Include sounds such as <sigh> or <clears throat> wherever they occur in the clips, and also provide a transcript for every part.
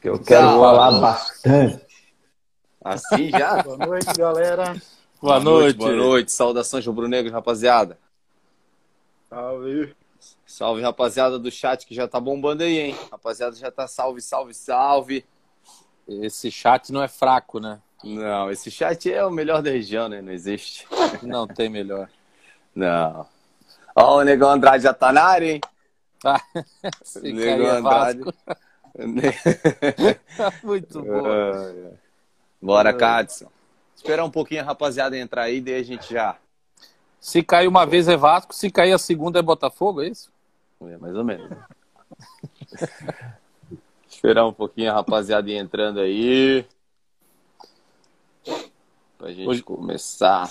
Que eu quero Tchau. falar bastante. Assim já? <laughs> Boa noite, galera. Boa noite. Boa noite. Saudações rubro-negros, rapaziada. Salve. Salve, rapaziada do chat que já tá bombando aí, hein? Rapaziada já tá salve, salve, salve. Esse chat não é fraco, né? Não, esse chat é o melhor da região, né? Não existe. <laughs> Não tem melhor. Não. Ó, o Negão Andrade já tá na área, hein? <laughs> Cara Negão é Andrade. Vasco. <laughs> Muito <laughs> bom. Ah, Bora, Cadson. Esperar um pouquinho a rapaziada entrar aí, daí a gente já. Se cair uma vez é Vasco, se cair a segunda é Botafogo, é isso? É, mais ou menos. Esperar um pouquinho a rapaziada entrando aí. Pra gente Hoje- começar.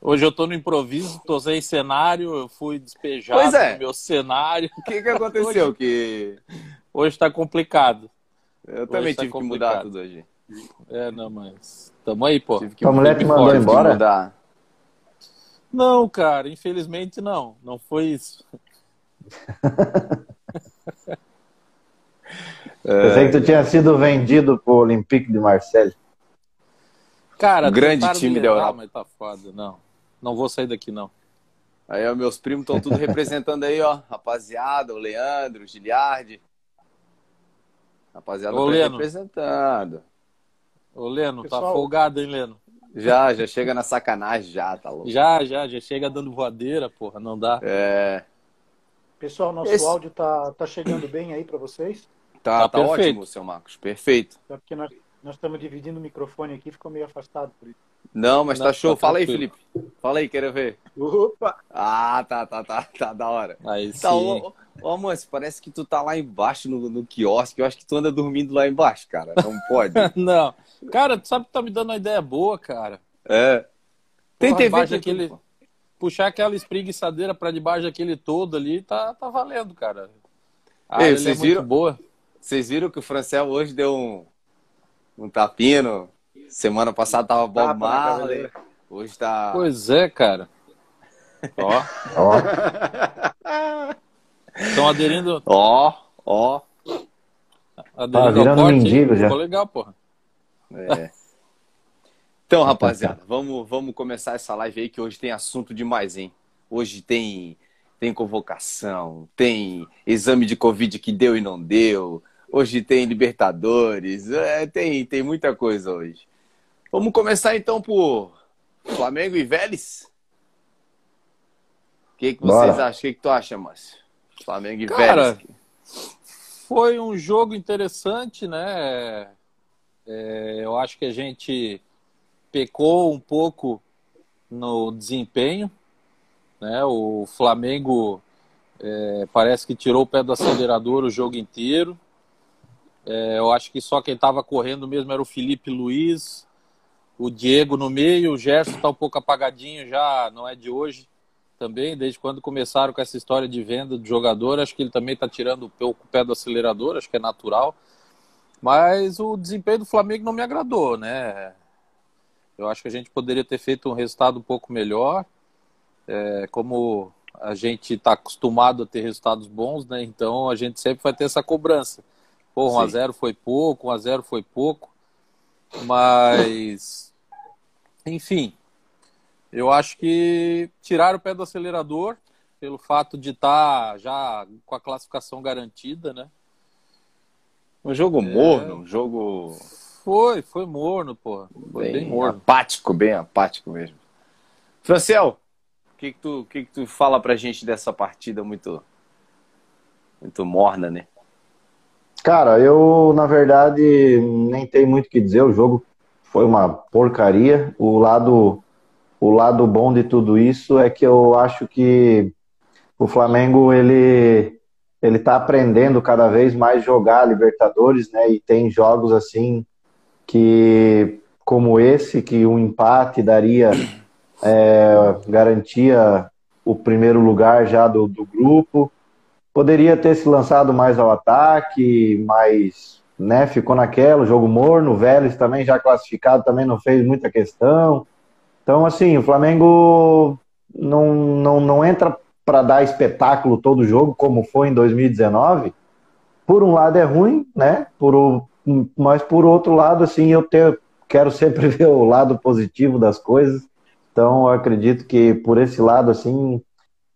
Hoje eu tô no improviso, tô sem cenário, eu fui despejado Pois é. do meu cenário. O que, que aconteceu? Que Hoje tá complicado. eu também tá tive que mudar tudo hoje. É, não, mas tamo aí, pô. Tive que, A mulher te mandou que embora? mudar. Não, cara, infelizmente não. Não foi isso. <laughs> Pensei que tu tinha sido vendido pro Olympique de Marseille. Cara, Um grande time da Europa. mas tá foda, não. Não vou sair daqui, não. Aí, ó, meus primos estão tudo representando aí, ó. Rapaziada, o Leandro, o Giliardi. Rapaziada, Ô, tá Leno. representando. Ô, Leno, tá Pessoal- folgado, hein, Leno? Já, já chega na sacanagem, já, tá louco. Já, já, já chega dando voadeira, porra, não dá. É, Pessoal, nosso Esse- áudio tá, tá chegando bem aí para vocês? tá, Tá tá ótimo, seu Marcos. Perfeito. Só porque nós, nós estamos dividindo o microfone aqui, ficou meio afastado por isso. Não, mas Não, tá show. tá Fala aí. Felipe. Fala aí, quero ver. Opa! Ah, tá, tá, tá, tá da hora. Aí Tá, sim. ô, ô, ô, Manso, parece que tu tá lá embaixo no, no quiosque. Eu acho que tu anda dormindo lá embaixo, cara. Não pode. <laughs> Não. Cara, tu sabe que tá me dando uma ideia boa, cara. É. Tem Porra, TV daquele- pô. Puxar aquela espreguiçadeira pra debaixo daquele todo ali, tá, tá valendo, cara. A Ei, área vocês é muito viram? boa. Vocês viram que o Francel hoje deu um, um tapino? Semana passada tava Bob Tapa Marley. Hoje tá. Pois é, cara. Ó, Ó, <laughs> <laughs> estão aderindo, Ó, ó. aderindo ao virando corte. mendigo já. Ficou legal, porra. É. Então, rapaziada, vamos, vamos começar essa live aí que hoje tem assunto demais, hein? Hoje tem, tem convocação, tem exame de Covid que deu e não deu, hoje tem Libertadores, é, tem, tem muita coisa hoje. Vamos começar então por Flamengo e Vélez? O que, que vocês Bora. acham? O que, que tu acha, Márcio? Flamengo e Cara, Vélez. Foi um jogo interessante, né? É, eu acho que a gente pecou um pouco no desempenho, né? O Flamengo é, parece que tirou o pé do acelerador o jogo inteiro. É, eu acho que só quem estava correndo mesmo era o Felipe Luiz, o Diego no meio, o Gerson está um pouco apagadinho já, não é de hoje também, desde quando começaram com essa história de venda do jogador, acho que ele também está tirando o pé do acelerador, acho que é natural. Mas o desempenho do Flamengo não me agradou, né? Eu acho que a gente poderia ter feito um resultado um pouco melhor. É, como a gente está acostumado a ter resultados bons, né? Então a gente sempre vai ter essa cobrança. Pô, 1 a Sim. 0 foi pouco, 1 a 0 foi pouco. Mas enfim, eu acho que tiraram o pé do acelerador pelo fato de estar já com a classificação garantida, né? Um jogo É. morno, um jogo Foi, foi morno, pô. Foi bem, bem, morno. apático, bem apático mesmo. Francel, o que que tu, o que que tu fala pra gente dessa partida muito muito morna, né? cara, eu, na verdade, nem tenho muito o que dizer. O jogo foi uma porcaria. O lado, o lado bom de tudo isso é que eu acho que o Flamengo, ele, ele tá aprendendo cada vez mais jogar Libertadores, né? E tem jogos assim que, como esse, que um empate daria, é, garantia o primeiro lugar já do, do grupo. Poderia ter se lançado mais ao ataque, mas né, ficou naquela, jogo morno, o Vélez também já classificado, também não fez muita questão. Então, assim, o Flamengo não, não, não entra para dar espetáculo todo jogo, como foi em 2019. Por um lado é ruim, né? Por, o- mas por outro lado, assim, eu tenho, quero <laughs> sempre ver o lado positivo das coisas. Então, eu acredito que por esse lado, assim,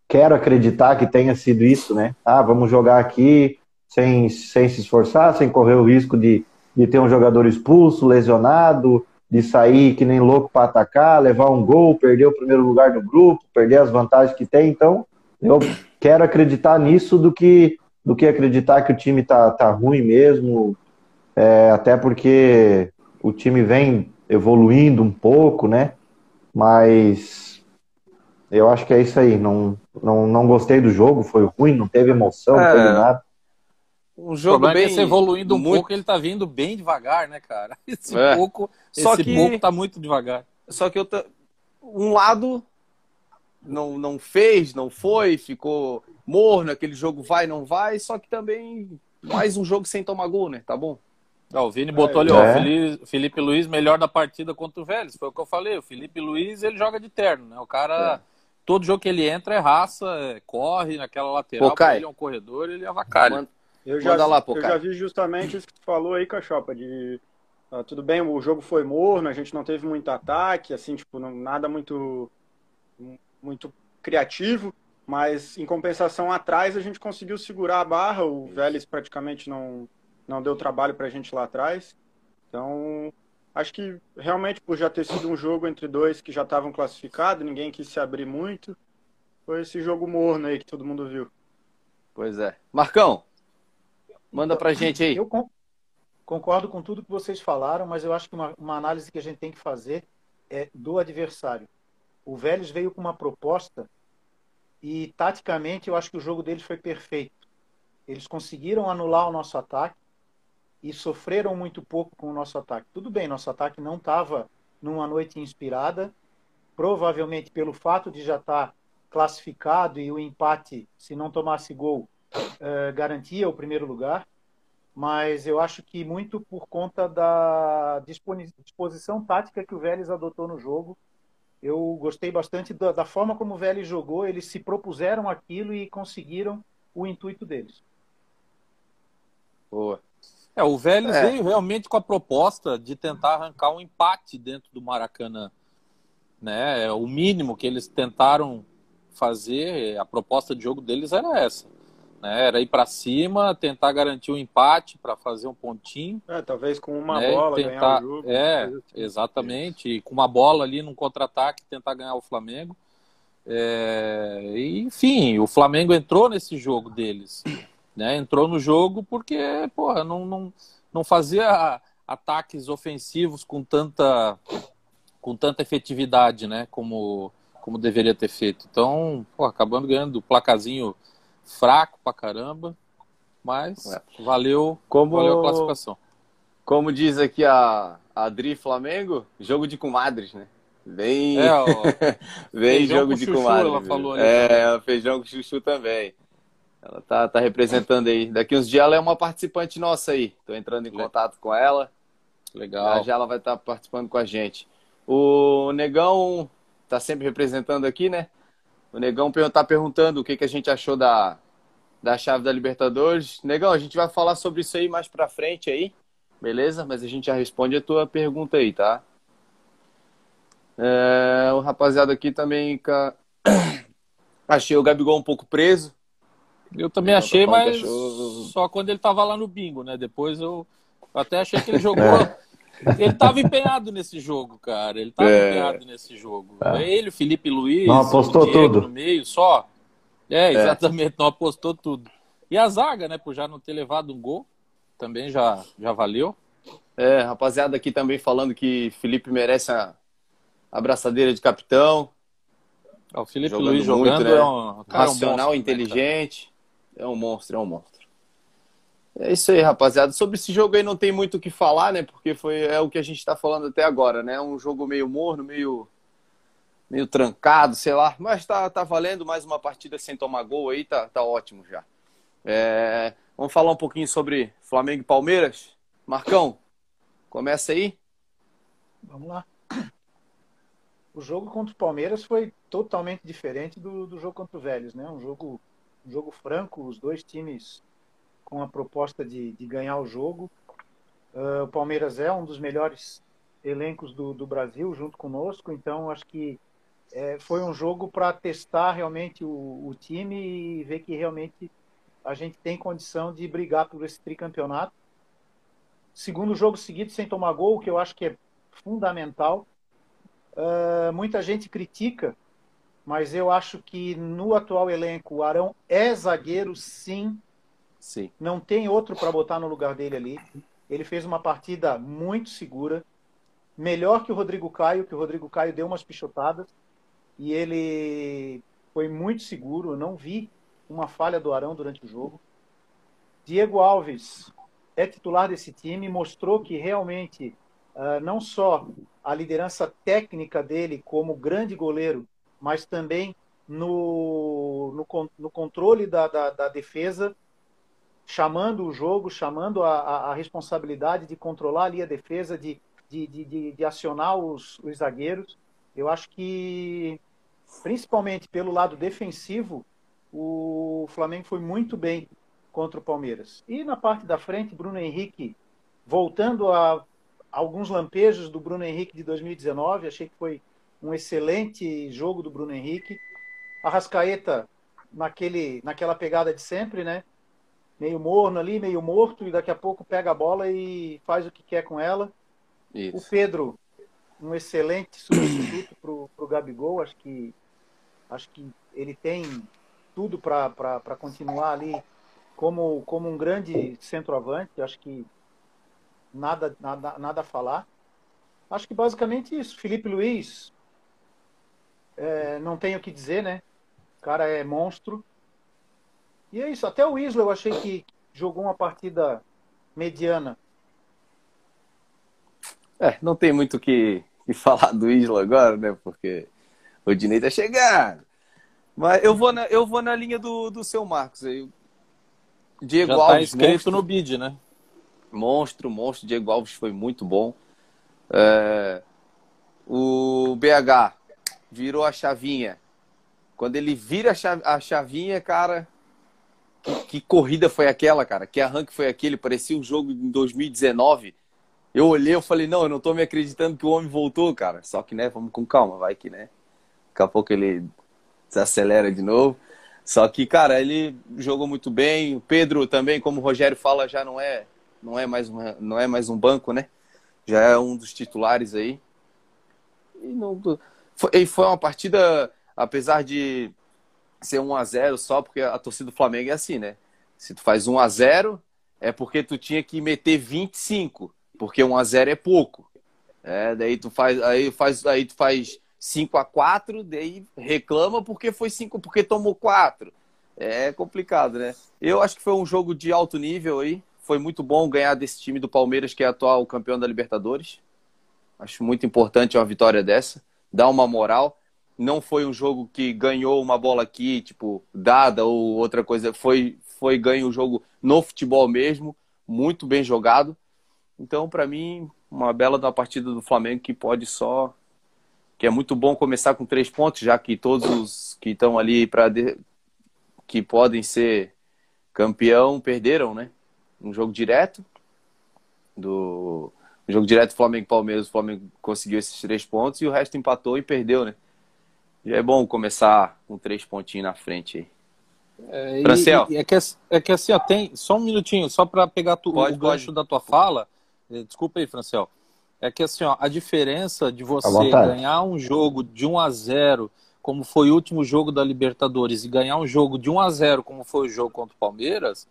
quero acreditar que tenha sido isso, né? Ah, vamos jogar aqui sem, sem se esforçar, sem correr o risco de, de ter um jogador expulso, lesionado, de sair que nem louco para atacar, levar um gol, perder o primeiro lugar no grupo, perder as vantagens que tem. Então, eu quero acreditar nisso do que do que acreditar que o time tá, tá ruim mesmo, é, até porque o time vem evoluindo um pouco, né? Mas eu acho que é isso aí. Não, não, não gostei do jogo, foi ruim, não teve emoção, não teve é. nada. Um jogo é bem é evoluindo um muito... pouco, ele tá vindo bem devagar, né, cara? <laughs> Esse é. pouco, Só esse que... pouco tá muito devagar. Só que eu t... um lado não, não fez, não foi, ficou morno, aquele jogo vai, não vai, só que também mais um jogo sem tomar gol, né? Tá bom? Ah, o Vini botou ali, ó, é. Felipe, Felipe Luiz, melhor da partida contra o Vélez. Foi o que eu falei. O Felipe Luiz, ele joga de terno, né? O cara, é. todo jogo que ele entra é raça, é, corre naquela lateral. Pô, ele é um corredor, ele avacalha. Eu já, lá, eu já vi justamente isso que tu falou aí, Cachopa, de ah, tudo bem, o jogo foi morno, a gente não teve muito ataque, assim, tipo, não, nada muito muito criativo, mas em compensação atrás a gente conseguiu segurar a barra, o Vélez praticamente não, não deu trabalho para a gente lá atrás. Então, acho que realmente por já ter sido um jogo entre dois que já estavam classificados, ninguém quis se abrir muito, foi esse jogo morno aí que todo mundo viu. Pois é. Marcão, manda pra gente aí. Eu concordo com tudo que vocês falaram, mas eu acho que uma, uma análise que a gente tem que fazer é do adversário. O Vélez veio com uma proposta e taticamente eu acho que o jogo deles foi perfeito. Eles conseguiram anular o nosso ataque e sofreram muito pouco com o nosso ataque. Tudo bem, nosso ataque não estava numa noite inspirada, provavelmente pelo fato de já estar tá classificado e o empate, se não tomasse gol, uh, garantia o primeiro lugar. Mas eu acho que muito por conta da disposição tática que o Vélez adotou no jogo eu gostei bastante da, da forma como o Vélez jogou. Eles se propuseram aquilo e conseguiram o intuito deles. Boa. É, o Vélez é. veio realmente com a proposta de tentar arrancar um empate dentro do Maracanã. Né? É, o mínimo que eles tentaram fazer, a proposta de jogo deles era essa. Né? Era ir para cima, tentar garantir um empate para fazer um pontinho. É, talvez com uma né? bola tentar, ganhar o jogo. É, assim. exatamente. E com uma bola ali num contra-ataque tentar ganhar o Flamengo. É, enfim, o Flamengo entrou nesse jogo deles. Né? Entrou no jogo porque, porra, não, não, não fazia ataques ofensivos com tanta, com tanta efetividade, né? Como, como deveria ter feito. Então, acabando ganhando o placazinho fraco pra caramba, mas é. valeu, como, valeu a classificação. Como diz aqui a Adri Flamengo, jogo de comadres, né? Vem, é, <laughs> vem jogo de chuchu, comadres. Ela falou ali, é, feijão com chuchu também. Ela tá, tá representando aí. Daqui uns dias ela é uma participante nossa aí. Tô entrando em contato com ela. Legal. Já, já ela vai estar tá participando com a gente. O Negão tá sempre representando aqui, né? O Negão está perguntando o que, que a gente achou da, da chave da Libertadores. Negão, a gente vai falar sobre isso aí mais pra frente aí, beleza? Mas a gente já responde a tua pergunta aí, tá? É, o rapaziada aqui também. <coughs> Achei o Gabigol um pouco preso. Eu também achei, mas achou... só quando ele tava lá no bingo, né? Depois eu até achei que ele <laughs> jogou. É. Ele estava empenhado nesse jogo, cara. Ele estava é. empenhado nesse jogo. É. Ele, o Felipe Luiz, não apostou tudo no meio só. É, é, exatamente, não apostou tudo. E a zaga, né, por já não ter levado um gol, também já, já valeu. É, rapaziada aqui também falando que Felipe merece a abraçadeira de capitão. É, o Felipe jogando Luiz jogando muito, né? é um cara racional, é um monstro, né, inteligente. Né, é um monstro, é um monstro. É isso aí, rapaziada. Sobre esse jogo aí não tem muito o que falar, né? Porque foi é o que a gente está falando até agora, né? Um jogo meio morno, meio meio trancado, sei lá. Mas tá, tá valendo mais uma partida sem tomar gol aí, tá, tá ótimo já. É, vamos falar um pouquinho sobre Flamengo e Palmeiras. Marcão, começa aí. Vamos lá. O jogo contra o Palmeiras foi totalmente diferente do, do jogo contra o Vélez, né? Um jogo, um jogo franco, os dois times com a proposta de, de ganhar o jogo. Uh, o Palmeiras é um dos melhores elencos do, do Brasil, junto conosco, então acho que é, foi um jogo para testar realmente o, o, time e ver que realmente a gente tem condição de brigar por esse tricampeonato. Segundo jogo seguido sem tomar gol, que eu acho que é fundamental. Uh, muita gente critica, mas eu acho que no atual elenco o Arão é zagueiro, sim. Sim. Não tem outro para botar no lugar dele ali. Ele fez uma partida muito segura, melhor que o Rodrigo Caio, que o Rodrigo Caio deu umas pichotadas e ele foi muito seguro. Eu não vi uma falha do Arão durante o jogo. Diego Alves é titular desse time, mostrou que realmente uh, não só a liderança técnica dele como grande goleiro, mas também no, no, no controle da, da, da, defesa, chamando o jogo, chamando a, a, a, responsabilidade de controlar ali a defesa, de, de, de, de acionar os, os zagueiros. Eu acho que, principalmente pelo lado defensivo, o Flamengo foi muito bem contra o Palmeiras. E na parte da frente, Bruno Henrique, voltando a alguns lampejos do Bruno Henrique de 2019, achei que foi um excelente jogo do Bruno Henrique. A Rascaeta naquele, naquela pegada de sempre, né? Meio morno ali, meio morto, e daqui a pouco pega a bola e faz o que quer com ela. Isso. O Pedro, um excelente substituto para o Gabigol, acho que, acho que ele tem tudo para continuar ali como, como um grande centroavante. Acho que nada, nada, nada a falar. Acho que basicamente isso. Felipe Luiz, é, não tenho o que dizer, né? O cara é monstro. E é isso. Até o Isla eu achei que jogou uma partida mediana. É, não tem muito o que, que falar do Isla agora, né? Porque o Dinei tá chegando. Mas eu vou na, eu vou na linha do, do seu Marcos aí. Diego Já tá Alves. Tá monstro, no bid, né? Monstro, monstro. Diego Alves foi muito bom. É, o BH virou a chavinha. Quando ele vira a chavinha, cara, que, que, corrida foi aquela, cara? Que arranque foi aquele? Parecia um jogo em 2019. Eu olhei, eu falei, não, eu não tô me acreditando que o homem voltou, cara. Só que, né, vamos com calma, vai que, né? Daqui a pouco ele desacelera de novo. Só que, cara, ele jogou muito bem. O Pedro também, como o Rogério fala, já não é, não é mais uma, não é mais um banco, né? Já é um dos titulares aí. E não, foi, foi uma partida, apesar de ser 1 a 0 só porque a torcida do Flamengo é assim, né? Se tu faz 1 a 0 é porque tu tinha que meter 25, porque 1 a 0 é pouco. É, daí tu faz, aí faz, aí tu faz 5 a 4, daí reclama porque foi 5, porque tomou 4. É complicado, né? Eu acho que foi um jogo de alto nível aí. Foi muito bom ganhar desse time do Palmeiras, que é atual campeão da Libertadores. Acho muito importante uma vitória dessa dá uma moral. Não foi um jogo que ganhou uma bola aqui, tipo, dada ou outra coisa. Foi, foi ganho o jogo no futebol mesmo, muito bem jogado. Então, para mim, uma bela da partida do Flamengo que pode só. que é muito bom começar com três pontos, já que todos os que estão ali para. De... que podem ser campeão perderam, né? Um jogo direto do no jogo direto Flamengo-Palmeiras, o Flamengo conseguiu esses três pontos e o resto empatou e perdeu, né? E é bom começar com três pontinhos na frente aí. É. E, e é, que, é que assim, ó, tem só um minutinho, só para pegar tu, pode, o gancho da tua fala. Eh, desculpa aí, Francel. É que assim, ó, a diferença de você ganhar um jogo de 1 a 0 como foi o último jogo da Libertadores, e ganhar um jogo de 1 a 0 como foi o jogo contra o Palmeiras,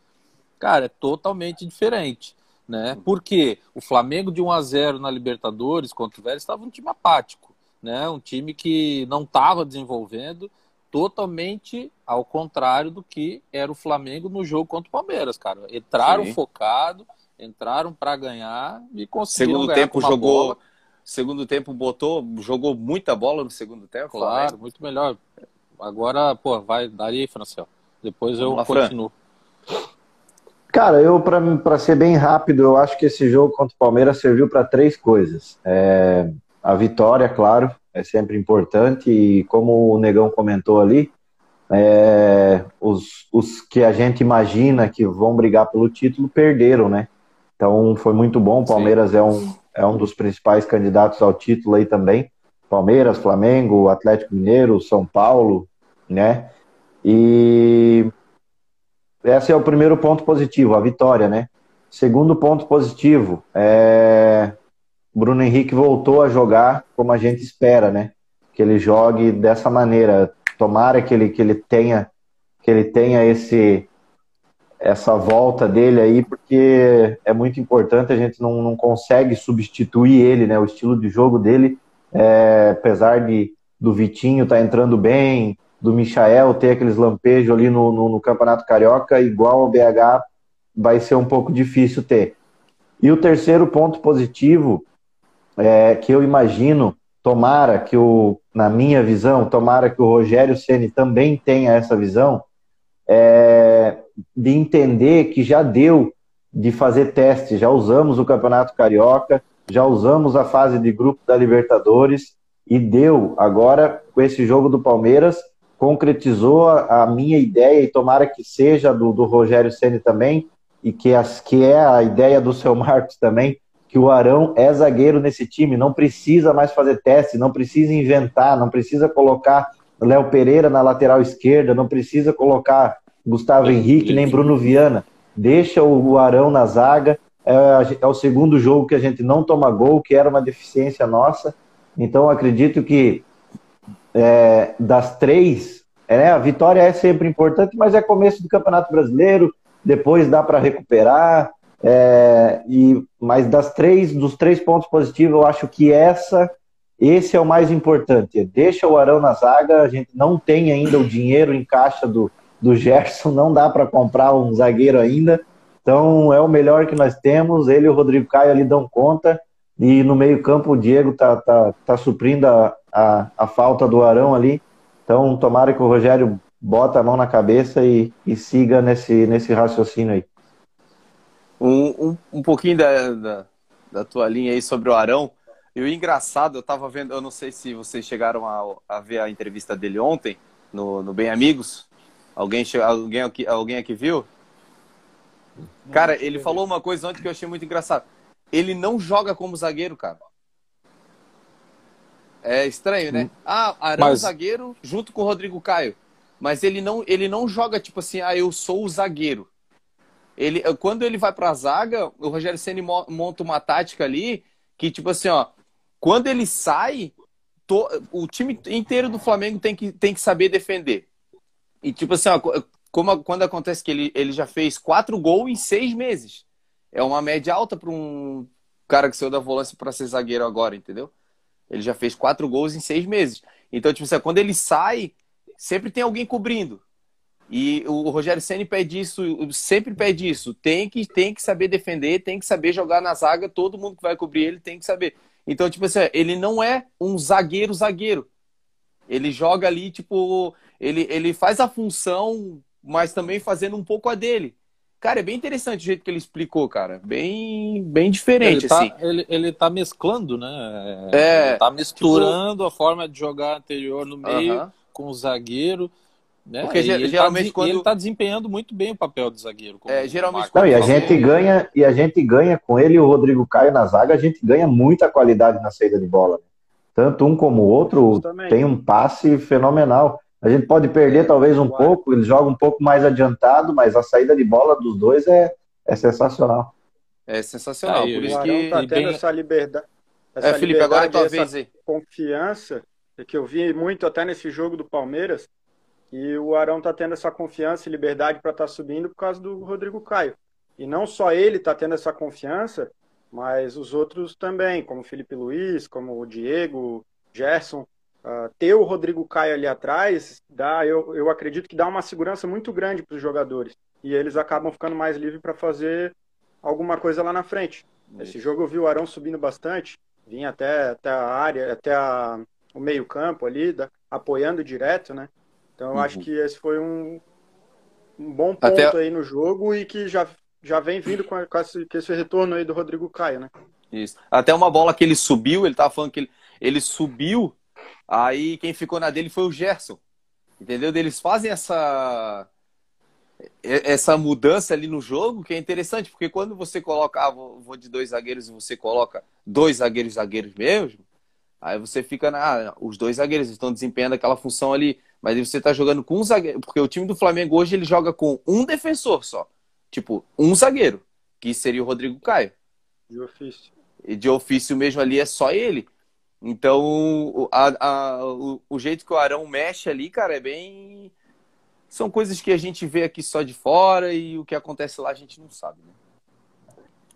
cara, é totalmente diferente né? Porque o Flamengo de 1 a 0 na Libertadores contra o Vélez estava um time apático, né? Um time que não estava desenvolvendo, totalmente ao contrário do que era o Flamengo no jogo contra o Palmeiras, cara. Entraram Sim. focado, entraram para ganhar e conseguiram segundo ganhar tempo jogou bola. segundo tempo botou jogou muita bola no segundo tempo claro Flamengo. muito melhor agora pô vai daria Franciel depois eu continuo Fran. Cara, eu, para ser bem rápido, eu acho que esse jogo contra o Palmeiras serviu para três coisas. É, a vitória, claro, é sempre importante, e como o Negão comentou ali, é, os, os que a gente imagina que vão brigar pelo título perderam, né? Então foi muito bom. O Palmeiras é um, é um dos principais candidatos ao título aí também. Palmeiras, Flamengo, Atlético Mineiro, São Paulo, né? E esse é o primeiro ponto positivo, a vitória, né? Segundo ponto positivo, é... Bruno Henrique voltou a jogar como a gente espera, né? Que ele jogue dessa maneira. Tomara que ele, que ele tenha que ele tenha esse essa volta dele aí, porque é muito importante, a gente não, não consegue substituir ele, né? O estilo de jogo dele, é, apesar de do Vitinho estar tá entrando bem, do Michael ter aqueles lampejos ali no, no, no, Campeonato Carioca, igual ao BH, vai ser um pouco difícil ter. E o terceiro ponto positivo, é, que eu imagino, tomara que o, na minha visão, tomara que o Rogério Ceni também tenha essa visão, é, de entender que já deu de fazer teste, já usamos o Campeonato Carioca, já usamos a fase de grupo da Libertadores e deu. Agora, com esse jogo do Palmeiras, concretizou a, minha ideia e tomara que seja do, do Rogério Ceni também e que, as, que é a ideia do seu <laughs> Marcos também, que o Arão é zagueiro nesse time, não precisa mais fazer teste, não precisa inventar, não precisa colocar Léo Pereira na lateral esquerda, não precisa colocar Gustavo Henrique nem Bruno Viana. Deixa o Arão na zaga. É, é, o segundo jogo que a gente não toma gol, que era uma deficiência nossa. Então acredito que é, das três, é, a vitória é sempre importante, mas é começo do Campeonato Brasileiro, depois dá para recuperar. É, e mas das três, dos três pontos positivos, eu acho que essa esse é o mais importante. Deixa o Arão na zaga. A gente não tem ainda o dinheiro em caixa do, do Gerson, não dá para comprar um zagueiro ainda. Então é o melhor que nós temos. Ele e o Rodrigo Caio ali dão conta. E no meio-campo o Diego tá, tá, tá suprindo a, a, a, falta do Arão ali. Então tomara que o Rogério bota a mão na cabeça e, e siga nesse, nesse raciocínio aí. Um, um, um pouquinho da, da, da tua linha aí sobre o Arão. E o engraçado, eu tava vendo, eu não sei se vocês chegaram a, a ver a entrevista dele ontem no, no Bem Amigos. Alguém, alguém, aqui, alguém aqui viu? Cara, ele falou uma coisa ontem que eu achei muito engraçado. Ele não joga como zagueiro, cara. É estranho, né? Ah, Arão Mas... zagueiro junto com o Rodrigo Caio. Mas ele não, ele não joga tipo assim, ah, eu sou o zagueiro. Ele, quando ele vai pra zaga, o Rogério Ceni monta uma tática ali que, tipo assim, ó, quando ele sai, to, o time inteiro do Flamengo tem que, tem que saber defender. E tipo assim, ó, como, quando acontece que ele, ele já fez quatro gols em seis meses. É uma média alta para um cara que saiu da volância para ser zagueiro agora, entendeu? Ele já fez quatro gols em seis meses. Então, tipo assim, quando ele sai, sempre tem alguém cobrindo. E o Rogério Ceni pede isso, sempre pede isso. Tem que, tem que saber defender, tem que saber jogar na zaga. Todo mundo que vai cobrir ele tem que saber. Então, tipo assim, ele não é um zagueiro-zagueiro. Ele joga ali, tipo, ele, ele faz a função, mas também fazendo um pouco a dele. Cara, é bem interessante o jeito que ele explicou, cara. Bem, bem diferente, ele tá, assim. Ele, ele tá mesclando, né? É. Ele tá misturando tipo... a forma de jogar anterior no meio uh -huh. com o zagueiro. Né? Porque e geralmente tá, quando ele está desempenhando muito bem o papel de zagueiro. É, geralmente Não, e a gente ganha e a gente ganha com ele e o Rodrigo Caio na zaga, a gente ganha muita qualidade na saída de bola. Tanto um como o outro Justamente. tem um passe fenomenal. A gente pode perder talvez um pouco, ele joga um pouco mais adiantado, mas a saída de bola dos dois é, é sensacional. É sensacional, é, por isso que tá tendo bem... essa liberdade. Essa é, Felipe, liberdade, agora é tua vez aí. Confiança que eu vi muito até nesse jogo do Palmeiras e o Arão está tendo essa confiança e liberdade para estar tá subindo por causa do Rodrigo Caio. E não só ele está tendo essa confiança, mas os outros também, como o Felipe Luiz, como o Diego, Gerson. Uh, ter o Rodrigo Caio ali atrás, dá, eu, eu acredito que dá uma segurança muito grande para os jogadores. E eles acabam ficando mais livres para fazer alguma coisa lá na frente. Isso. Esse jogo eu vi o Arão subindo bastante, vinha até, até a área, até a, o meio-campo ali, da, apoiando direto, né? Então eu uhum. acho que esse foi um, um bom ponto Até... aí no jogo e que já, já vem vindo com, com, esse, com esse retorno aí do Rodrigo Caio, né? Isso. Até uma bola que ele subiu, ele tava falando que ele, ele subiu, aí quem ficou na dele foi o Gerson. Entendeu? Eles fazem essa essa mudança ali no jogo que é interessante, porque quando você coloca, ah, vou de dois zagueiros e você coloca dois zagueiros zagueiros mesmo, aí você fica na. Ah, os dois zagueiros estão desempenhando aquela função ali, mas você está jogando com um zagueiro, porque o time do Flamengo hoje ele joga com um defensor só, tipo, um zagueiro, que seria o Rodrigo Caio. De ofício. E de ofício mesmo ali é só ele. Então, a, a, o, o jeito que o Arão mexe ali, cara, é bem são coisas que a gente vê aqui só de fora e o que acontece lá a gente não sabe. Né?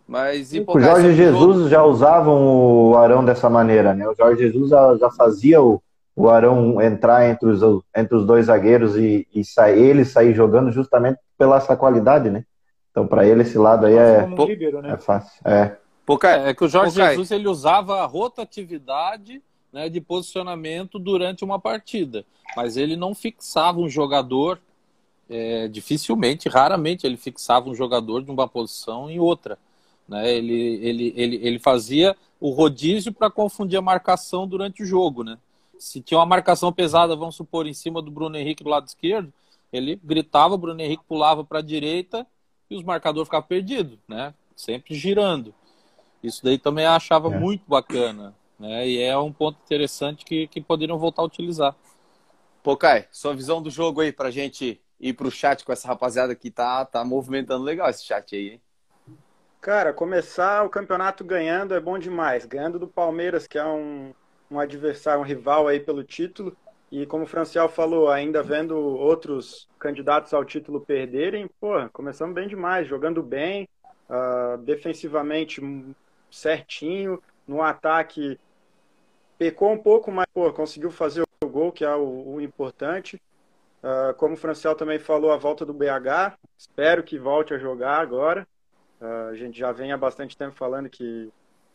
Mas o Jorge Jesus jogo... já usavam o Arão dessa maneira, né? O Jorge Jesus já, já fazia o, o Arão entrar entre os, entre os dois zagueiros e, e sair, ele sair jogando justamente pela essa qualidade, né? Então, para ele, esse lado aí é, um líbero, né? é fácil. É. é que o Jorge Jesus ele usava a rotatividade né, de posicionamento durante uma partida, mas ele não fixava um jogador é, dificilmente, raramente ele fixava um jogador de uma posição em outra. Né? Ele, ele, ele, ele fazia o rodízio para confundir a marcação durante o jogo. Né? Se tinha uma marcação pesada, vamos supor, em cima do Bruno Henrique do lado esquerdo, ele gritava, o Bruno Henrique pulava para a direita e os marcadores ficavam perdidos, né? sempre girando. Isso daí também eu achava é. muito bacana. Né? E é um ponto interessante que, que poderiam voltar a utilizar. Pô, Kai, sua visão do jogo aí pra gente ir pro chat com essa rapaziada que tá, tá movimentando legal esse chat aí, hein? Cara, começar o campeonato ganhando é bom demais. Ganhando do Palmeiras, que é um, um adversário, um rival aí pelo título. E como o Francial falou, ainda vendo outros candidatos ao título perderem, pô, começamos bem demais, jogando bem, uh, defensivamente certinho, no ataque pecou um pouco, mas pô, conseguiu fazer o gol, que é o, o importante. Uh, como o Franciel também falou, a volta do BH. Espero que volte a jogar agora. Uh, a gente já vem há bastante tempo falando que,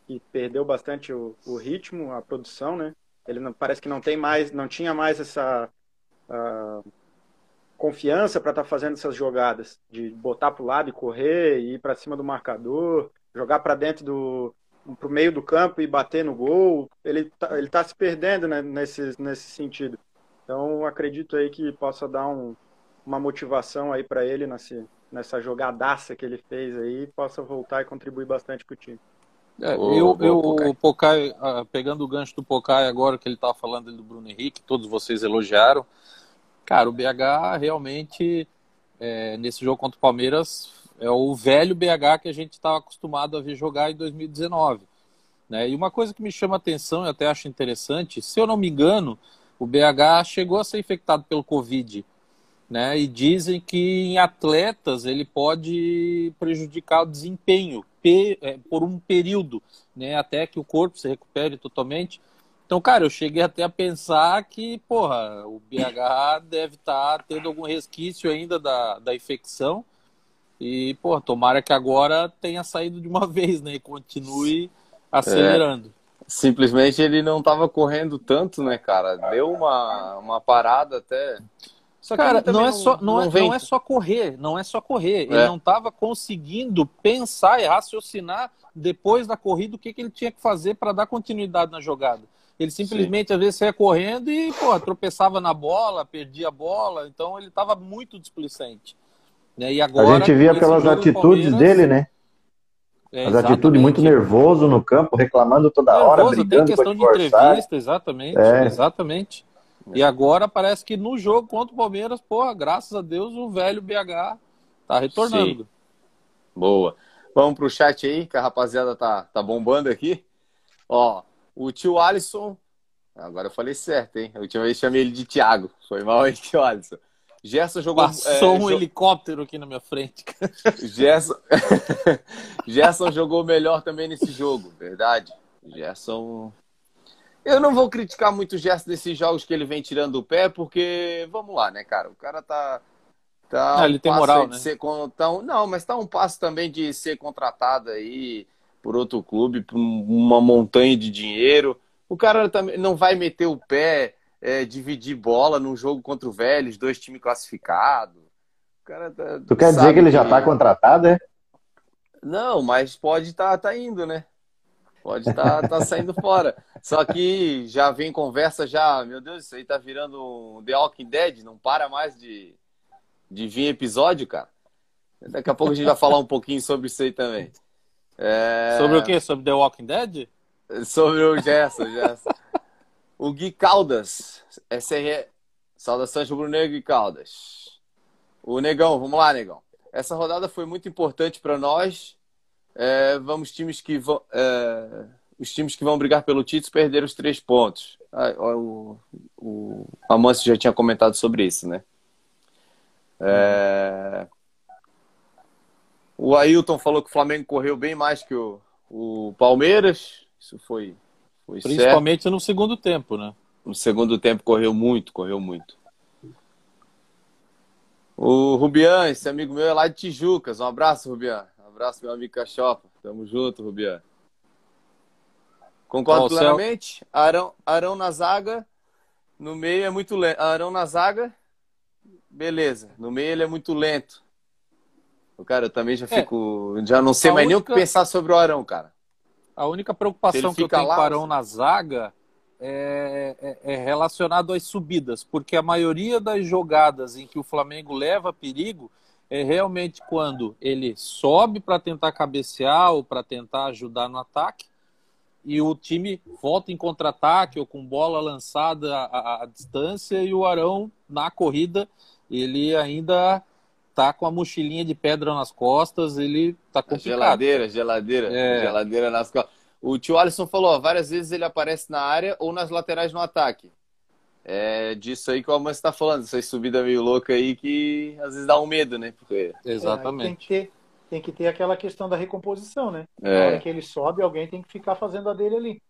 que perdeu bastante o, o, ritmo, a produção, né? Ele não, parece que não tem mais, não tinha mais essa uh, confiança para estar tá fazendo essas jogadas, de botar para o lado e correr, e ir para cima do marcador, jogar para dentro do para o meio do campo e bater no gol. Ele tá, ele tá se perdendo né, nesse, nesse sentido. Então, acredito aí que possa dar um, uma motivação aí para ele nessa, nessa jogadaça que ele fez aí, possa voltar e contribuir bastante com o time. É, eu, eu o Pocai, ah, pegando o gancho do Pocai agora que ele estava falando do Bruno Henrique, todos vocês elogiaram. Cara, o BH realmente, é, nesse jogo contra o Palmeiras, é o velho BH que a gente estava acostumado a ver jogar em 2019. Né? E uma coisa que me chama atenção, e até acho interessante, se eu não me engano, o BH chegou a ser infectado pelo Covid, né? E dizem que em atletas ele pode prejudicar o desempenho é, por um período, né? Até que o corpo se recupere totalmente. Então, cara, eu cheguei até a pensar que, porra, o BH deve estar tá tendo algum resquício ainda da, da infecção. E, porra, tomara que agora tenha saído de uma <laughs> vez, né? E continue acelerando. É simplesmente ele não estava correndo tanto, né, cara? Deu uma, uma parada até. Só cara, não é só não, não, é, não, é, só correr, não é só correr. É. Ele não estava conseguindo pensar e raciocinar depois da corrida o que, que ele tinha que fazer para dar continuidade na jogada. Ele simplesmente Sim. às vezes saia correndo e pô, tropeçava na bola, perdia a bola, então ele estava muito displicente. Né? E agora, a gente via pelas atitudes dele, né? É, As atitudes muito nervoso no campo, reclamando toda nervoso, hora, brigando tem questão de entrevista, exatamente, é. exatamente. E agora parece que no jogo contra o Palmeiras, porra, graças a Deus o velho BH tá retornando. Sim. Boa. Vamos pro chat aí, que a rapaziada tá, tá bombando aqui. Ó, o tio Alisson, agora eu falei certo, hein? A última vez chamei ele de Thiago, foi mal aí, tio Alisson. Gerson jogou. Passou é, um jo... helicóptero aqui na minha frente. Gerson... <laughs> Gerson jogou melhor também nesse jogo, verdade. Gerson. Eu não vou criticar muito o Gerson desses jogos que ele vem tirando o pé, porque, vamos lá, né, cara? O cara tá. tá não, ele tem moral, né? Ser, tá, não, mas tá um passo também de ser contratado aí por outro clube, por uma montanha de dinheiro. O cara também não vai meter o pé é, dividir bola num jogo contra o Vélez, dois times classificados. Tá, tu quer dizer que ele já está contratado, é? Não, mas pode estar tá, tá indo, né? Pode estar tá, tá <laughs> saindo fora. Só que já vem conversa já, meu Deus, isso aí tá virando um The Walking Dead, não para mais de, de vir episódio, cara. Daqui a pouco a gente vai falar um pouquinho sobre isso aí também. É... Sobre o quê? Sobre The Walking Dead? Sobre o Gerson, Gerson. O Gui Caldas, SRE. Saudações rubro negro e Caldas. O Negão, vamos lá, Negão. Essa rodada foi muito importante para nós. É, vamos times que vão, é, os times que vão brigar pelo título perderam os três pontos. Ah, o, o Amâncio já tinha comentado sobre isso, né? É... O Ailton falou que o Flamengo correu bem mais que o, o Palmeiras. Isso foi, foi Principalmente certo. no segundo tempo, né? No segundo tempo correu muito, correu muito. O Rubian, esse amigo meu é lá de Tijucas. Um abraço, Rubian. Um abraço, meu amigo Cachopa. Tamo junto, Rubian. Concordo plenamente. Céu... Arão, Arão na zaga. No meio é muito lento. Arão na zaga. Beleza. No meio ele é muito lento. O cara, eu também já é. fico. É. Já não sei a mais única... nem o que pensar sobre o Arão, cara. A única preocupação que eu tenho lá, com o Arão na zaga é, é, é relacionado às subidas, porque a maioria das jogadas em que o Flamengo leva perigo é realmente quando ele sobe para tentar cabecear ou para tentar ajudar no ataque e o time volta em contra-ataque ou com bola lançada à, à, distância e o Arão na corrida ele ainda tá com a mochilinha de pedra nas costas, ele tá complicado. Geladeira, geladeira, é. geladeira nas costas. O tio Alisson falou, ó, várias vezes ele aparece na área ou nas laterais no ataque. É disso aí que o Almancio está falando, essa subida meio louca aí que às vezes dá um medo, né? Porque... Exatamente. É, tem, que ter, tem que ter aquela questão da recomposição, né? É. Na hora que ele sobe, alguém tem que ficar fazendo a dele ali.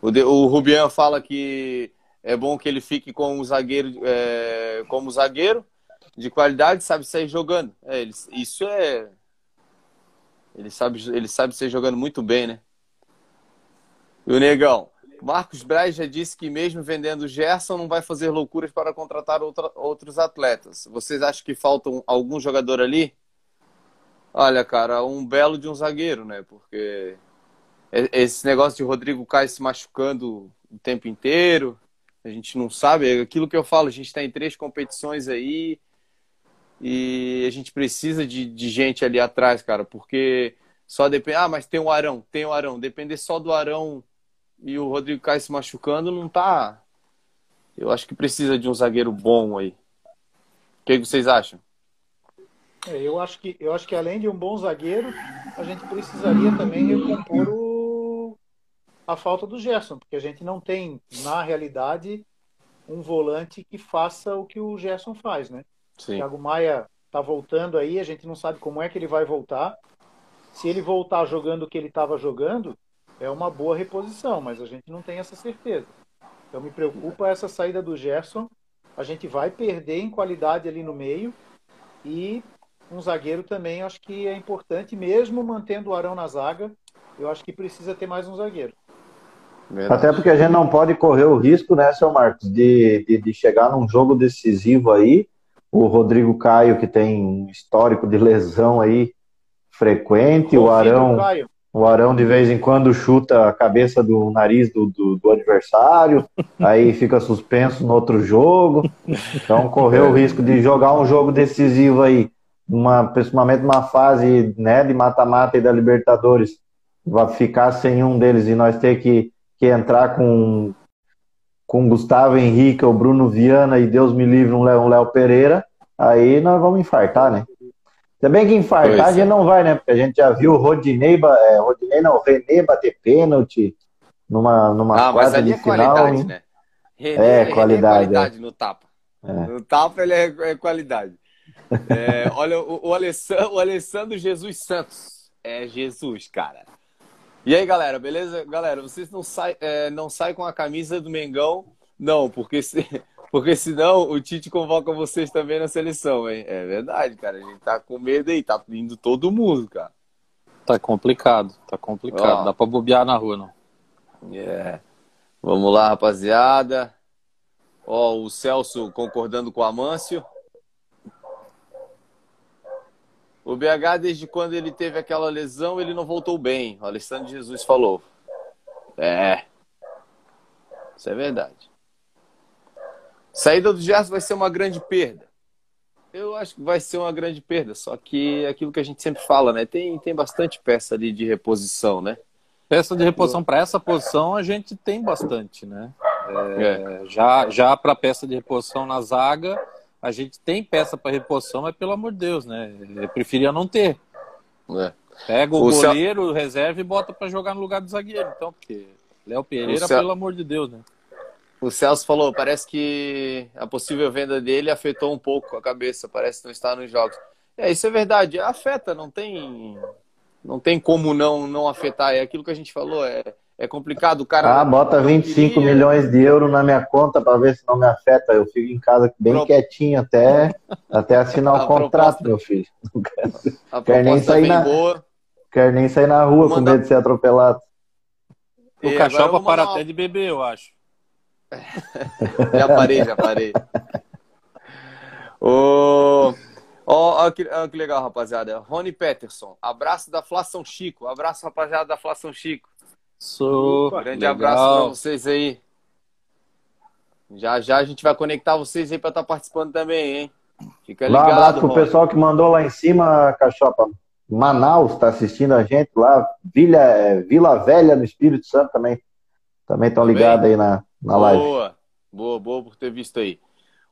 O, de, o Rubian fala que é bom que ele fique com o zagueiro, é, como zagueiro de qualidade, sabe sair jogando. É, ele, isso é ele sabe, ele sabe ser jogando muito bem, né? E o Negão, Marcos Braz já disse que mesmo vendendo Gerson não vai fazer loucuras para contratar outra, outros atletas. Vocês acham que falta algum jogador ali? Olha, cara, um belo de um zagueiro, né? Porque esse negócio de Rodrigo Caio se machucando o tempo inteiro, a gente não sabe. É aquilo que eu falo, a gente está em três competições aí, e a gente precisa de, de gente ali atrás, cara, porque só depende. Ah, mas tem o Arão, tem o Arão. Depender só do Arão e o Rodrigo Caio se machucando, não tá. Eu acho que precisa de um zagueiro bom aí. O que vocês acham? É, eu, acho que, eu acho que além de um bom zagueiro, a gente precisaria também recompor o, a falta do Gerson, porque a gente não tem, na realidade, um volante que faça o que o Gerson faz, né? Sim. Thiago Maia está voltando aí, a gente não sabe como é que ele vai voltar. Se ele voltar jogando o que ele estava jogando, é uma boa reposição, mas a gente não tem essa certeza. Então me preocupa essa saída do Gerson. A gente vai perder em qualidade ali no meio e um zagueiro também acho que é importante, mesmo mantendo o Arão na zaga. Eu acho que precisa ter mais um zagueiro. Verdade. Até porque a gente não pode correr o risco, né, seu Marcos, de, de, de chegar num jogo decisivo aí o Rodrigo Caio, que tem um histórico de lesão aí frequente, o Arão, o Arão de vez em quando chuta a cabeça do nariz do, do, do adversário, aí fica suspenso no outro jogo. Então correu o risco de jogar um jogo decisivo aí, uma, principalmente numa fase né, de mata-mata e da Libertadores, vai ficar sem um deles e nós ter que, que entrar com com Gustavo Henrique, o Bruno Viana e Deus me livre um Léo, um Léo Pereira, aí nós vamos infartar, né? Também que infartar pois a gente é. não vai, né? Porque a gente já viu o Rodinei, é, Rodinei não, o René bater pênalti numa, numa ah, mas ali é final, qualidade, hein? né? René, é, qualidade. É qualidade no tapa. É. No tapa ele é, é qualidade. É, <laughs> olha, o, o, Alessandro, o Alessandro Jesus Santos. É Jesus, cara. E aí, galera, beleza? Galera, vocês não saem é, não sai com a camisa do Mengão? Não, porque, se, <laughs> porque senão o Tite convoca vocês também na seleção, hein? É verdade, cara. A gente tá com medo aí, tá indo todo mundo, cara. Tá complicado, tá complicado. Ó, Dá pra bobear na rua, não. É. Vamos lá, rapaziada. Ó, o Celso concordando com o Amâncio. O BH, desde quando ele teve aquela lesão, ele não voltou bem. O Alessandro Jesus falou. É. Isso é verdade. Saída do Gerson vai ser uma grande perda. Eu acho que vai ser uma grande perda, só que é aquilo que a gente sempre fala, né? Tem, tem bastante peça ali de reposição, né? Peça de reposição para essa posição a gente tem bastante, né? É, é. Já, já para peça de reposição na zaga, a gente tem peça para reposição, mas pelo amor de Deus, né? Eu preferia não ter. É. Pega o, o goleiro, Cel... reserva e bota para jogar no lugar do zagueiro, então, porque Léo Pereira, Cel... pelo amor de Deus, né? O Celso falou, parece que a possível venda dele afetou um pouco a cabeça, parece que não está nos jogos. É, isso é verdade, afeta, não tem não tem como não não afetar, é aquilo que a gente falou, é, é complicado o cara. Ah, bota 25 queria... milhões de euros na minha conta para ver se não me afeta. Eu fico em casa bem Pro... quietinho até até assinar o contrato, proposta... meu filho. <laughs> A quer nem sair na boa. Quer nem sair na rua Manda... com medo de ser atropelado. O e cachopa para até de beber, eu acho. <laughs> já parei, já parei. Ô, oh, oh, que, oh, que legal, rapaziada. Rony Peterson, abraço da Flação Chico. Abraço, rapaziada da Flação Chico. Sou. Grande legal. abraço pra vocês aí. Já já a gente vai conectar vocês aí pra estar tá participando também, hein? Fica ligado. Um abraço pro Rony. pessoal que mandou lá em cima, Cachopa. Manaus está assistindo a gente lá. Vila, é, Vila Velha, no Espírito Santo também. Também estão ligados aí na, na boa, live. Boa, boa, boa por ter visto aí.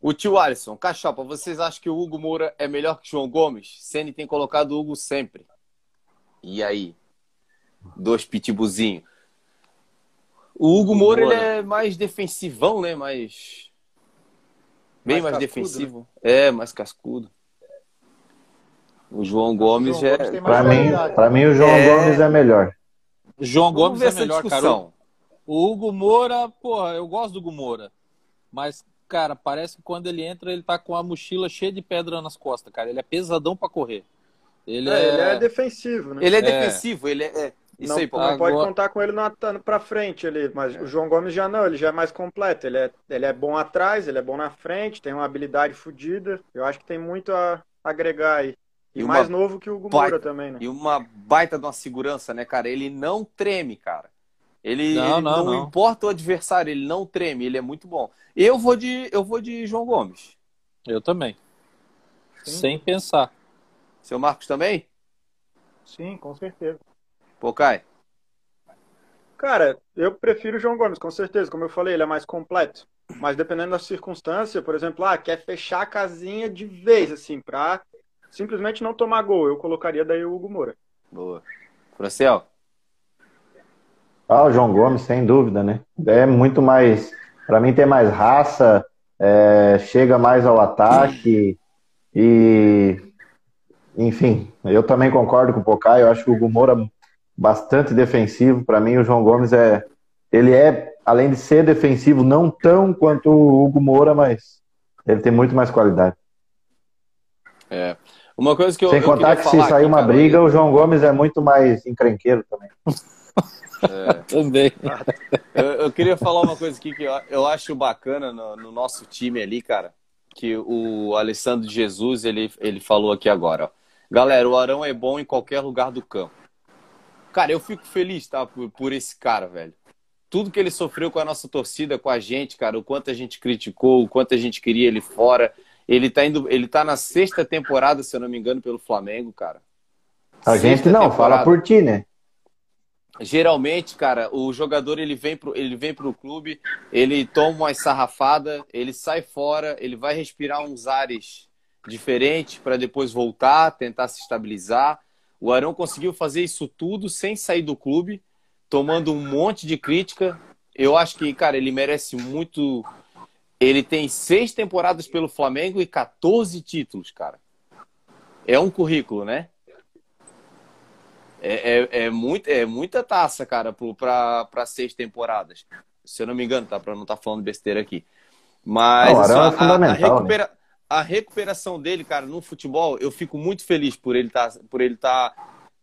O tio Alisson, Cachopa, vocês acham que o Hugo Moura é melhor que o João Gomes? Ceni tem colocado o Hugo sempre. E aí? Dois pitbuzinhos. O Hugo Moura ele é mais defensivão, né? Mais. Bem mais, mais cascudo, defensivo. Né? É, mais cascudo. O João Gomes, João Gomes é. Para mim, para mim, o João é... Gomes é melhor. João Gomes é melhor, cara. O Hugo Moura, porra, eu gosto do Hugo Moura. Mas, cara, parece que quando ele entra, ele tá com a mochila cheia de pedra nas costas, cara. Ele é pesadão para correr. Ele é, é... ele é defensivo, né? Ele é, é. defensivo, ele é. É... Isso não, aí, não pode contar com ele na, pra frente ali, mas o João Gomes já não, ele já é mais completo. Ele é, ele é bom atrás, ele é bom na frente, tem uma habilidade fodida. Eu acho que tem muito a agregar aí. E, e mais novo que o Hugo Moura também, né? E uma baita de uma segurança, né, cara? Ele não treme, cara. Ele não, ele não, não, não, importa o adversário, ele não treme, ele é muito bom. Eu vou de, eu vou de João Gomes. Eu também. Sim. Sem pensar. Seu Marcos também? Sim, com certeza. Pô, Kai? Cara, eu prefiro o João Gomes, com certeza. Como eu falei, ele é mais completo. Mas dependendo da circunstância, por exemplo, ah, quer fechar a casinha de vez, assim, pra simplesmente não tomar gol. Eu colocaria daí o Hugo Moura. Boa. Franciel? Ah, o João Gomes, sem dúvida, né? É muito mais. Para mim, tem mais raça, é, chega mais ao ataque e. Enfim, eu também concordo com o Pocai. Eu acho que o Hugo Moura bastante defensivo. Para mim, o João Gomes é. Ele é, além de ser defensivo, não tão quanto o Hugo Moura, mas ele tem muito mais qualidade. É. Uma coisa que eu, Sem eu contar que se sair uma briga, o João Gomes é muito mais encrenqueiro também. É. <laughs> Também. Eu, eu, queria falar uma coisa aqui que eu, eu acho bacana no, no, nosso time ali, cara. Que o Alessandro Jesus, ele, ele falou aqui agora. Ó. Galera, o Arão é bom em qualquer lugar do campo. Cara, eu fico feliz, tá? Por, por esse cara, velho. Tudo que ele sofreu com a nossa torcida, com a gente, cara, o quanto a gente criticou, o quanto a gente queria ele fora. Ele tá indo, ele tá na sexta temporada, se eu não me engano, pelo Flamengo, cara. A sexta gente não, temporada. fala por ti, né? Geralmente, cara, o jogador ele vem pro, ele vem pro clube, ele toma uma sarrafada, ele sai fora, ele vai respirar uns ares diferentes para depois voltar, tentar se estabilizar. O Arão conseguiu fazer isso tudo sem sair do clube, tomando um monte de crítica. Eu acho que, cara, ele merece muito ele tem seis temporadas pelo Flamengo e 14 títulos, cara. É um currículo, né? É, é, é, muito, é muita taça, cara, para seis temporadas. Se eu não me engano, tá? Para não estar tá falando besteira aqui. Mas não, a, a, a, né? recupera, né? A, recuperação dele, cara, no futebol, eu fico muito feliz por ele tá, por ele tá,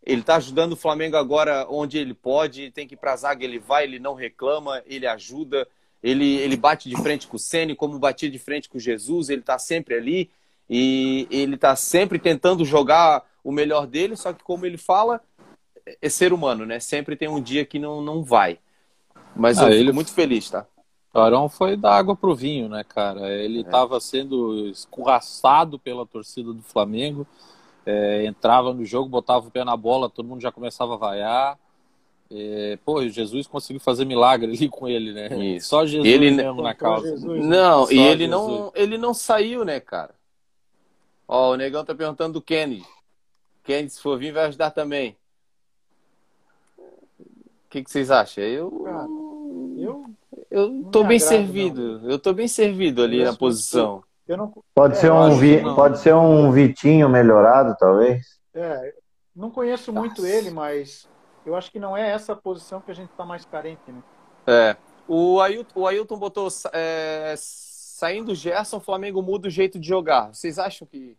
ele tá ajudando o Flamengo agora onde ele pode. Tem que ir pra zaga, ele vai, ele não reclama, ele ajuda. Ele, ele bate de frente com o Ceni, como batia de frente com Jesus, ele está sempre ali e ele está sempre tentando jogar o melhor dele, só que como ele fala, é ser humano, né? Sempre tem um dia que não, não vai. Mas ah, eu ele... fico muito feliz, tá? O Arão foi da água pro vinho, né, cara? Ele estava é. sendo escorraçado pela torcida do Flamengo. É, entrava no jogo, botava o pé na bola, todo mundo já começava a vaiar. É, pô, Jesus conseguiu fazer milagre ali com ele, né? Isso. Só Jesus ele, mesmo na causa. Jesus, não, Só e ele não, ele não saiu, né, cara? Ó, o negão tá perguntando do Kenny. Kenny, se for vir, vai ajudar também. O que, que vocês acham? Eu. Cara, eu. Eu tô bem agrado, servido. Não. Eu tô bem servido ali na posição. Não... Pode, é, ser um vi... pode ser um Vitinho melhorado, talvez. É, não conheço muito Nossa. ele, mas eu acho que não é essa posição que a gente está mais carente, né? É. O Ailton, o Ailton botou é, saindo o Gerson, o Flamengo muda o jeito de jogar. Vocês acham que,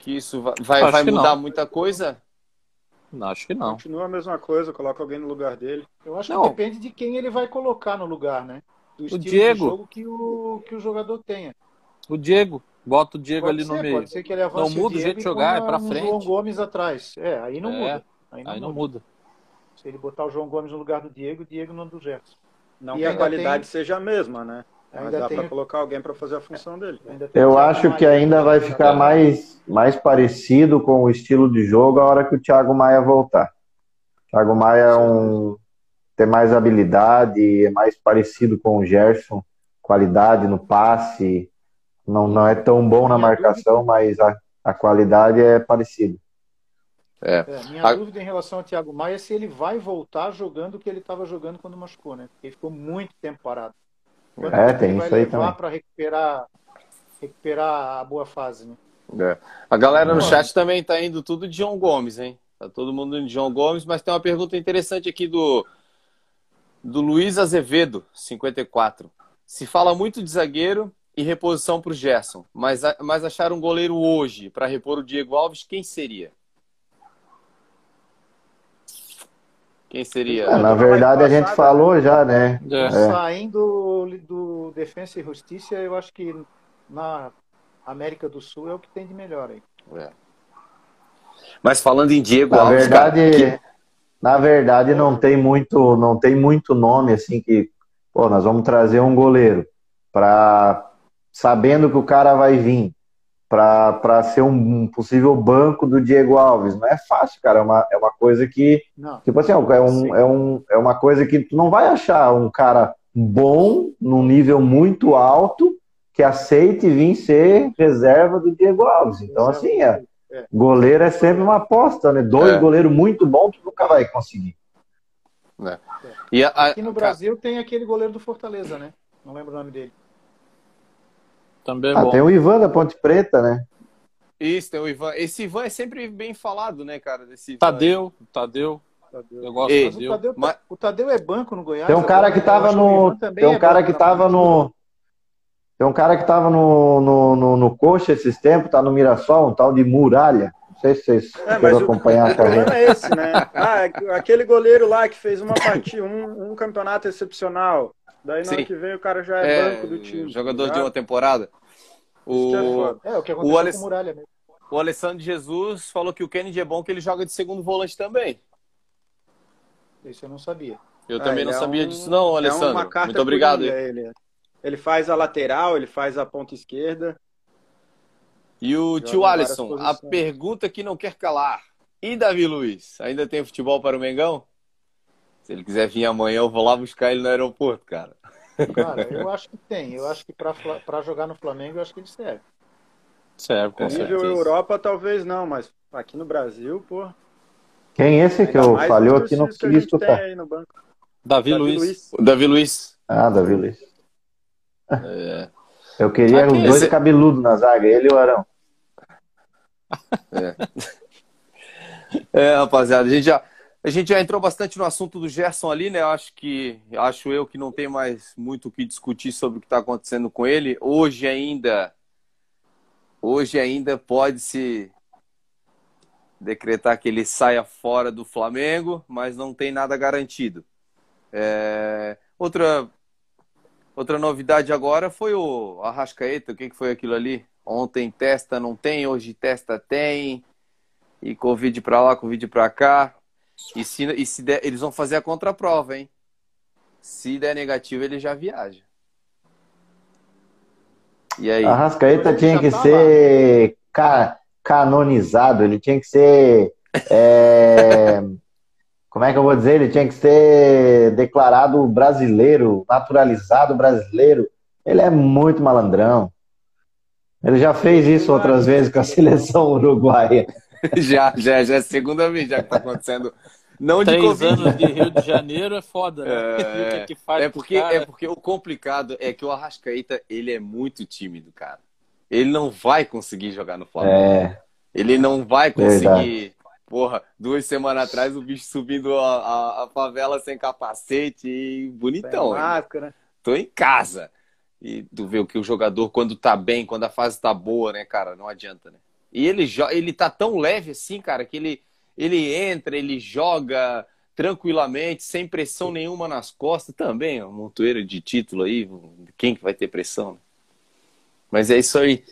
que isso vai, vai, mudar muita coisa? Não, acho que não. Continua a mesma coisa, coloca alguém no lugar dele. Eu acho não. que depende de quem ele vai colocar no lugar, né? Do o Diego. de jogo que o, que o jogador tenha. O Diego. Bota o Diego pode ali ser, no meio. Pode ser que ele avance não muda o, o jeito de jogar, é pra um frente. João Gomes atrás. É, aí não é, muda. Aí não, aí muda. não muda. Se ele botar o João Gomes no lugar do Diego, o Diego no do Gerson. Não e que a qualidade tem... seja a mesma, né? Mas ainda dá tem... para colocar alguém para fazer a função dele. Eu acho que ainda vai ficar mais, mais parecido com o estilo de jogo a hora que o Thiago Maia voltar. O Thiago Maia é um, tem mais habilidade, é mais parecido com o Gerson, qualidade no passe, não, não é tão bom na marcação, mas a, a qualidade é parecida. É. É, minha a... dúvida em relação ao Thiago Maia é se ele vai voltar jogando o que ele estava jogando quando machucou, né? Porque ele ficou muito tempo parado. Quanto é, tem isso aí também. para recuperar, recuperar a boa fase, né? É. A galera no chat também tá indo tudo de João Gomes, hein? Tá todo mundo indo de João Gomes, mas tem uma pergunta interessante aqui do do Luiz Azevedo, 54. Se fala muito de zagueiro e reposição para o Gerson, mas, mas achar um goleiro hoje para repor o Diego Alves, quem seria? Quem seria? É, na verdade, a gente falou já, né? É. Saindo do Defensa e Justiça, eu acho que na América do Sul é o que tem de melhor aí. É. Mas falando em Diego na Alves, verdade, cara, que... na verdade não tem muito, não tem muito nome assim que, pô, nós vamos trazer um goleiro para sabendo que o cara vai vir para ser um possível banco do Diego Alves. Não é fácil, cara. É uma, é uma coisa que. Não. Tipo assim, é, um, é, um, é uma coisa que tu não vai achar um cara bom, num nível muito alto, que aceite vir ser reserva do Diego Alves. Então, assim, é, é. goleiro é sempre uma aposta, né? Dois é. goleiros muito bons tu nunca vai conseguir. É. E a, a, Aqui no Brasil tem aquele goleiro do Fortaleza, né? Não lembro o nome dele. Também é ah, bom. Tem o Ivan da Ponte Preta, né? Isso, tem o Ivan. Esse Ivan é sempre bem falado, né, cara? Desse Tadeu, Tadeu. Eu gosto Ei, Tadeu. O Tadeu, mas... o Tadeu é banco no Goiás. Tem um cara que tava no. Tem um cara é que tava no. Tem um cara que tava no, no, no, no Coxa esses tempos, tá no Mirassol, um tal de Muralha. Não sei se vocês é, acompanhar o, problema é esse, né? Ah, aquele goleiro lá que fez uma partida, um, um campeonato excepcional. Daí na Sim. hora que vem o cara já é, é banco do time. Jogador de uma temporada. O, é, é, o que aconteceu o Aless... com o Muralha mesmo. O Alessandro Jesus falou que o Kennedy é bom que ele joga de segundo volante também. Isso eu não sabia. Eu também ah, não sabia é um... disso não, é Alessandro. É Muito obrigado. Ele. ele faz a lateral, ele faz a ponta esquerda. E o Joga tio Alisson, a pergunta que não quer calar. E Davi Luiz, ainda tem futebol para o Mengão? Se ele quiser vir amanhã, eu vou lá buscar ele no aeroporto, cara. Cara, eu acho que tem. Eu acho que para jogar no Flamengo, eu acho que ele serve. Serve, com Nível certeza. Europa, talvez não, mas aqui no Brasil, pô. Quem é esse que eu falhou aqui no queria escutar? Davi, Davi Luiz. Luiz. Davi Luiz. Ah, Davi Luiz. É. Eu queria os dois esse... cabeludos na zaga, ele e o Arão. É. <laughs> é, rapaziada, a gente já a gente já entrou bastante no assunto do Gerson ali, né? Acho que acho eu que não tem mais muito o que discutir sobre o que está acontecendo com ele. Hoje ainda, hoje ainda pode se decretar que ele saia fora do Flamengo, mas não tem nada garantido. É... Outra outra novidade agora foi o Arrascaeta. O que, que foi aquilo ali? Ontem testa, não tem. Hoje testa, tem. E Covid para lá, Covid para cá. E se, e se der, eles vão fazer a contraprova, hein? Se der negativo, ele já viaja. E aí? A Rascaeta tinha que ser ca canonizado, ele tinha que ser. É... <laughs> Como é que eu vou dizer? Ele tinha que ser declarado brasileiro, naturalizado brasileiro. Ele é muito malandrão. Ele já fez isso outras vezes com a seleção uruguaia. <laughs> já, já, já é a segunda vez já que está acontecendo. Não Três de Covid. anos de Rio de Janeiro é foda, né? É, <laughs> que que é, porque, é porque o complicado é que o Arrascaeta, ele é muito tímido, cara. Ele não vai conseguir jogar no Flamengo. É. Ele não vai conseguir. Verdade. Porra, duas semanas atrás o bicho subindo a, a, a favela sem capacete e bonitão. Sem máscara. Tô em casa. E tu vê o que o jogador, quando tá bem, quando a fase tá boa, né, cara, não adianta, né? E ele, ele tá tão leve assim, cara, que ele, ele entra, ele joga tranquilamente, sem pressão nenhuma nas costas. Também, um montoeiro de título aí, quem que vai ter pressão? Né? Mas é isso aí.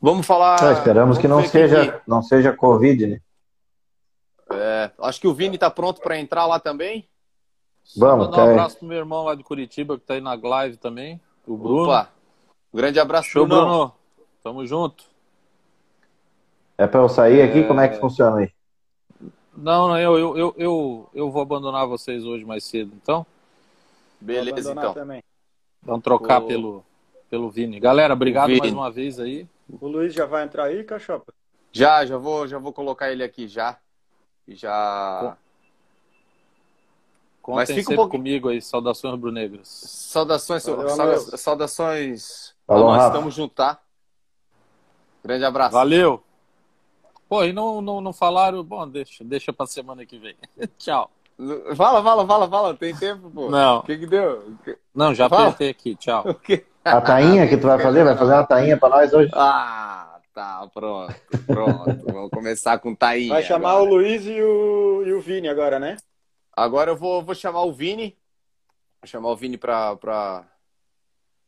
Vamos falar. Ah, esperamos vamos que não seja, que... não seja Covid, né? É, acho que o Vini tá pronto para entrar lá também. Vamos, Só mandar um abraço pro meu irmão lá de Curitiba, que tá aí na live também, o Bruno. Opa, um grande abraço, Show, Bruno. Bruno. Tamo junto. É para eu sair aqui? É... Como é que funciona aí? Não, não, eu, eu, eu, eu, eu vou abandonar vocês hoje mais cedo, então. Beleza, então. Também. Vamos trocar o... pelo, pelo Vini. Galera, obrigado Vini. mais uma vez aí. O Luiz já vai entrar aí, Cachopa? Já, já vou, já vou colocar ele aqui já. Já. Contem Mas fica um pouco comigo aí, saudações rubro-negras. Saudações, Valeu, saudações. Falou, nós estamos juntos, tá? Grande abraço. Valeu. Pô, e não, não, não falaram. Bom, deixa, deixa pra semana que vem. <laughs> Tchau. Fala, fala, fala, fala. Tem tempo, pô. Não. O que, que deu? Não, já fala. apertei aqui. Tchau. <laughs> A tainha que tu vai fazer? Vai fazer uma tainha pra nós hoje? Ah, tá. Pronto. Pronto. <laughs> Vamos começar com tainha. Vai chamar agora. o Luiz e o, e o Vini agora, né? Agora eu vou, vou chamar o Vini. Vou chamar o Vini pra, pra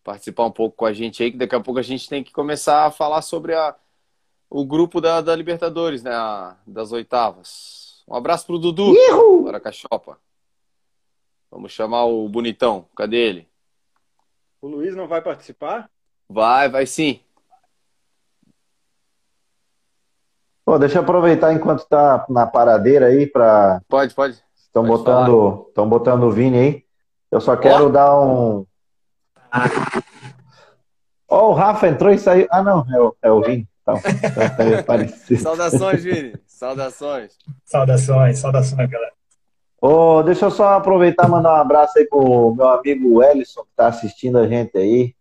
participar um pouco com a gente aí, que daqui a pouco a gente tem que começar a falar sobre a o grupo da, da Libertadores, né? Das oitavas. Um abraço pro Dudu, para Cachopa. Vamos chamar o bonitão. Cadê ele? O Luiz não vai participar? Vai, vai sim. Pô, deixa eu aproveitar enquanto tá na paradeira aí para. Pode, pode. Estão botando, estão botando o Vini aí. Eu só quero oh. dar um. Ó, oh, o Rafa entrou e saiu. Ah, não, é o, é o Vini. Então, saudações, Vini. Saudações. Saudações, saudações, galera. Oh, deixa eu só aproveitar e mandar um abraço aí pro meu amigo Ellison, que está assistindo a gente aí.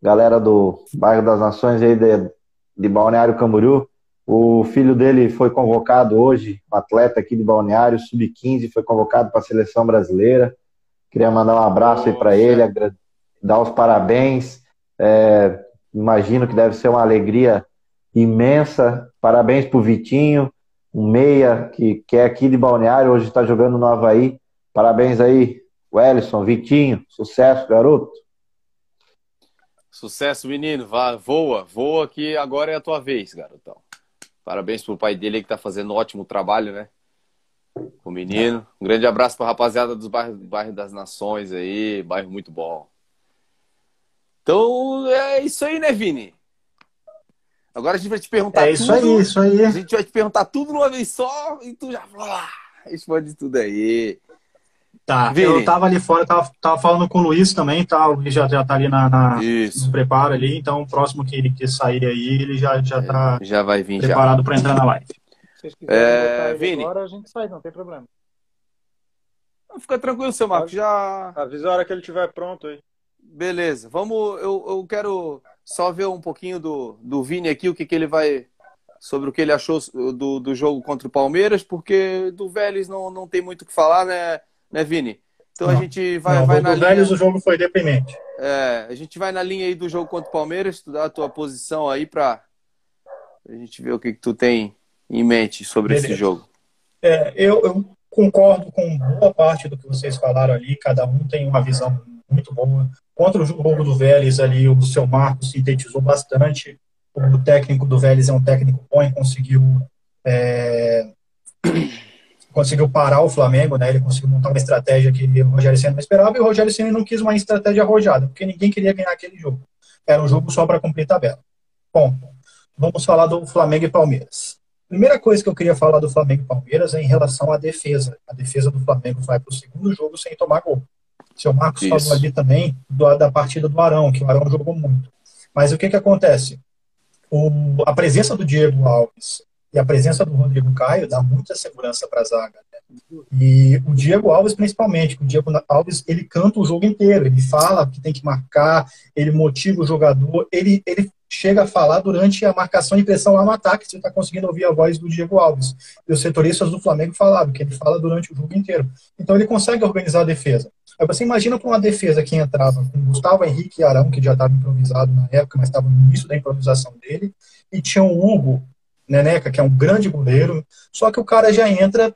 Galera do Bairro das Nações aí de, de Balneário Camboriú. O filho dele foi convocado hoje, um atleta aqui de Balneário, sub-15, foi convocado para a seleção brasileira. Queria mandar um abraço aí para ele, dar os parabéns. É, imagino que deve ser uma alegria imensa. Parabéns pro Vitinho, um meia que, que é aqui de Balneário, hoje está jogando no Havaí. Parabéns aí, Wellison, Vitinho, sucesso, garoto. Sucesso, menino. Vá, voa, voa que agora é a tua vez, garotão. Parabéns pro pai dele que tá fazendo um ótimo trabalho, né? O menino. Um grande abraço pra rapaziada dos bairros, bairro das Nações aí, bairro muito bom. Então é isso aí, né, Vini? Agora a gente vai te perguntar é isso tudo. aí, isso aí. A gente vai te perguntar tudo numa vez só e tu já ah, responde tudo aí. Tá, eu tava ali fora, tava, tava falando com o Luiz também, tá? O Luiz já, já tá ali na, na no preparo ali, então o próximo que, que sair aí, ele já, já tá já vai vir preparado para entrar na live. Se vocês quiserem é, Vini. agora, a gente sai, não tem problema. Fica tranquilo, seu Marcos, já... Avisa a hora que ele estiver pronto aí. Beleza, vamos, eu, eu quero só ver um pouquinho do, do Vini aqui, o que, que ele vai. Sobre o que ele achou do, do jogo contra o Palmeiras, porque do Vélez não, não tem muito o que falar, né, né Vini? Então não, a gente vai, não, vai do, na linha. Vélez o jogo foi dependente. É, a gente vai na linha aí do jogo contra o Palmeiras, estudar a tua posição aí para a gente ver o que, que tu tem em mente sobre Beleza. esse jogo. É, eu, eu concordo com boa parte do que vocês falaram ali, cada um tem uma visão muito boa. Contra o jogo do Vélez ali, o seu Marcos sintetizou bastante. O técnico do Vélez é um técnico bom e conseguiu é, conseguiu parar o Flamengo, né? Ele conseguiu montar uma estratégia que o Rogério Senna não esperava e o Rogério Senna não quis uma estratégia arrojada, porque ninguém queria ganhar aquele jogo. Era um jogo só para cumprir tabela. Bom, vamos falar do Flamengo e Palmeiras. Primeira coisa que eu queria falar do Flamengo e Palmeiras é em relação à defesa. A defesa do Flamengo vai para o segundo jogo sem tomar gol. O seu Marcos Isso. falou ali também do, da partida do Arão, que o Arão jogou muito. Mas o que, que acontece? O, a presença do Diego Alves e a presença do Rodrigo Caio dá muita segurança para a zaga. Né? E o Diego Alves, principalmente, o Diego Alves ele canta o jogo inteiro, ele fala que tem que marcar, ele motiva o jogador, ele, ele chega a falar durante a marcação e pressão lá no ataque, você está conseguindo ouvir a voz do Diego Alves. E os setoristas do Flamengo falavam que ele fala durante o jogo inteiro. Então ele consegue organizar a defesa. Aí você imagina para uma defesa que entrava com Gustavo Henrique e Arão, que já estava improvisado na época, mas estava no início da improvisação dele, e tinha o Hugo, Neneca, que é um grande goleiro, só que o cara já entra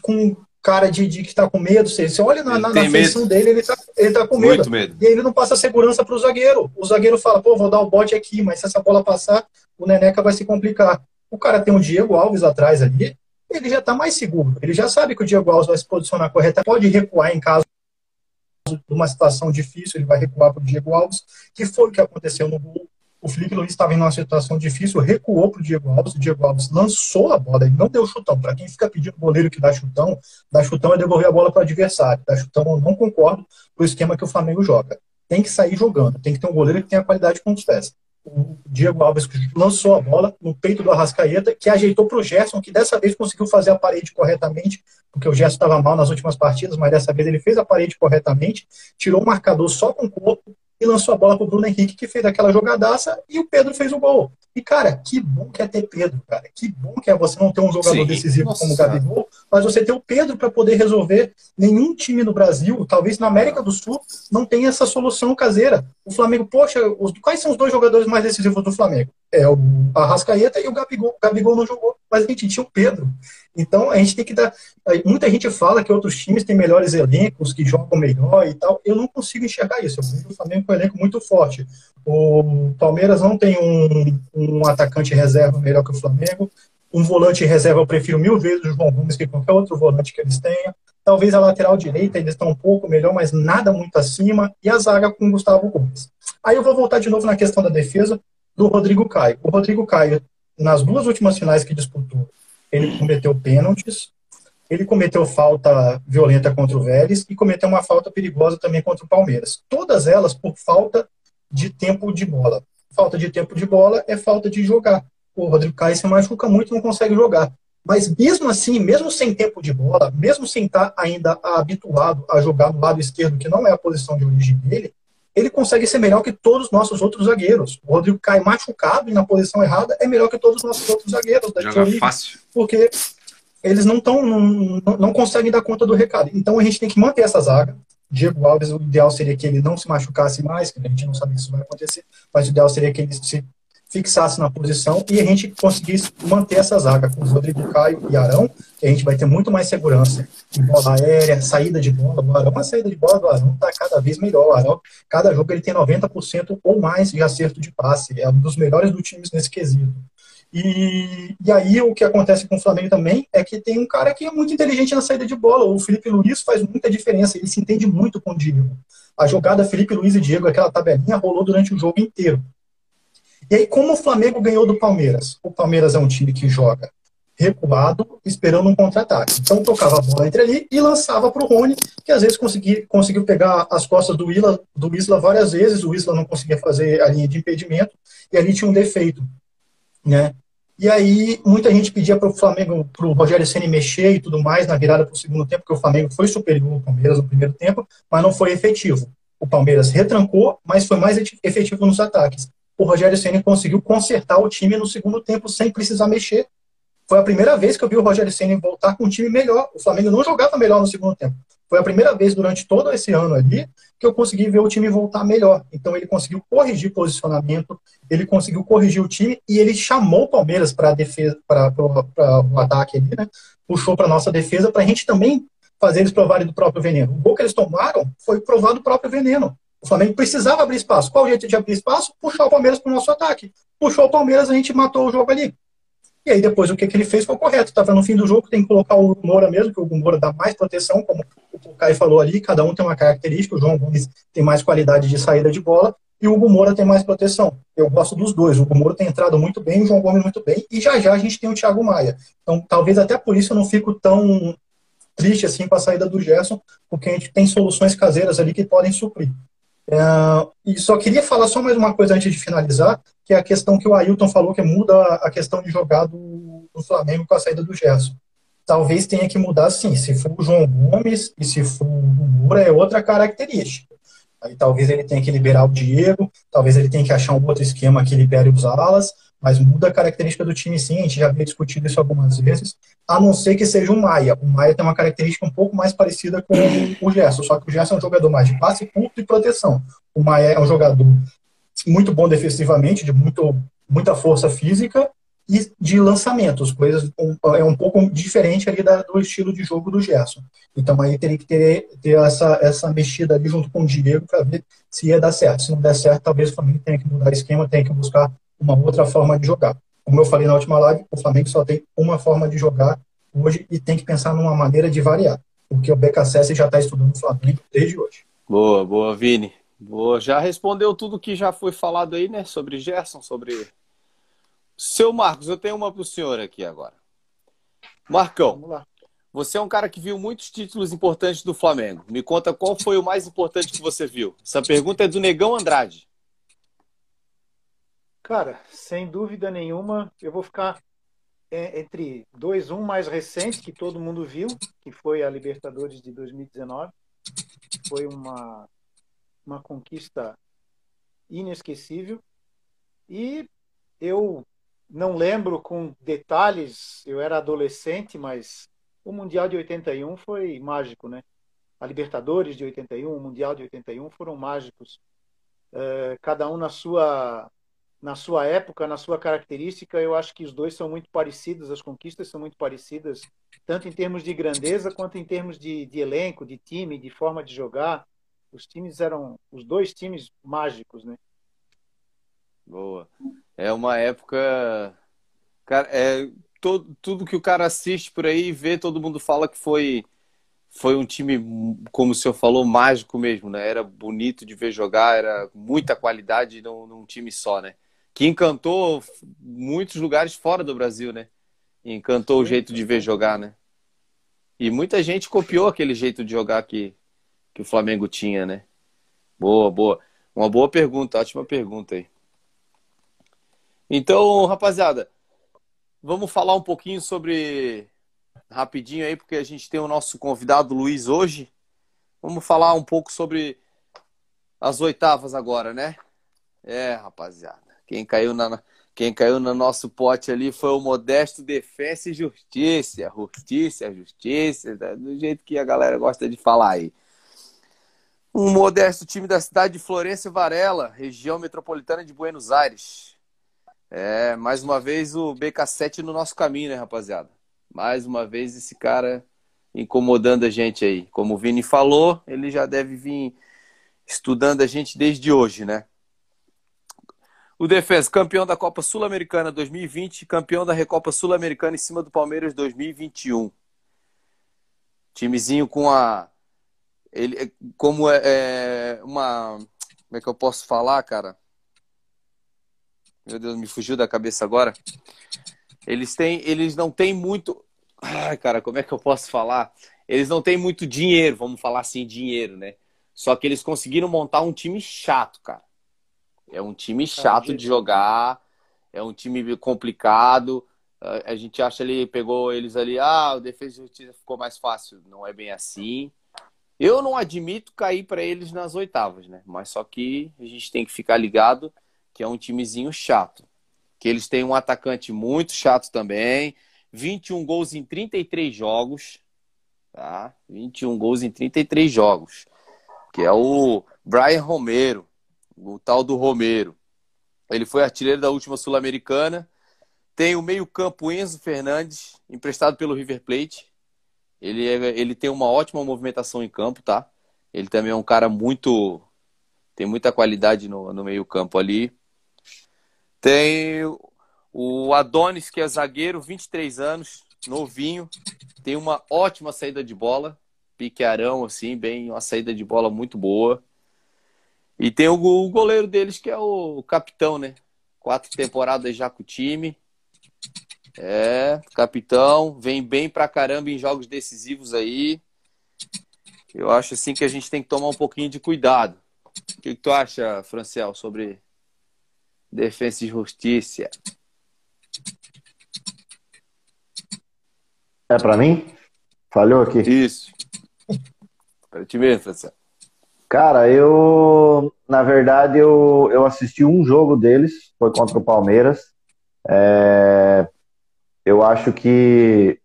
com cara de, de que está com medo. Você, você olha na, na, na feição dele, ele está ele tá com medo. medo. E ele não passa segurança para o zagueiro. O zagueiro fala, pô, vou dar o bote aqui, mas se essa bola passar, o Neneca vai se complicar. O cara tem o Diego Alves atrás ali, ele já está mais seguro. Ele já sabe que o Diego Alves vai se posicionar correto, pode recuar em caso de uma situação difícil, ele vai recuar para o Diego Alves, que foi o que aconteceu no gol o Felipe Luiz estava em uma situação difícil, recuou para o Diego Alves, o Diego Alves lançou a bola, ele não deu chutão. Para quem fica pedindo goleiro que dá chutão, dar chutão é devolver a bola para o adversário. Dar chutão eu não concordo com o esquema que o Flamengo joga. Tem que sair jogando, tem que ter um goleiro que tenha qualidade com os pés. O Diego Alves lançou a bola no peito do Arrascaeta, que ajeitou para o Gerson, que dessa vez conseguiu fazer a parede corretamente, porque o Gerson estava mal nas últimas partidas, mas dessa vez ele fez a parede corretamente, tirou o marcador só com o corpo, e lançou a bola pro Bruno Henrique, que fez aquela jogadaça, e o Pedro fez o gol. E, cara, que bom que é ter Pedro, cara. Que bom que é você não ter um jogador Sim. decisivo Nossa. como o Gabigol, mas você ter o Pedro para poder resolver. Nenhum time no Brasil, talvez na América do Sul, não tem essa solução caseira. O Flamengo, poxa, os, quais são os dois jogadores mais decisivos do Flamengo? É o Arrascaeta e o Gabigol. O Gabigol não jogou, mas a gente tinha o Pedro. Então a gente tem que dar. Muita gente fala que outros times têm melhores elencos, que jogam melhor e tal. Eu não consigo enxergar isso. Eu vejo o Flamengo com um elenco muito forte. O Palmeiras não tem um, um atacante reserva melhor que o Flamengo. Um volante reserva eu prefiro mil vezes o João Gomes que qualquer outro volante que eles tenham. Talvez a lateral direita eles estão um pouco melhor, mas nada muito acima. E a zaga com o Gustavo Gomes. Aí eu vou voltar de novo na questão da defesa do Rodrigo Caio. O Rodrigo Caio, nas duas últimas finais que disputou, ele cometeu pênaltis, ele cometeu falta violenta contra o Vélez e cometeu uma falta perigosa também contra o Palmeiras. Todas elas por falta de tempo de bola. Falta de tempo de bola é falta de jogar. O Rodrigo Caio se machuca muito não consegue jogar. Mas mesmo assim, mesmo sem tempo de bola, mesmo sem estar ainda habituado a jogar no lado esquerdo, que não é a posição de origem dele, ele consegue ser melhor que todos os nossos outros zagueiros. O Rodrigo cai machucado e na posição errada é melhor que todos os nossos outros zagueiros. Da Joga fácil. Porque eles não, tão, não, não conseguem dar conta do recado. Então a gente tem que manter essa zaga. Diego Alves, o ideal seria que ele não se machucasse mais, que a gente não sabe se isso vai acontecer, mas o ideal seria que ele se fixasse na posição e a gente conseguisse manter essa zaga com o Rodrigo Caio e Arão, que a gente vai ter muito mais segurança em bola aérea, saída de bola. O Arão, a saída de bola do Arão está cada vez melhor. O Arão, cada jogo ele tem 90% ou mais de acerto de passe. É um dos melhores do time nesse quesito. E, e aí o que acontece com o Flamengo também é que tem um cara que é muito inteligente na saída de bola. O Felipe Luiz faz muita diferença, ele se entende muito com o Diego. A jogada Felipe Luiz e Diego, aquela tabelinha, rolou durante o jogo inteiro. E aí, como o Flamengo ganhou do Palmeiras? O Palmeiras é um time que joga recuado, esperando um contra-ataque. Então tocava a bola entre ali e lançava para o Rony, que às vezes consegui, conseguiu pegar as costas do Isla, do Isla várias vezes, o Isla não conseguia fazer a linha de impedimento, e ali tinha um defeito. Né? E aí muita gente pedia para o Flamengo, para o Rogério Senna mexer e tudo mais na virada para o segundo tempo, porque o Flamengo foi superior ao Palmeiras no primeiro tempo, mas não foi efetivo. O Palmeiras retrancou, mas foi mais efetivo nos ataques o Rogério Ceni conseguiu consertar o time no segundo tempo sem precisar mexer. Foi a primeira vez que eu vi o Rogério Ceni voltar com um time melhor. O Flamengo não jogava melhor no segundo tempo. Foi a primeira vez durante todo esse ano ali que eu consegui ver o time voltar melhor. Então ele conseguiu corrigir posicionamento, ele conseguiu corrigir o time e ele chamou o Palmeiras para defesa, para o ataque ali, né? Puxou para nossa defesa para a gente também fazer eles provarem do próprio veneno. O gol que eles tomaram foi provar do próprio veneno. O Flamengo precisava abrir espaço. Qual o jeito de abrir espaço? Puxar o Palmeiras para o nosso ataque. Puxou o Palmeiras, a gente matou o jogo ali. E aí depois o que, que ele fez foi correto. Estava no fim do jogo, tem que colocar o Moura mesmo, que o Moura dá mais proteção, como o Caio falou ali, cada um tem uma característica, o João Gomes tem mais qualidade de saída de bola, e o Hugo Moura tem mais proteção. Eu gosto dos dois. O Hugo Moura tem entrado muito bem, o João Gomes muito bem, e já já a gente tem o Thiago Maia. Então, talvez até por isso eu não fico tão triste assim com a saída do Gerson, porque a gente tem soluções caseiras ali que podem suprir. É, e só queria falar só mais uma coisa antes de finalizar, que é a questão que o Ailton falou, que muda a questão de jogar do, do Flamengo com a saída do Gerson. Talvez tenha que mudar sim. Se for o João Gomes e se for o Moura, é outra característica. Aí talvez ele tenha que liberar o Diego, talvez ele tenha que achar um outro esquema que libere os alas, mas muda a característica do time sim, a gente já havia discutido isso algumas vezes, a não ser que seja o Maia. O Maia tem uma característica um pouco mais parecida com o Gerson, só que o Gerson é um jogador mais de passe curto e proteção. O Maia é um jogador muito bom defensivamente, de muito, muita força física e de lançamentos, coisas um, é um pouco diferente ali da, do estilo de jogo do Gerson. Então aí teria que ter, ter essa, essa mexida ali junto com o Diego para ver se ia dar certo. Se não der certo, talvez o Flamengo tenha que mudar esquema, tenha que buscar uma outra forma de jogar. Como eu falei na última live, o Flamengo só tem uma forma de jogar hoje e tem que pensar numa maneira de variar, porque o BKSS já está estudando o Flamengo desde hoje. Boa, boa, Vini. Boa, já respondeu tudo que já foi falado aí, né? Sobre Gerson, sobre. Seu Marcos, eu tenho uma para o senhor aqui agora. Marcão, você é um cara que viu muitos títulos importantes do Flamengo. Me conta qual foi o mais importante que você viu. Essa pergunta é do Negão Andrade. Cara, sem dúvida nenhuma, eu vou ficar é, entre dois, um mais recente, que todo mundo viu, que foi a Libertadores de 2019. Foi uma, uma conquista inesquecível. E eu não lembro com detalhes, eu era adolescente, mas o Mundial de 81 foi mágico, né? A Libertadores de 81, o Mundial de 81 foram mágicos. É, cada um na sua na sua época, na sua característica, eu acho que os dois são muito parecidos, as conquistas são muito parecidas, tanto em termos de grandeza quanto em termos de, de elenco, de time, de forma de jogar. Os times eram os dois times mágicos, né? Boa. É uma época. Cara, é, todo, tudo que o cara assiste por aí vê, todo mundo fala que foi foi um time, como o senhor falou, mágico mesmo, né? Era bonito de ver jogar, era muita qualidade num, num time só, né? Que encantou muitos lugares fora do Brasil, né? Encantou o jeito de ver jogar, né? E muita gente copiou aquele jeito de jogar que, que o Flamengo tinha, né? Boa, boa. Uma boa pergunta, ótima pergunta aí. Então, rapaziada, vamos falar um pouquinho sobre. Rapidinho aí, porque a gente tem o nosso convidado Luiz hoje. Vamos falar um pouco sobre as oitavas agora, né? É, rapaziada. Quem caiu, na, quem caiu no nosso pote ali foi o Modesto Defensa e Justiça. Justiça, Justiça, do jeito que a galera gosta de falar aí. Um modesto time da cidade de Florença e Varela, região metropolitana de Buenos Aires. É, mais uma vez o BK7 no nosso caminho, né, rapaziada? Mais uma vez esse cara incomodando a gente aí. Como o Vini falou, ele já deve vir estudando a gente desde hoje, né? O Defesa, campeão da Copa Sul-Americana 2020, campeão da Recopa Sul-Americana em cima do Palmeiras 2021. Timezinho com a. Ele, como é, é, uma. Como é que eu posso falar, cara? Meu Deus, me fugiu da cabeça agora. Eles têm. Eles não têm muito. Ai, cara, como é que eu posso falar? Eles não têm muito dinheiro, vamos falar assim, dinheiro, né? Só que eles conseguiram montar um time chato, cara. É um time chato de jogar, é um time complicado. A gente acha ele pegou eles ali, ah, o defesa de justiça ficou mais fácil. Não é bem assim. Eu não admito cair para eles nas oitavas, né? Mas só que a gente tem que ficar ligado que é um timezinho chato. Que eles têm um atacante muito chato também. 21 gols em 33 jogos. Tá? 21 gols em 33 jogos. Que é o Brian Romero o tal do Romero. Ele foi artilheiro da última Sul-Americana. Tem o meio-campo Enzo Fernandes, emprestado pelo River Plate. Ele, é, ele tem uma ótima movimentação em campo, tá? Ele também é um cara muito. tem muita qualidade no, no meio-campo ali. Tem O Adonis, que é zagueiro, 23 anos, novinho, tem uma ótima saída de bola, piquearão, assim, bem, uma saída de bola muito boa. E tem o goleiro deles, que é o capitão, né? Quatro temporadas já com o time. É, capitão, vem bem pra caramba em jogos decisivos aí. Eu acho assim que a gente tem que tomar um pouquinho de cuidado. O que, que tu acha, Franciel, sobre defesa e justiça? É para mim? Falhou aqui. Isso. Para ti mesmo, Franciel. Cara, eu, na verdade, eu, eu assisti um jogo deles, foi contra o Palmeiras. É, eu acho que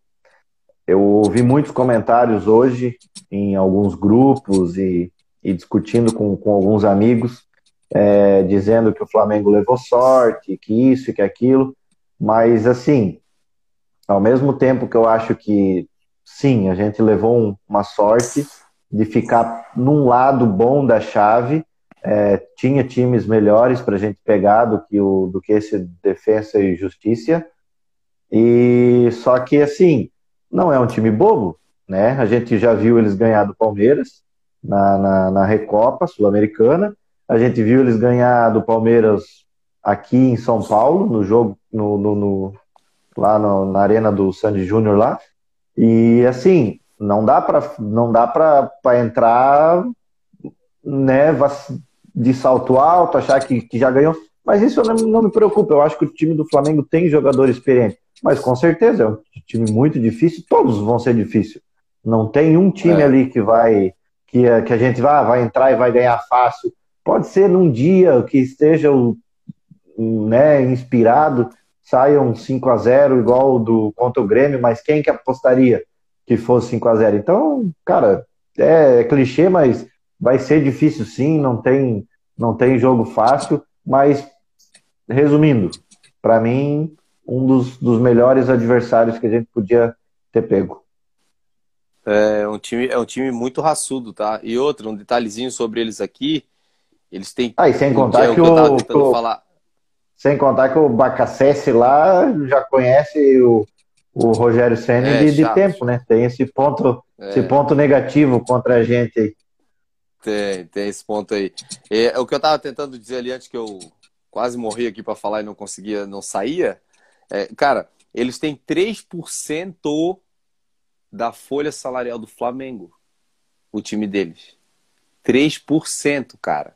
eu ouvi muitos comentários hoje em alguns grupos e, e discutindo com, com alguns amigos, é, dizendo que o Flamengo levou sorte, que isso e que aquilo, mas assim, ao mesmo tempo que eu acho que sim, a gente levou um, uma sorte de ficar num lado bom da chave, é, tinha times melhores para a gente pegar do que, o, do que esse Defensa e Justiça, e só que assim, não é um time bobo, né? A gente já viu eles ganhar do Palmeiras na, na, na Recopa Sul-Americana. A gente viu eles ganhar do Palmeiras aqui em São Paulo, no jogo, no, no, no lá no, na arena do Sandy Júnior lá. E assim, não dá para não dá para entrar né, de salto alto, achar que, que já ganhou. Mas isso não, não me preocupa. Eu acho que o time do Flamengo tem jogador experiente. Mas com certeza é um time muito difícil, todos vão ser difíceis. Não tem um time é. ali que vai que, que a gente vai, vai entrar e vai ganhar fácil. Pode ser num dia que esteja né, inspirado, saia um 5 a 0 igual do contra o Grêmio, mas quem que apostaria que fosse 5 a 0 Então, cara, é, é clichê, mas vai ser difícil sim, não tem, não tem jogo fácil, mas resumindo, para mim um dos, dos melhores adversários que a gente podia ter pego. É um time, é um time muito raçudo, tá? E outro, um detalhezinho sobre eles aqui, eles têm. Ah, e sem contar que, que, o, que o, falar. Sem contar que o Bacacesse lá já conhece o, o Rogério Senna é, de, de, tempo, né? Tem esse ponto, é. esse ponto negativo contra a gente aí. Tem, tem esse ponto aí. É, o que eu tava tentando dizer ali antes que eu quase morri aqui para falar e não conseguia, não saía, é, cara, eles têm 3% da folha salarial do Flamengo, o time deles. 3%, cara.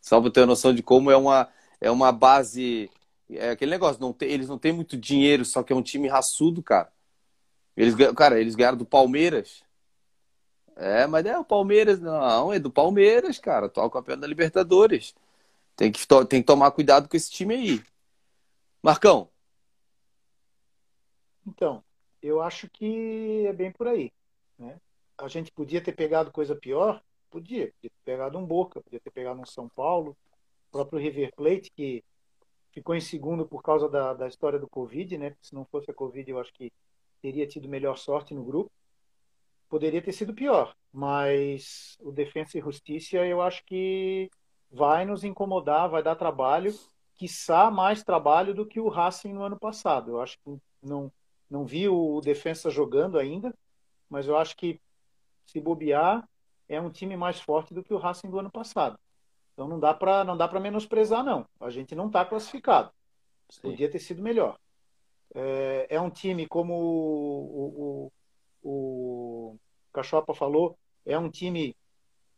Só para ter uma noção de como é uma, é uma base. É aquele negócio, não tem, eles não têm muito dinheiro, só que é um time raçudo, cara. Eles, cara, eles ganharam do Palmeiras. É, mas é o Palmeiras, não, é do Palmeiras, cara, atual campeão da Libertadores. Tem que, tem que tomar cuidado com esse time aí. Marcão. Então, eu acho que é bem por aí. Né? A gente podia ter pegado coisa pior? Podia. Podia ter pegado um Boca, podia ter pegado um São Paulo, o próprio River Plate, que ficou em segundo por causa da, da história do Covid, né? Se não fosse a Covid, eu acho que teria tido melhor sorte no grupo. Poderia ter sido pior, mas o Defensa e Justiça eu acho que vai nos incomodar, vai dar trabalho quiçá mais trabalho do que o Racing no ano passado. Eu acho que não, não vi o defensa jogando ainda, mas eu acho que se bobear é um time mais forte do que o Racing do ano passado. Então não dá para não dá para menosprezar não. A gente não está classificado. Sim. Podia ter sido melhor. É, é um time como o, o, o Cachopa falou, é um time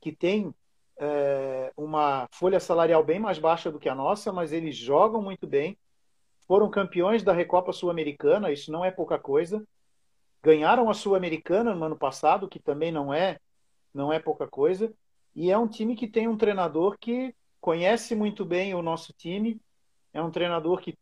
que tem é, uma folha salarial bem mais baixa do que a nossa, mas eles jogam muito bem. Foram campeões da Recopa Sul-Americana, isso não é pouca coisa. Ganharam a Sul-Americana no ano passado, que também não é não é pouca coisa. E é um time que tem um treinador que conhece muito bem o nosso time. É um treinador que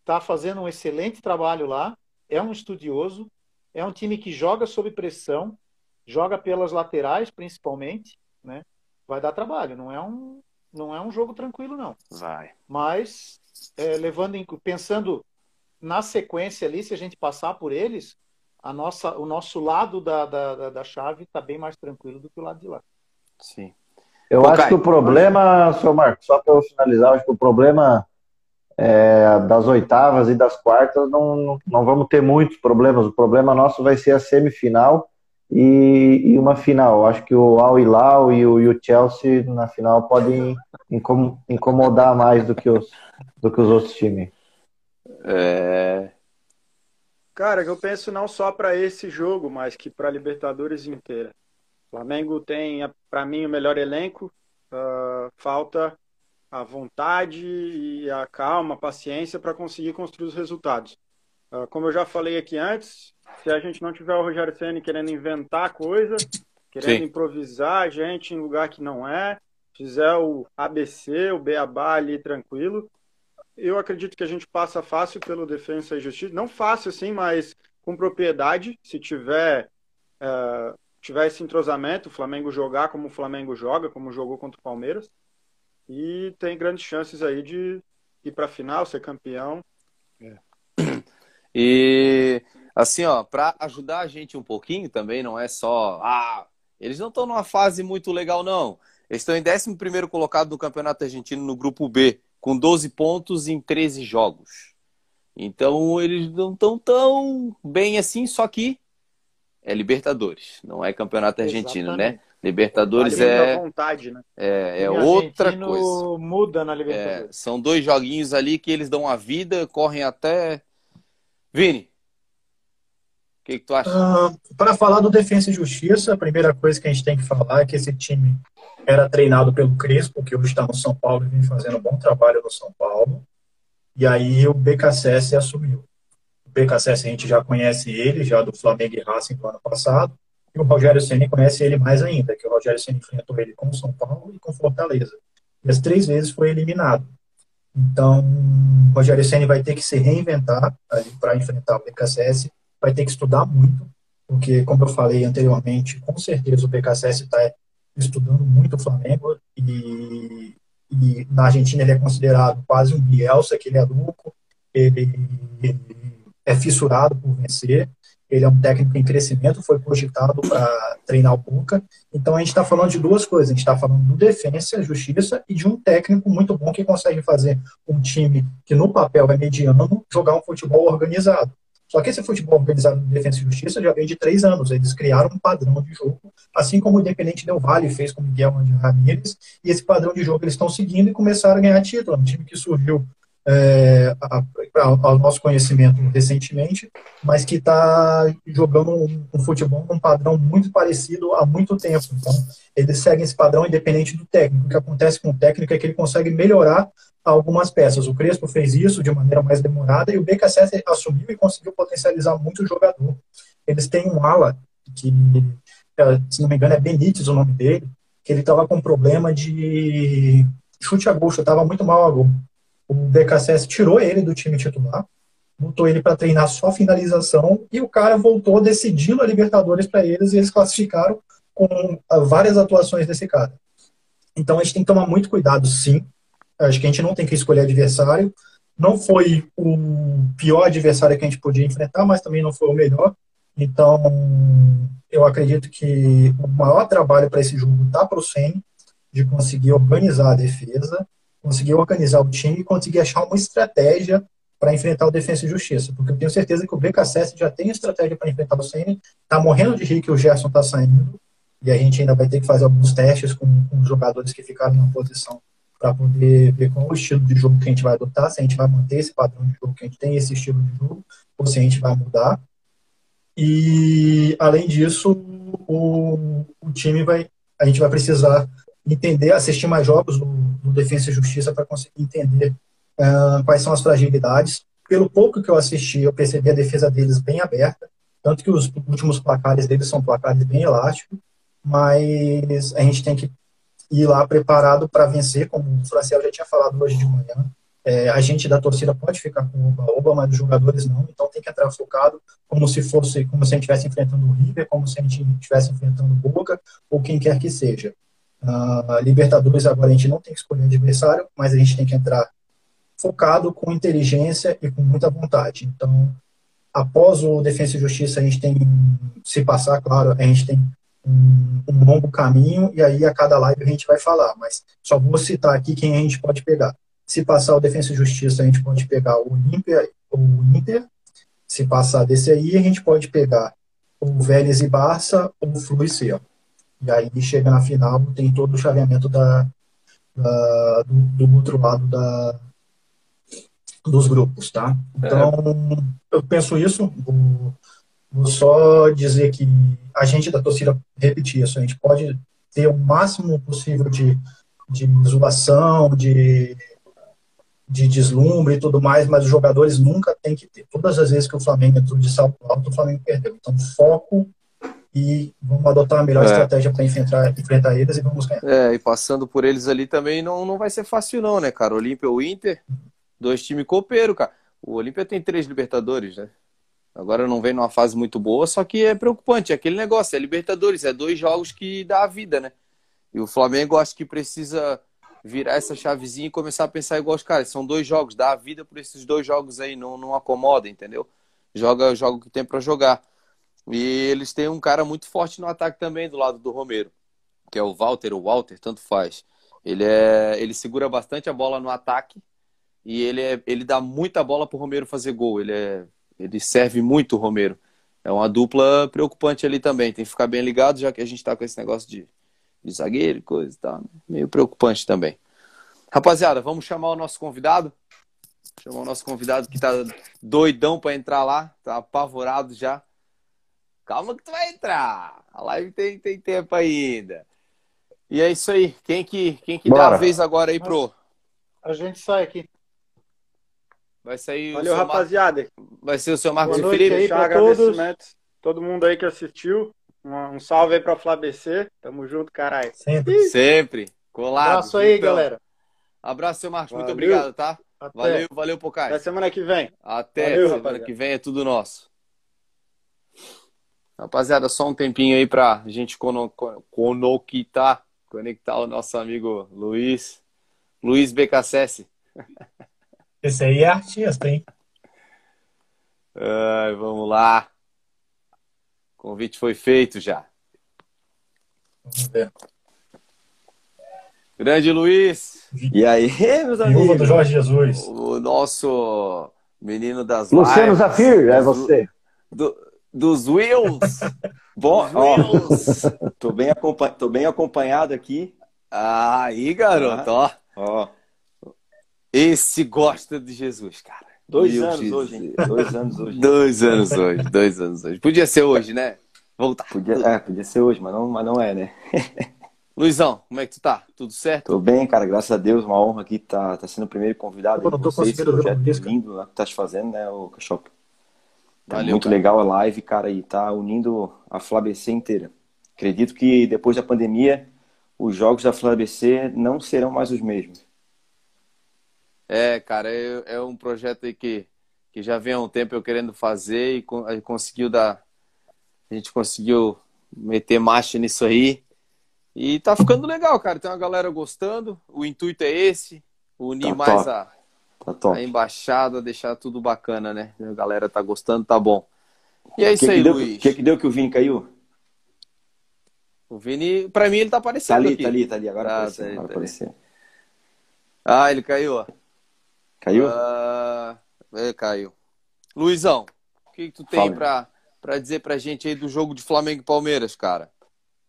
está fazendo um excelente trabalho lá. É um estudioso. É um time que joga sob pressão, joga pelas laterais principalmente, né? vai dar trabalho. Não é um, não é um jogo tranquilo, não. Vai. Mas, é, levando em, pensando na sequência ali, se a gente passar por eles, a nossa, o nosso lado da, da, da chave está bem mais tranquilo do que o lado de lá. Sim. Eu Pô, acho Caio, que o problema, mas... seu Marcos, só para eu finalizar, acho que o problema é, das oitavas e das quartas, não, não vamos ter muitos problemas. O problema nosso vai ser a semifinal e, e uma final. Acho que o Al Hilal e o, e o Chelsea na final podem incomodar mais do que os, do que os outros times. É... Cara, eu penso não só para esse jogo, mas que para a Libertadores inteira. O Flamengo tem, para mim, o melhor elenco. Uh, falta a vontade e a calma, a paciência para conseguir construir os resultados. Uh, como eu já falei aqui antes, se a gente não tiver o Rogério Ceni querendo inventar coisa, querendo Sim. improvisar a gente em lugar que não é, fizer o ABC, o Beabá ali tranquilo, eu acredito que a gente passa fácil pelo Defensa e Justiça. Não fácil assim, mas com propriedade, se tiver, uh, tiver esse entrosamento, o Flamengo jogar como o Flamengo joga, como jogou contra o Palmeiras e tem grandes chances aí de ir para a final, ser campeão. É. E assim, ó, para ajudar a gente um pouquinho também, não é só, ah, eles não estão numa fase muito legal não. Eles estão em 11 colocado no Campeonato Argentino no grupo B, com 12 pontos em 13 jogos. Então eles não estão tão bem assim, só que é Libertadores, não é Campeonato Argentino, né? Libertadores é vontade, né? é, é outra coisa. Muda na Libertadores. É, são dois joguinhos ali que eles dão a vida, correm até. Vini, o que, que, tu acha? Uh, Para falar do Defesa e Justiça, a primeira coisa que a gente tem que falar é que esse time era treinado pelo Crespo, que hoje está no São Paulo e vem fazendo um bom trabalho no São Paulo. E aí o BKSS assumiu. BKSS a gente já conhece ele, já do Flamengo e Racing do ano passado. E o Rogério Ceni conhece ele mais ainda, que o Rogério Ceni enfrentou ele com São Paulo e com Fortaleza. E as três vezes foi eliminado. Então, o Rogério Ceni vai ter que se reinventar para enfrentar o BKSS, vai ter que estudar muito, porque, como eu falei anteriormente, com certeza o BKSS está estudando muito o Flamengo e, e, na Argentina ele é considerado quase um Bielsa, que ele é louco, ele, ele é fissurado por vencer ele é um técnico em crescimento, foi cogitado para treinar o Boca. Então a gente está falando de duas coisas: a gente está falando do defesa, justiça e de um técnico muito bom que consegue fazer um time que no papel é mediano jogar um futebol organizado. Só que esse futebol organizado de defesa e justiça já vem de três anos. Eles criaram um padrão de jogo, assim como o Independente Del Valle fez com Miguel Ramírez, e esse padrão de jogo eles estão seguindo e começaram a ganhar título. Um time que surgiu é, ao nosso conhecimento recentemente, mas que está jogando um, um, futebol um padrão muito parecido há muito tempo. Então, eles seguem esse padrão independente do técnico. O que acontece com o técnico é que ele consegue melhorar algumas peças. O Crespo fez isso de maneira mais demorada e o BKSS assumiu e conseguiu potencializar muito o jogador. Eles têm um ala que, é, se não me engano, é Benítez o nome dele, que ele estava com problema de chute a gol, estava muito mal a gol o BKSS tirou ele do time titular, botou ele para treinar só finalização e o cara voltou decidindo a Libertadores para eles e eles classificaram com ah, várias atuações desse cara. Então a gente tem que tomar muito cuidado, sim. Acho que a gente não tem que escolher adversário. Não foi o pior adversário que a gente podia enfrentar, mas também não foi o melhor. Então, eu acredito que o maior trabalho para esse jogo está para o SEM, de conseguir organizar a defesa, conseguir organizar o time e conseguir achar uma estratégia para enfrentar o Defensa e Justiça. Porque eu tenho certeza que o BKSS já tem estratégia para enfrentar o Ceni, está morrendo de rir que o Gerson está saindo, e a gente ainda vai ter que fazer alguns testes com, com jogadores que ficaram na posição para poder ver qual o estilo de jogo que a gente vai adotar, se a gente vai manter esse padrão de jogo que a gente tem, esse estilo de jogo, ou se a gente vai mudar. E, além disso, o, o time vai, a gente vai precisar entender, assistir mais jogos do, do Defesa e Justiça para conseguir entender uh, quais são as fragilidades. Pelo pouco que eu assisti, eu percebi a defesa deles bem aberta, tanto que os últimos placares deles são placares bem elásticos, mas a gente tem que ir lá preparado para vencer, como o Franciel já tinha falado hoje de manhã. É, a gente da torcida pode ficar com o oba-oba, mas os jogadores não, então tem que entrar focado como se fosse, como se a gente estivesse enfrentando o River, como se a gente estivesse enfrentando o Boca, ou quem quer que seja. Uh, Libertadores agora a gente não tem que escolher adversário, mas a gente tem que entrar focado, com inteligência e com muita vontade. Então, após o Defesa e Justiça, a gente tem, se passar, claro, a gente tem um, um, longo caminho e aí a cada live a gente vai falar, mas só vou citar aqui quem a gente pode pegar. Se passar o Defensa e Justiça, a gente pode pegar o Inter, o Inter. Se passar desse aí, a gente pode pegar o Vélez e Barça ou o Flu e Cerro. E aí chega na final, tem todo o chaveamento da, da do, do, outro lado da, dos grupos, tá? Então, é. eu penso isso. Vou, vou, só dizer que a gente da torcida repetir isso. A gente pode ter o máximo possível de, de zoação, de, de deslumbre e tudo mais, mas os jogadores nunca têm que ter. Todas as vezes que o Flamengo entrou de salto alto, o Flamengo perdeu. Então, foco e vamos adotar a melhor é. estratégia para enfrentar, enfrentar eles e vamos ganhar. É, e passando por eles ali também não, não vai ser fácil não, né, cara? Olímpia ou Inter, dois times copeiros, cara. O Olímpia tem três Libertadores, né? Agora não vem numa fase muito boa, só que é preocupante. É aquele negócio, é Libertadores, é dois jogos que dá a vida, né? E o Flamengo acho que precisa virar essa chavezinha e começar a pensar igual os caras. São dois jogos, dá a vida por esses dois jogos aí, não, não acomoda, entendeu? Joga, o que tem para jogar. E eles têm um cara muito forte no ataque também do lado do Romero, que é o Walter, o Walter, tanto faz. Ele é, ele segura bastante a bola no ataque e ele é, ele dá muita bola pro Romero fazer gol. Ele é, ele serve muito o Romero. É uma dupla preocupante ali também. Tem que ficar bem ligado, já que a gente está com esse negócio de, de zagueiro e coisa e tal. Né? Meio preocupante também. Rapaziada, vamos chamar o nosso convidado. Chamar o nosso convidado que tá doidão para entrar lá, tá apavorado já. Calma que tu vai entrar. A live tem, tem tempo ainda. E é isso aí. Quem que, quem que dá a vez agora aí pro. A gente sai aqui. Vai sair Valeu, rapaziada. Mar... Vai ser o seu Marcos Boa e Felipe. Aí pra agradecimentos. Todo mundo aí que assistiu. Um, um salve aí pra FlaBC. Tamo junto, caralho. Sempre. Sempre. Colado. Abraço aí, então. galera. Abraço, seu Marcos. Valeu. Muito obrigado, tá? Até. Valeu, valeu, Pocai. Até semana que vem. Até valeu, semana rapaziada. que vem é tudo nosso. Rapaziada, só um tempinho aí pra gente conectar, conectar o nosso amigo Luiz. Luiz BKSS. <laughs> Esse aí é artista, hein? Ai, vamos lá. O convite foi feito já. Vamos ver. Grande Luiz. E aí, meus amigos? do Jorge Jesus. O nosso menino das Luciano lives, Zafir, é você. Do, dos Wills. <laughs> Bom, Wills. <laughs> tô, bem tô bem acompanhado aqui. Aí, garoto, ó. ó. Esse gosta de Jesus, cara. Dois Meu anos Jesus. hoje, hein? Dois anos hoje. dois anos hoje, dois anos hoje. Podia ser hoje, né? Voltar. Podia, é, podia ser hoje, mas não, mas não é, né? <laughs> Luizão, como é que tu tá? Tudo certo? Tô bem, cara, graças a Deus, uma honra aqui tá, tá sendo o primeiro convidado. Eu não tô vocês, conseguindo ver o lindo né, que tá te fazendo, né, o Cachop? Tá Valeu, muito cara. legal a live, cara, e tá unindo a FlaBC inteira. Acredito que depois da pandemia, os jogos da FlaBC não serão mais os mesmos. É, cara, é, é um projeto aí que, que já vem há um tempo eu querendo fazer e a gente conseguiu dar. A gente conseguiu meter marcha nisso aí. E tá ficando legal, cara. Tem uma galera gostando. O intuito é esse: unir tá mais a, Tá a embaixada, deixar tudo bacana, né? A galera tá gostando, tá bom. E é isso que aí, que Luiz. O que, que deu que o Vini caiu? O Vini, pra mim, ele tá aparecendo. Tá ali, aqui. tá ali, tá ali. Agora tá, apareceu. Tá agora tá apareceu. Ah, ele caiu, ó. Caiu? É, caiu. Luizão, o que, que tu tem pra, pra dizer pra gente aí do jogo de Flamengo e Palmeiras, cara?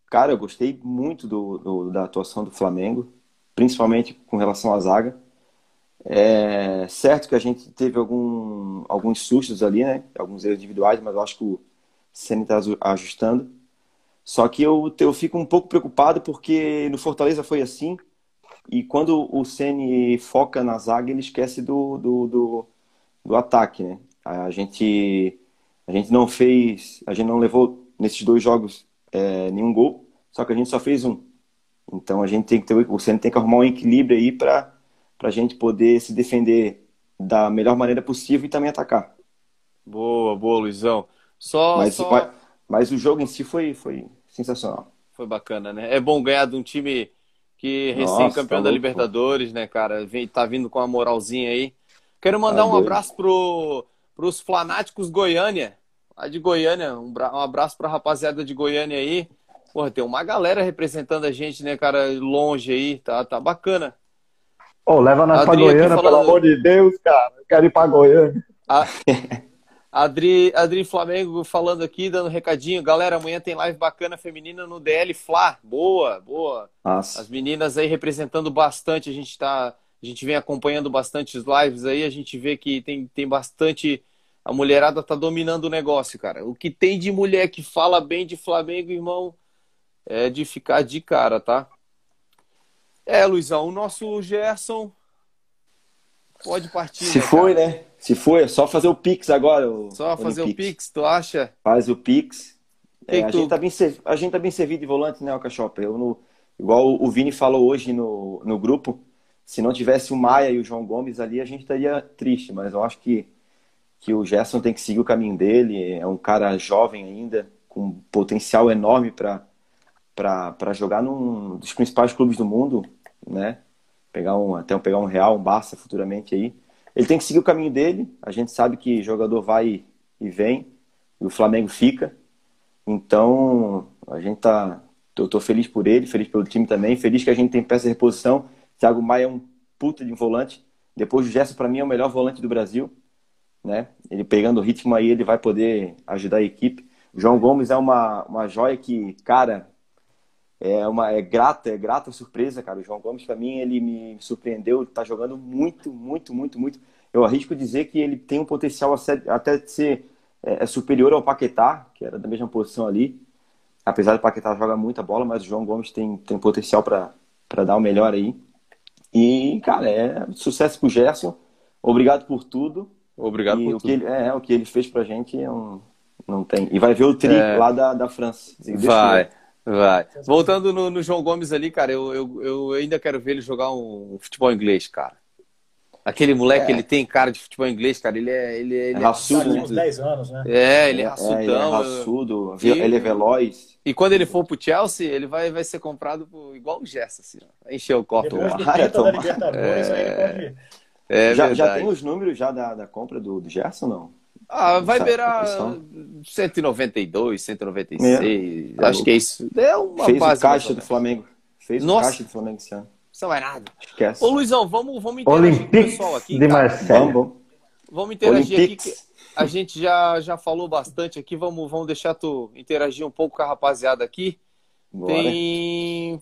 Cara, eu gostei muito do, do da atuação do Flamengo, principalmente com relação à zaga. É certo que a gente teve algum, alguns sustos ali, né? Alguns erros individuais, mas eu acho que o Senna está ajustando. Só que eu, eu fico um pouco preocupado porque no Fortaleza foi assim. E quando o Ceni foca na zaga, ele esquece do, do, do, do, ataque, né? A gente, a gente não fez, a gente não levou nesses dois jogos é, nenhum gol, só que a gente só fez um. Então a gente tem que ter, o Ceni tem que arrumar um equilíbrio aí para para a gente poder se defender da melhor maneira possível e também atacar. Boa, boa, Luizão. Só, mas, só... mas, mas, o jogo em si foi, foi sensacional. Foi bacana, né? É bom ganhar de um time que recém-campeão tá da Libertadores, né, cara? Vem, tá vindo com uma moralzinha aí. Quero mandar tá um doido. abraço pro, pros fanáticos Goiânia, lá de Goiânia. Um, um abraço pra rapaziada de Goiânia aí. Porra, tem uma galera representando a gente, né, cara, longe aí. Tá, tá bacana. Ô, leva nós pra Goiânia, pelo amor de Deus, cara. Eu quero ir pra Goiânia. A... <laughs> Adri, Adri Flamengo falando aqui, dando um recadinho. Galera, amanhã tem live bacana feminina no DL Fla. Boa, boa. Nossa. As meninas aí representando bastante. A gente tá. A gente vem acompanhando bastante os lives aí, a gente vê que tem, tem bastante. A mulherada tá dominando o negócio, cara. O que tem de mulher que fala bem de Flamengo, irmão, é de ficar de cara, tá? É, Luizão, o nosso Gerson pode partir. Se né, foi, cara? né? Se foi, é só fazer o Pix agora. O, só fazer o Pix. tu acha? Faz o Pix. É, a, tu... gente tá bem, a gente tá bem servido de volante, né, Alcachop? Eu no, igual o Vini falou hoje no, no grupo, se não tivesse o Maia e o João Gomes ali, a gente estaria triste, mas eu acho que, que o Gerson tem que seguir o caminho dele. É um cara jovem ainda, com potencial enorme para jogar num dos principais clubes do mundo, né? Pegar um, até pegar um Real, um Barça futuramente aí. Ele tem que seguir o caminho dele. A gente sabe que jogador vai e vem, e o Flamengo fica. Então, a gente tá. Eu tô feliz por ele, feliz pelo time também, feliz que a gente tem peça de reposição. Thiago Maia é um puta de um volante. Depois do Gerson, para mim, é o melhor volante do Brasil. Né? Ele pegando o ritmo aí, ele vai poder ajudar a equipe. O João Gomes é uma, uma joia que, cara, é uma é grata, é grata surpresa, cara. O João Gomes, para mim, ele me surpreendeu. Tá jogando muito, muito, muito, muito. Eu arrisco dizer que ele tem um potencial até de ser é, é, superior ao Paquetá, que era da mesma posição ali. Apesar do Paquetá jogar muita bola, mas o João Gomes tem, tem potencial para dar o melhor aí. E, cara, é sucesso pro Gerson. Obrigado por tudo. Obrigado e por o tudo. Que ele, é, o que ele fez pra gente é um, não tem. E vai ver o tri é... lá da, da França. Vai. Vai. Voltando no, no, João Gomes ali, cara, eu, eu, eu, ainda quero ver ele jogar um futebol inglês, cara. Aquele moleque, é. ele tem cara de futebol inglês, cara. Ele é. Ele, ele é, é raçudo. Uns 10 anos, né? É, ele é raçudão. É, ele é raçudo, e, ele é veloz. E quando ele for pro Chelsea, ele vai, vai ser comprado por, igual o Gerson, assim, ó. Encher o copo. Depois do ah, da Libertadores, é... aí pode... É já, já tem os números já da, da compra do, do Gerson, não? Ah, vai beirar 192, 196. É. Acho que é isso. É uma Fez base o caixa do Flamengo. Fez Nossa. o caixa do Flamengo esse ano. Isso não é nada. Esquece. Ô, Luizão, vamos, vamos interagir Olympics com o pessoal aqui. De Marcelo. Vamos, vamos interagir Olympics. aqui. a gente já, já falou bastante aqui. Vamos, vamos deixar tu interagir um pouco com a rapaziada aqui. Bora. Tem.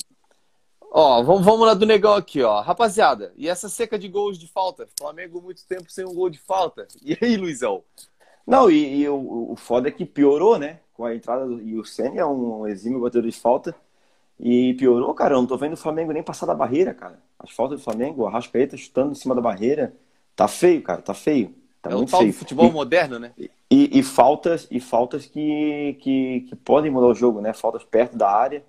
Ó, vamos, vamos lá do negão aqui, ó. Rapaziada, e essa seca de gols de falta? Flamengo muito tempo sem um gol de falta. E aí, Luizão? Não, e, e o, o foda é que piorou, né? Com a entrada do. E o Senna é um exímio batedor de falta. E piorou, cara. Eu não tô vendo o Flamengo nem passar da barreira, cara. As faltas do Flamengo, o Arrascaeta chutando em cima da barreira. Tá feio, cara. Tá feio. Tá é muito tal feio. futebol e, moderno, né? E, e, faltas, e faltas que, que, que, podem mudar o jogo, né? Faltas perto da área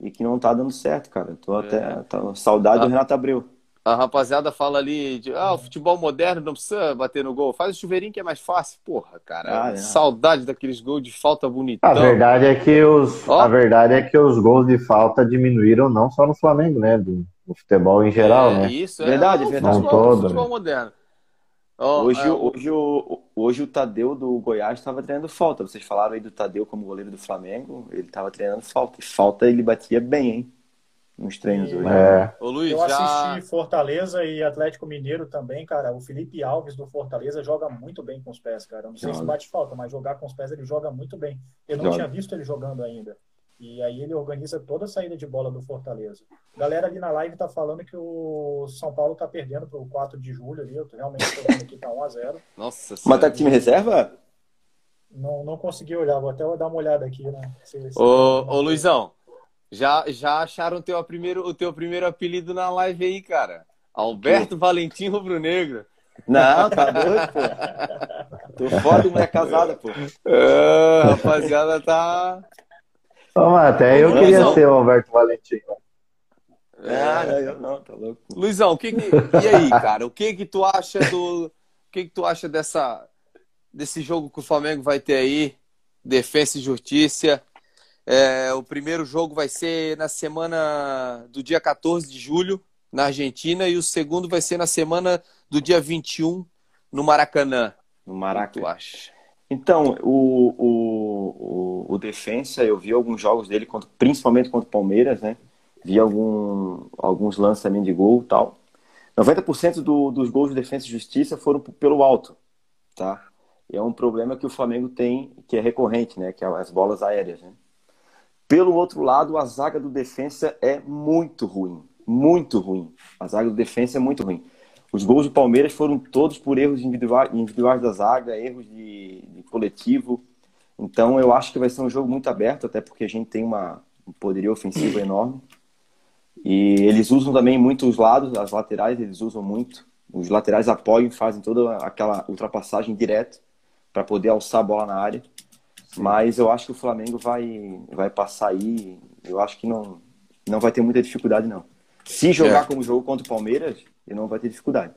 e que não tá dando certo, cara. Tô é. até. Tá, saudade ah. do Renato Abreu. A rapaziada fala ali de ah, o futebol moderno não precisa bater no gol. Faz o chuveirinho que é mais fácil. Porra, cara. Ah, é. Saudade daqueles gols de falta bonitão. A verdade é que os, a verdade é que os gols de falta diminuíram não só no Flamengo, né? Do, do futebol em geral, é, né? Isso, é verdade, é verdade. Não todo, futebol né? moderno. Oh, hoje, é, hoje, o, hoje o Tadeu do Goiás estava treinando falta. Vocês falaram aí do Tadeu como goleiro do Flamengo. Ele estava treinando falta. E falta ele batia bem, hein? Nos treinos hoje. É. Ô, Luiz, eu já... assisti Fortaleza e Atlético Mineiro também, cara. O Felipe Alves do Fortaleza joga muito bem com os pés, cara. não sei joga. se bate falta, mas jogar com os pés ele joga muito bem. Eu não joga. tinha visto ele jogando ainda. E aí ele organiza toda a saída de bola do Fortaleza. Galera ali na live tá falando que o São Paulo tá perdendo pro 4 de julho ali. Eu realmente tô vendo aqui tá 1 a 0 <laughs> Nossa Mas tá time reserva? Não, não consegui olhar, vou até dar uma olhada aqui, né? Se, se ô, ô Luizão, já, já acharam o teu, primeiro, o teu primeiro apelido na live aí, cara? Alberto que? Valentim Rubro Negro. Não, tá doido, pô. Tô foda mulher casada, pô. É, rapaziada, tá. Ô, até eu queria Luizão. ser o Alberto Valentim. Ah, não, eu não, tá louco. Luizão, que que... e aí, cara? O que que tu acha do. O que que tu acha dessa... desse jogo que o Flamengo vai ter aí? Defesa e Justiça. É, o primeiro jogo vai ser na semana do dia 14 de julho, na Argentina, e o segundo vai ser na semana do dia 21, no Maracanã. No Maracanã. tu acha? Então, o, o, o, o Defensa, eu vi alguns jogos dele, principalmente contra o Palmeiras, né? Vi algum, alguns lances também de gol e tal. 90% do, dos gols de defesa e justiça foram pelo alto, tá? E é um problema que o Flamengo tem, que é recorrente, né? Que é as bolas aéreas, né? Pelo outro lado, a zaga do defensa é muito ruim, muito ruim. A zaga do defensa é muito ruim. Os gols do Palmeiras foram todos por erros individuais, individuais da zaga, erros de, de, coletivo. Então eu acho que vai ser um jogo muito aberto, até porque a gente tem uma, um poderio ofensivo <clears throat> enorme. E eles usam também muito os lados, as laterais, eles usam muito. Os laterais apoiam, fazem toda aquela ultrapassagem direto para poder alçar a bola na área. Sim. Mas eu acho que o Flamengo vai, vai passar aí. Eu acho que não, não vai ter muita dificuldade, não. Se jogar é. como jogo contra o Palmeiras, ele não vai ter dificuldade.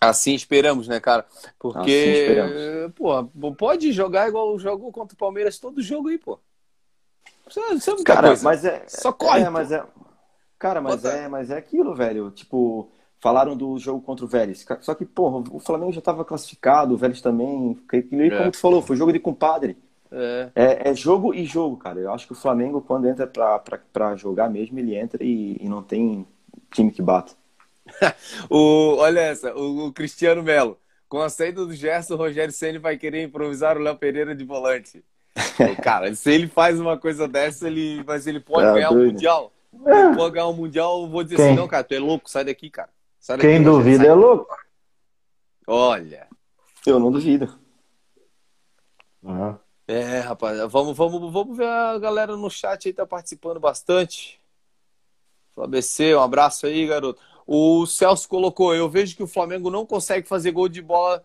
Assim esperamos, né, cara? Porque, assim pô, pode jogar igual jogou contra o Palmeiras todo jogo aí, pô. Você não cara, coisa. mas é. Só corre. É, mas é. Cara, mas é, mas é aquilo, velho. Tipo, falaram do jogo contra o Vélez. Só que, porra, o Flamengo já estava classificado, o Vélez também. E é. como tu falou, foi jogo de compadre. É. é. É, jogo e jogo, cara. Eu acho que o Flamengo, quando entra pra, pra, pra jogar mesmo, ele entra e, e não tem time que bata. <laughs> o, olha essa, o, o, Cristiano Melo. Com a saída do Gerson, o Rogério Senna vai querer improvisar o Léo Pereira de volante. <laughs> Cara, se ele faz uma coisa dessa, ele, mas ele pode é, ganhar o um Mundial. Ele pode ganhar o um Mundial, eu vou dizer Quem? assim, não, cara, tu é louco, sai daqui, cara. Daqui, Quem duvida é louco. Olha. Eu não duvido. Uhum. É, rapaz, vamos, vamos, vamos ver a galera no chat aí, tá participando bastante. ABC, um abraço aí, garoto. O Celso colocou: eu vejo que o Flamengo não consegue fazer gol de bola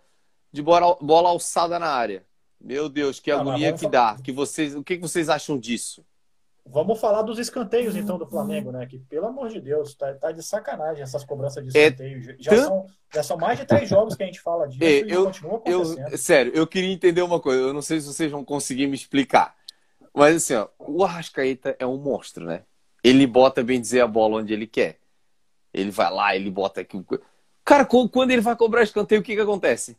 de bola, bola alçada na área. Meu Deus, que agonia que dá. Que vocês, o que vocês acham disso? Vamos falar dos escanteios, então, do Flamengo, né? Que, pelo amor de Deus, tá, tá de sacanagem essas cobranças de é escanteio. É, já, são, já são mais de três jogos que a gente fala disso é, e eu, continua acontecendo. Eu, sério, eu queria entender uma coisa. Eu não sei se vocês vão conseguir me explicar. Mas, assim, ó, o Arrascaeta é um monstro, né? Ele bota, bem dizer, a bola onde ele quer. Ele vai lá, ele bota aqui. Cara, quando ele vai cobrar escanteio, o que que acontece?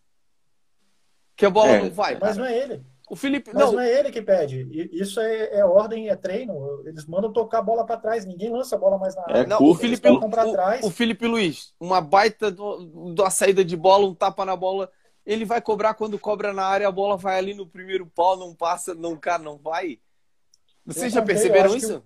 Que a bola é, não vai. Mas cara. não é ele. O Felipe, Mas não. não é ele que pede. Isso é, é, ordem, é treino. Eles mandam tocar a bola para trás. Ninguém lança a bola mais na área. É, não, o, Felipe, o, o, Felipe Luiz, uma baita do, da saída de bola, um tapa na bola. Ele vai cobrar quando cobra na área, a bola vai ali no primeiro pau, não passa, não, cara, não vai. Vocês já perceberam isso?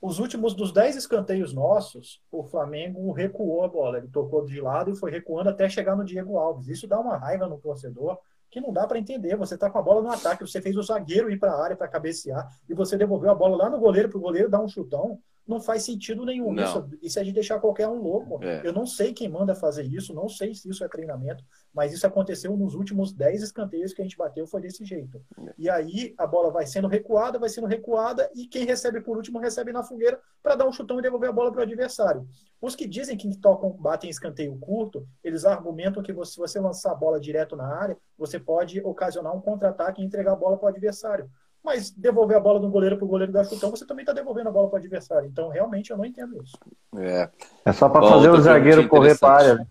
Os últimos dos 10 escanteios nossos, o Flamengo recuou a bola. Ele tocou de lado e foi recuando até chegar no Diego Alves. Isso dá uma raiva no torcedor que não dá para entender. Você está com a bola no ataque, você fez o zagueiro ir para a área para cabecear e você devolveu a bola lá no goleiro para o goleiro dar um chutão não faz sentido nenhum. Não. Isso, isso é de deixar qualquer um louco. É. Eu não sei quem manda fazer isso, não sei se isso é treinamento, mas isso aconteceu nos últimos 10 escanteios que a gente bateu, foi desse jeito. É. E aí a bola vai sendo recuada, vai sendo recuada, e quem recebe por último recebe na fogueira para dar um chutão e devolver a bola para o adversário. Os que dizem que tocam, batem escanteio curto, eles argumentam que se você lançar a bola direto na área, você pode ocasionar um contra-ataque e entregar a bola para o adversário. Mas devolver a bola do goleiro para o goleiro dar chutão, você também está devolvendo a bola para o adversário. Então, realmente, eu não entendo isso. É, é só para fazer o zagueiro correr para a área. Né?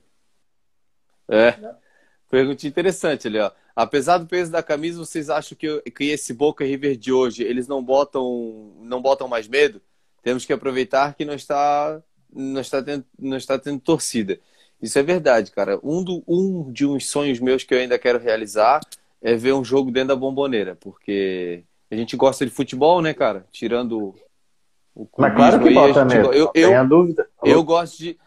É. é. Pergunta interessante ali, ó. Apesar do peso da camisa, vocês acham que, que esse Boca River de hoje, eles não botam, não botam mais medo? Temos que aproveitar que não está, não está, tendo, não está tendo torcida. Isso é verdade, cara. Um, do, um de uns sonhos meus que eu ainda quero realizar é ver um jogo dentro da bomboneira, porque a gente gosta de futebol, né, cara? Tirando o Mas claro que aí, bota mesmo. Eu, eu, a dúvida. Eu gosto de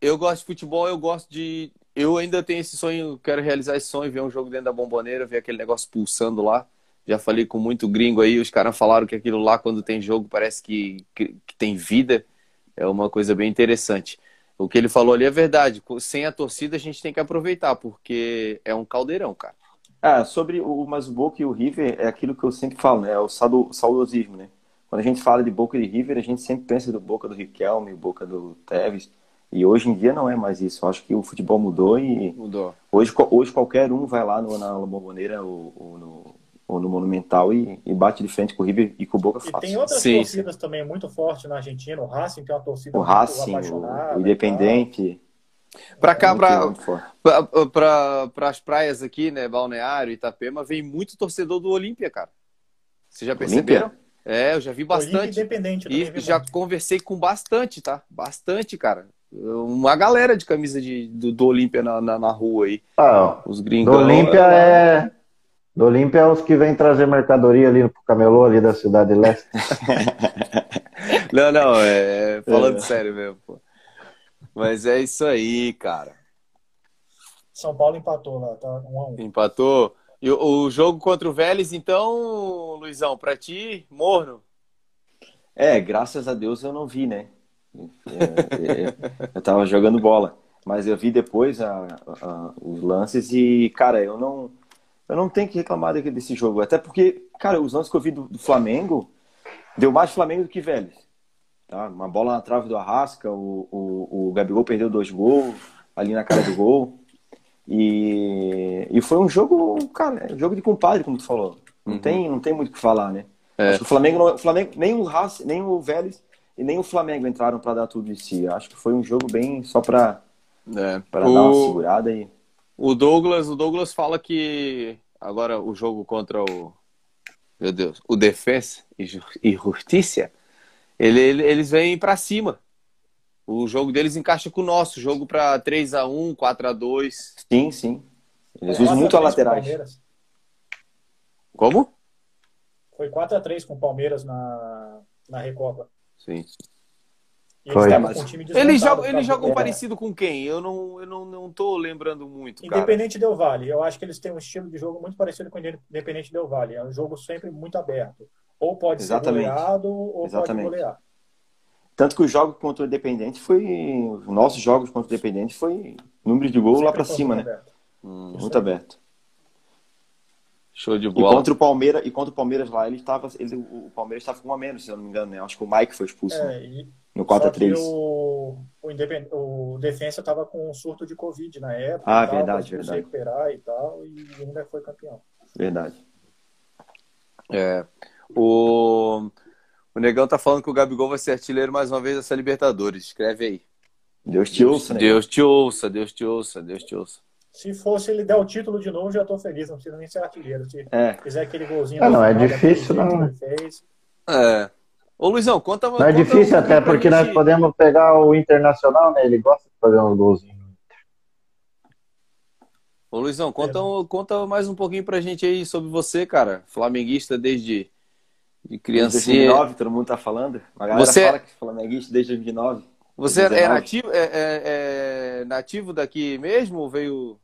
eu gosto de futebol, eu gosto de eu ainda tenho esse sonho, quero realizar esse sonho, ver um jogo dentro da bomboneira, ver aquele negócio pulsando lá. Já falei com muito gringo aí, os caras falaram que aquilo lá, quando tem jogo, parece que, que, que, tem vida. É uma coisa bem interessante. O que ele falou ali é verdade. Sem a torcida, a gente tem que aproveitar, porque é um caldeirão, cara. Ah, sobre o, mas o Boca e o River é aquilo que eu sempre falo, né? É o saudosismo, né? Quando a gente fala de Boca e River, a gente sempre pensa do Boca do Riquelme, Boca do Tevez. E hoje em dia não é mais isso. Eu acho que o futebol mudou e mudou. Hoje, hoje qualquer um vai lá no, na Bomboneira ou, ou, no, ou no Monumental e, e, bate de frente com o River e com o Boca fácil. E tem outras sim, torcidas sim. também muito fortes na Argentina. O Racing tem uma torcida o Racing, o Independente. Para cá, para as praias aqui, né, Balneário, Itapema, vem muito torcedor do Olímpia, cara. Vocês já perceberam? Olímpia? É, eu já vi bastante. Independente, e já conversei com bastante, tá? Bastante, cara. Uma galera de camisa de, do, do Olímpia na, na, na, rua aí. Ah, os gringos. Do Olímpia é. Do Olímpia é os que vêm trazer mercadoria ali pro camelô ali da cidade leste. <laughs> não, não, é falando é. sério mesmo, pô. Mas é isso aí, cara. São Paulo empatou lá, tá? Um a um. Empatou. E o, jogo contra o Vélez, então, Luizão, para ti, morno? É, graças a Deus eu não vi, né? É, é, eu tava jogando bola, mas eu vi depois a, a, os lances e, cara, eu não, eu não tenho que reclamar desse jogo, até porque, cara, os lances que eu vi do, do Flamengo deu mais Flamengo do que Vélez. Tá? Uma bola na trave do Arrasca, o, o, o Gabigol perdeu dois gols ali na cara do gol. E, e foi um jogo, cara, um jogo de compadre, como tu falou. Não, uhum. tem, não tem muito o que falar, né? É. Acho que o Flamengo, o Flamengo nem o Haas, nem o Vélez e nem o Flamengo entraram para dar tudo de si. Acho que foi um jogo bem só para é. Pra o... dar uma segurada aí. O Douglas, o Douglas fala que agora o jogo contra o meu Deus, o Defensa e Justiça, ele, ele, eles vêm para cima. O jogo deles encaixa com o nosso, jogo para 3 a 1 4 a 2 Sim, sim. Eles usam muito a laterais. Como? Foi 4 a 3 com o Palmeiras na, na Recopa. Sim. E eles, mas... eles jogam, eles jogam parecido com quem? Eu não, eu não, não tô lembrando muito. Independente Del Vale. Eu acho que eles têm um estilo de jogo muito parecido com o Independente Del Vale. É um jogo sempre muito aberto. Ou pode Exatamente. ser goleado, ou Exatamente. pode golear. Tanto que os jogos contra o Independente foi. Os nossos jogos contra o Independente foi número de gol lá para cima, né? Aberto. Hum, muito aberto. Show de bola. E contra o Palmeiras, e contra o Palmeiras lá, ele estava. Ele, o Palmeiras estava com uma menos, se eu não me engano, né? Acho que o Mike foi expulso. É, né? No 4x3. O, o, Independ... o Defensa estava com um surto de Covid na época. Ah, tal, verdade, verdade. recuperar e tal, e ainda foi campeão. Verdade. É. O. O Negão tá falando que o Gabigol vai ser artilheiro mais uma vez dessa Libertadores. Escreve aí. Deus te ouça, né? Deus te ouça, Deus te ouça, Deus te ouça. Se fosse ele dar o título de novo, já tô feliz. Não precisa nem ser artilheiro. Se é. fizer aquele golzinho. Ah, não, é difícil, não. É. Ô, Luizão, conta Não é difícil um até, porque nós podemos pegar o Internacional, né? Ele gosta de fazer uns golzinhos. Ô, Luizão, conta, é. conta mais um pouquinho pra gente aí sobre você, cara. Flamenguista desde de criancinha. 2009, todo mundo tá falando. A galera você... fala que flamenguista desde 2009. Você 2019. é nativo, é, é, é, nativo daqui mesmo ou veio...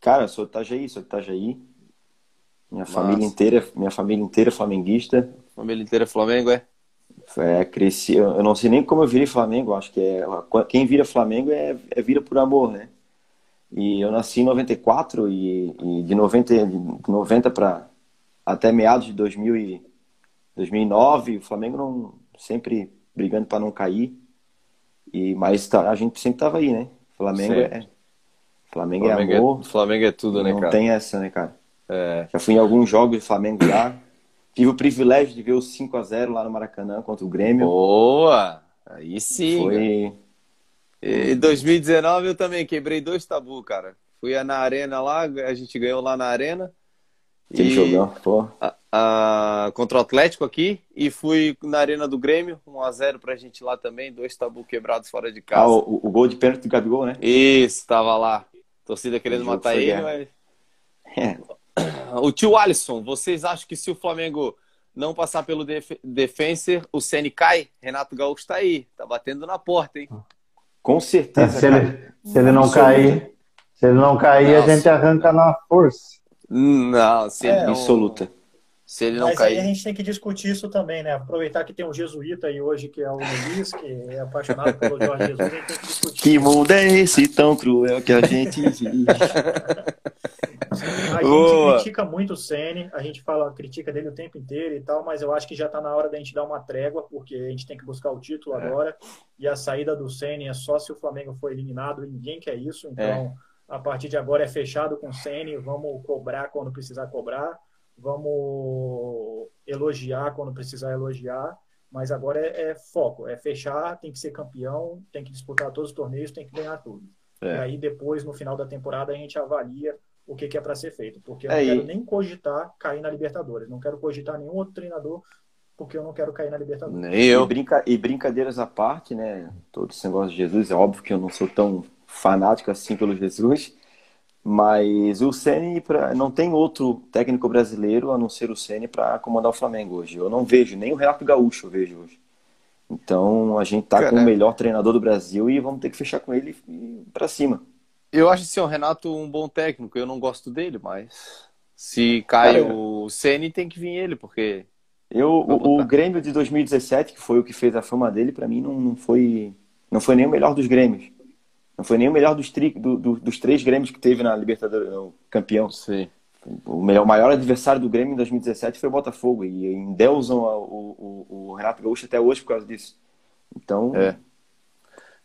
Cara, eu sou de Itajaí, sou de Itajaí. Minha Nossa. família inteira, minha família inteira é flamenguista. Família inteira é Flamengo, é? É, cresci, eu não sei nem como eu virei Flamengo, acho que é, quem vira Flamengo é, é vira por amor, né? E eu nasci em 94 e, e de 90, de 90 para até meados de 2000 e, 2009, o Flamengo não sempre brigando para não cair. E mas tá, a gente sempre tava aí, né? Flamengo é Flamengo, Flamengo é amor. É, Flamengo é tudo, né, não cara? Não tem essa, né, cara? É. Já fui em alguns jogos de Flamengo já. Tive o privilégio de ver o 5 a 0 lá no Maracanã contra o Grêmio. Boa! Aí sim. Foi. Em 2019 eu também quebrei dois tabus, cara. Fui na arena lá, a gente ganhou lá na arena. Que e... jogão, pô. A, a, contra o Atlético aqui e fui na Arena do Grêmio, 1x0 pra gente lá também, dois tabu quebrados fora de casa. Ah, o, o gol de pênalti do Gabigol, né? Isso, tava lá. Torcida querendo matar ele, mas... É. <coughs> O tio Alisson, vocês acham que se o Flamengo não passar pelo def Defenser, o Ceni cai? Renato Gaúcho tá aí, tá batendo na porta, hein? Com certeza. se, ele, se ele não cair, se ele não cair, Nossa. a gente arranca na força. Não, se é, absoluta. Se ele não Mas cair. aí a gente tem que discutir isso também, né? Aproveitar que tem um jesuíta aí hoje, que é o Luiz, que é apaixonado pelo Jorge Jesus, a gente tem que discutir. Que mundo é esse tão cruel que a gente <laughs> vive? a gente critica muito o Sene, a gente fala, critica dele o tempo inteiro e tal, mas eu acho que já está na hora da gente dar uma trégua, porque a gente tem que buscar o título é. agora, e a saída do Sene é só se o Flamengo for eliminado, e ninguém quer isso, então é. A partir de agora é fechado com o Sene, vamos cobrar quando precisar cobrar vamos elogiar quando precisar elogiar, mas agora é, é, foco, é fechar, tem que ser campeão, tem que disputar todos os torneios, tem que ganhar tudo. É. E aí depois, no final da temporada, a gente avalia o que, que é para ser feito, porque eu não é, quero nem cogitar cair na Libertadores, não quero cogitar nenhum outro treinador porque eu não quero cair na Libertadores. Nem eu. E, brinca... e brincadeiras à parte, né? Todo esse negócio de Jesus, é óbvio que eu não sou tão fanático assim pelo Jesus, mas o Ceni pra... não tem outro técnico brasileiro a não ser o Ceni para comandar o Flamengo hoje. Eu não vejo, nem o Renato Gaúcho eu vejo hoje. Então a gente tá com o melhor treinador do Brasil e vamos ter que fechar com ele para cima. Eu acho assim, o Renato um bom técnico. Eu não gosto dele, mas se cai Cara, o Ceni tem que vir ele, porque eu o, o, Grêmio de 2017, que foi o que fez a fama dele, para mim não, não foi não foi nem o melhor dos Grêmios. Não foi nem o melhor dos, tri, do, do, dos três Grêmios que teve na Libertadores, o campeão. Sim. O, melhor, o maior adversário do Grêmio em 2017 foi o Botafogo. E endeusam o, o, o Renato Gaúcho até hoje por causa disso. Então. É.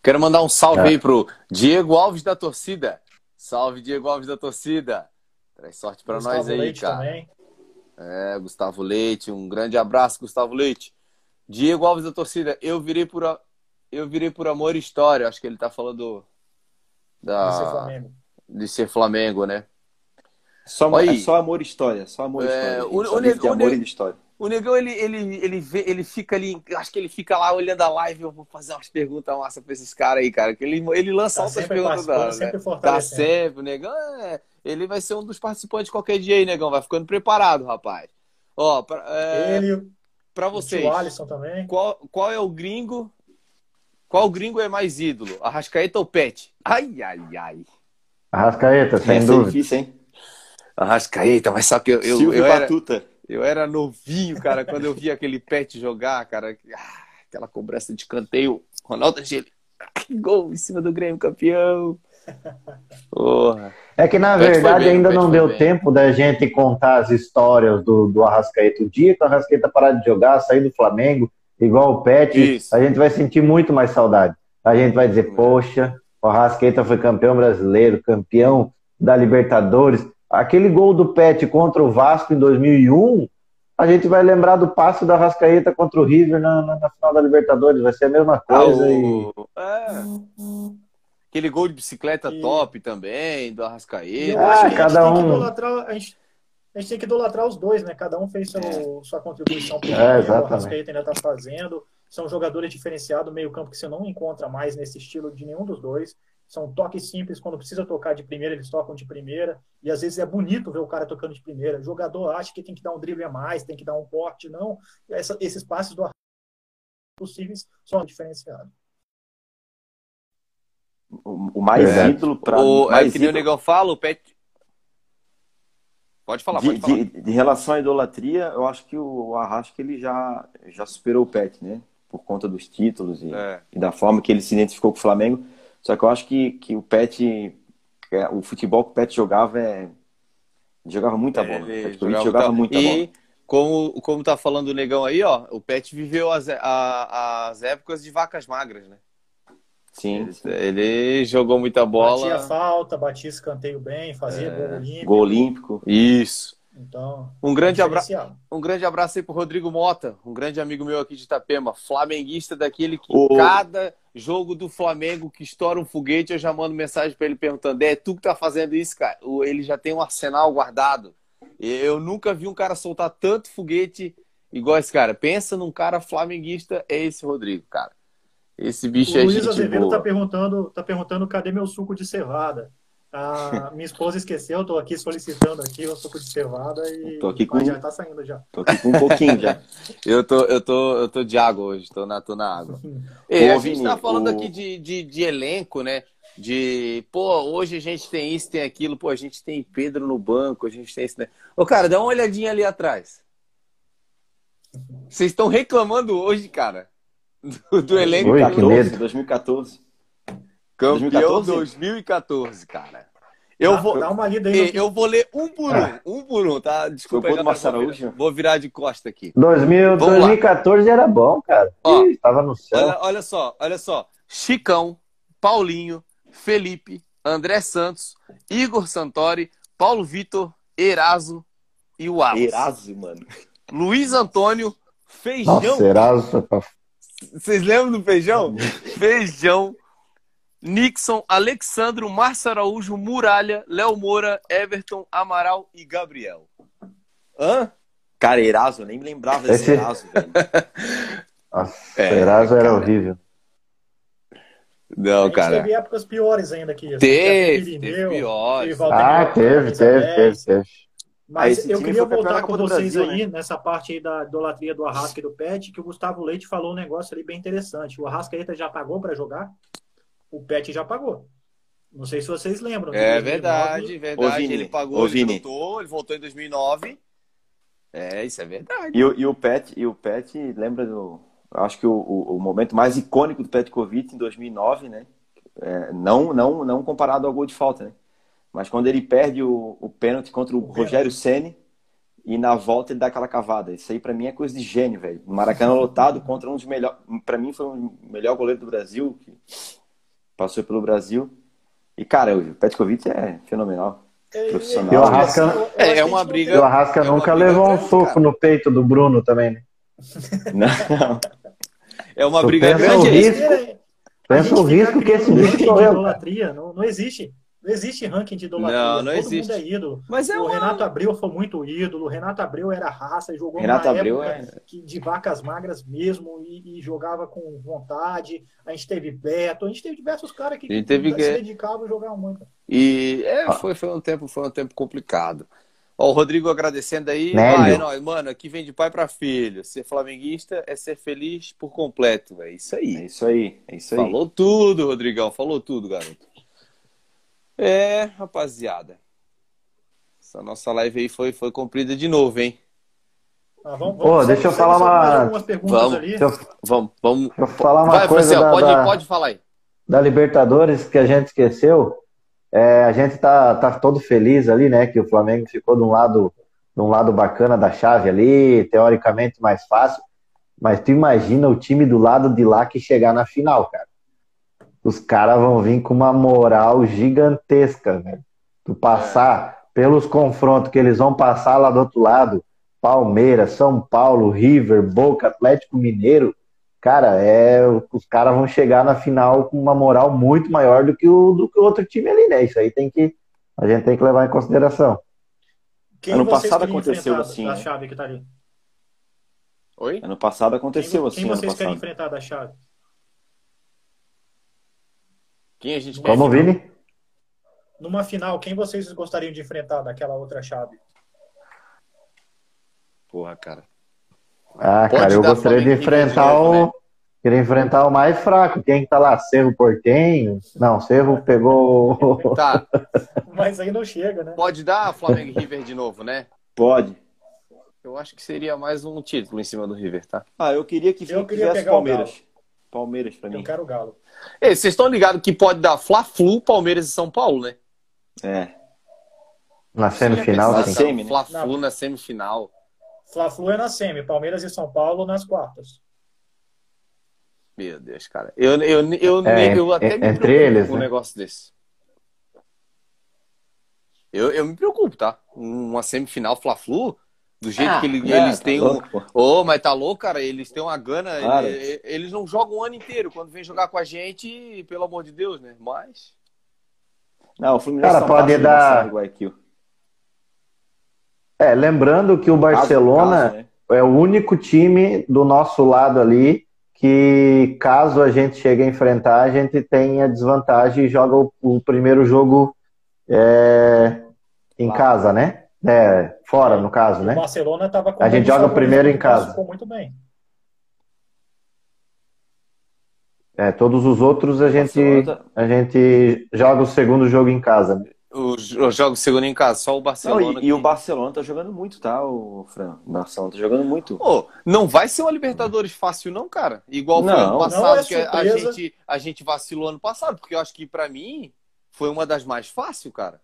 Quero mandar um salve é. aí pro Diego Alves da torcida. Salve, Diego Alves da torcida. Traz sorte para nós aí, Leite cara. Também. É, Gustavo Leite, um grande abraço, Gustavo Leite. Diego Alves da torcida, eu virei por eu virei por amor e história. Acho que ele tá falando da de ser Flamengo, de ser Flamengo né? Só, aí, é só amor e história, só amor e é, história. O, o, o, amor e história. O Negão, ele, ele, ele, vê, ele fica ali, acho que ele fica lá olhando a live, eu vou fazer umas perguntas massa pra esses caras aí, cara, que ele, ele lança tá outras perguntas da sempre né? Tá sempre, o Negão é, ele vai ser um dos participantes qualquer dia aí, Negão, vai ficando preparado, rapaz. Ó, pra, é, ele, pra vocês, o Alisson também. Qual, qual é o gringo, qual gringo é mais ídolo, Arrascaeta ou Pet? Ai, ai, ai. Arrascaeta, sem Essa é dúvida. É difícil, hein? Arrascaeta, mas só que eu, eu, eu era... Batuta. Eu era novinho, cara, quando eu vi aquele pet jogar, cara, ah, aquela cobrança de canteio, Ronaldo Angeli, gol em cima do Grêmio campeão. Porra. É que na verdade bem, ainda não deu bem. tempo da gente contar as histórias do, do Arrascaeta. O dia que o Arrascaeta parar de jogar, sair do Flamengo, igual o Pet, Isso. a gente vai sentir muito mais saudade. A gente vai dizer, poxa, o Arrascaeta foi campeão brasileiro, campeão da Libertadores. Aquele gol do Pet contra o Vasco em 2001, a gente vai lembrar do passe da Rascaeta contra o River na, na, na final da Libertadores. Vai ser a mesma coisa. Ah, o... e... é. Aquele gol de bicicleta e... top também, do Arrascaeta. Ah, cada um. A gente, a gente, tem que idolatrar os dois, né? Cada um fez seu, é. sua contribuição. Pro é, o Arrascaeta ainda está fazendo. São jogadores diferenciados, meio campo que você não encontra mais nesse estilo de nenhum dos dois. São toques simples, quando precisa tocar de primeira, eles tocam de primeira. E às vezes é bonito ver o cara tocando de primeira. O jogador acha que tem que dar um drible a mais, tem que dar um porte. Não. Essa, esses passes do possíveis são diferenciados. O, o mais é. ídolo para o mais é que ídolo... o negão fala, o pet. Pode falar, de, pode falar. De, de, relação à idolatria, eu acho que o, Arrasca ele já, já superou o Pet, né? Por conta dos títulos e, é. e da forma que ele se identificou com o Flamengo. Só que eu acho que, que o Pet, é, o futebol que o Pet jogava é. Jogava muita bola. Ele jogava, jogava muita e, bola. Como, como tá falando o negão aí, ó, o Pet viveu as, a, as épocas de vacas magras, né? Sim. Ele, ele, jogou muita bola. Batia falta, batia escanteio bem, fazia é, gol olímpico. Gol olímpico. Isso. Então, um grande, abraço, um grande abraço aí pro Rodrigo Mota, um grande amigo meu aqui de Itapema, flamenguista daquele que o... cada jogo do Flamengo que estoura um foguete, eu já mando mensagem para ele perguntando: "É tu que tá fazendo isso, cara?". Ele já tem um arsenal guardado. Eu nunca vi um cara soltar tanto foguete igual esse cara. Pensa num cara flamenguista, é esse Rodrigo, cara. Esse bicho o é Luiz Azevedo boa. tá perguntando, tá perguntando cadê meu suco de cevada. A minha esposa esqueceu, tô aqui solicitando aqui o suco de cevada e tô aqui com... já tá saindo já. Tô aqui com um pouquinho já. <laughs> eu, tô, eu, tô, eu tô de água hoje, tô na, tô na água. Ei, a gente tá falando o... aqui de, de, de elenco, né? de pô, hoje a gente tem isso, tem aquilo, pô, a gente tem Pedro no banco, a gente tem isso, né? Ô, cara, dá uma olhadinha ali atrás. Vocês estão reclamando hoje, cara, do, do elenco Oi, 2014, 2014. Campeão 2014, 2014 cara. Eu dá, vou, dá uma lida aí. Eu vou ler um por um, ah. um por um, tá? Desculpa. Vou, virar, vou virar de costa aqui. 2000, 2014 era bom, cara. Ó, Ih, tava no céu. Olha, olha só, olha só. Chicão, Paulinho, Felipe, André Santos, Igor Santori, Paulo Vitor, Eraso e o Alas. Eraso, mano. Luiz Antônio, Feijão. Nossa, Eraso. Tá Vocês lembram do Feijão? Feijão, Nixon, Alexandro, Márcio Araújo, Muralha, Léo Moura, Everton, Amaral e Gabriel. Hã? Cara, Eraso, eu nem lembrava desse Esse... Eraso, velho. <laughs> Nossa, é, Eraso era horrível. Não, cara. Teve épocas piores ainda aqui. Assim, teve, teve piores. Ah, teve, teve, teve, teve. Mas eu queria voltar com vocês Brasil, aí, né? nessa parte aí da idolatria do Arrasca e do Pet, que o Gustavo Leite falou um negócio ali bem interessante. O Arrascaeta já pagou para jogar? O Pet já pagou. Não sei se vocês lembram. É 2009. verdade, verdade. Vini, ele pagou, ele voltou, ele voltou em 2009. É, isso é verdade. E, e o Pet, e o Pet lembra do, acho que o, o, o, momento mais icônico do Petkovic em 2009, né? É, não, não, não comparado ao gol de falta, né? Mas quando ele perde o, o pênalti contra o, o Rogério Ceni e na volta ele dá aquela cavada. Isso aí para mim é coisa de gênio, velho. Maracanã <laughs> lotado contra um dos melhores, para mim foi o melhor goleiro do Brasil que passou pelo Brasil. E cara, o Petkovic é fenomenal. É, profissional. E o Arrasca, é, é uma briga. E o Arrasca é nunca levou um soco cara. no peito do Bruno também, né? <laughs> Não. É uma briga pensa grande. O risco, pensa o risco que esse bicho correu. Não, não existe. Não existe ranking de idolatria. Não, não Todo existe. mundo é ídolo. Mas é o uma... Renato Abreu foi muito ídolo. O Renato Abreu era raça, jogou Renato Abreu é... de vacas magras mesmo e, e, jogava com vontade. A gente teve Beto, a gente teve diversos caras que, teve... se dedicavam a jogar muito. E é, foi, foi um tempo, foi um tempo complicado. Ó, o Rodrigo agradecendo aí. Ah, é nóis. Mano, aqui vem de pai para filho. Ser flamenguista é ser feliz por completo. É isso aí. É isso aí. É isso aí. Falou tudo, Rodrigão. Falou tudo, garoto. É, rapaziada. Essa nossa live aí foi, foi cumprida de novo, hein? Ah, vamos, vamos, Pô, deixa eu falar uma. Vamos, ali. Eu... vamos, vamos. Deixa eu falar uma Vai, coisa. Marcelo, da, pode, da, pode falar aí. Da Libertadores que a gente esqueceu. É, a gente tá, tá todo feliz ali, né? Que o Flamengo ficou de um lado, de um lado bacana da chave ali, teoricamente mais fácil. Mas tu imagina o time do lado de lá que chegar na final, cara. Os caras vão vir com uma moral gigantesca, velho. Tu passar pelos confrontos que eles vão passar lá do outro lado, Palmeiras, São Paulo, River, Boca, Atlético Mineiro, cara, é, os caras vão chegar na final com uma moral muito maior do que o, do que o outro time ali, né? Isso aí tem que, a gente tem que levar em consideração. Quem ano passado aconteceu assim. A né? chave que tá ali. Oi? Ano passado aconteceu quem, assim. Quem vocês querem enfrentar da chave? Quem a gente Como, Vini? Numa final, quem vocês gostariam de enfrentar daquela outra chave? Porra, cara. Ah, Pode cara, eu gostaria de enfrentar novo, o. Né? Queria enfrentar o mais fraco. Quem que tá lá? Cerro Portenho? Não, Cerro pegou. Tá. <laughs> Mas aí não chega, né? Pode dar Flamengo e River de novo, né? Pode. Eu acho que seria mais um título em cima do River, tá? Ah, eu queria que eu queria pegar Palmeiras. Palmeiras pra mim. Eu quero o Galo. Ei, vocês estão ligados que pode dar Fla-Flu, Palmeiras e São Paulo, né? É. Na semifinal, sim. Semi, né? Fla-Flu na semifinal. Fla-Flu é na semi, Palmeiras e São Paulo nas quartas. Meu Deus, cara. Eu, eu, eu, é, eu até me entre eles, com um né? negócio desse. Eu, eu me preocupo, tá? Uma semifinal Fla-Flu, do jeito ah, que ele, é, eles tá têm louco, um. Ô, oh, mas tá louco, cara? Eles têm uma gana. Claro. Eles, eles não jogam o ano inteiro. Quando vem jogar com a gente, pelo amor de Deus, né? Mas. Não, o Fluminense cara, pode dar. É, lembrando que o Barcelona caso, né? é o único time do nosso lado ali que, caso a gente chegue a enfrentar, a gente tenha desvantagem e joga o, o primeiro jogo é, em casa, né? É, fora, no caso, né? O Barcelona estava A gente joga o primeiro em casa. Ficou muito bem. É, todos os outros a gente, a gente joga o segundo jogo em casa. Os, os jogos segundo em casa, só o Barcelona. Não, e, que... e, o Barcelona tá jogando muito, tá, o Fran? O Barcelona tá jogando muito. Oh, não vai ser uma Libertadores fácil, não, cara. Igual foi ano passado, é que a gente, a gente vacilou ano passado, porque eu acho que para mim foi uma das mais fáceis, cara.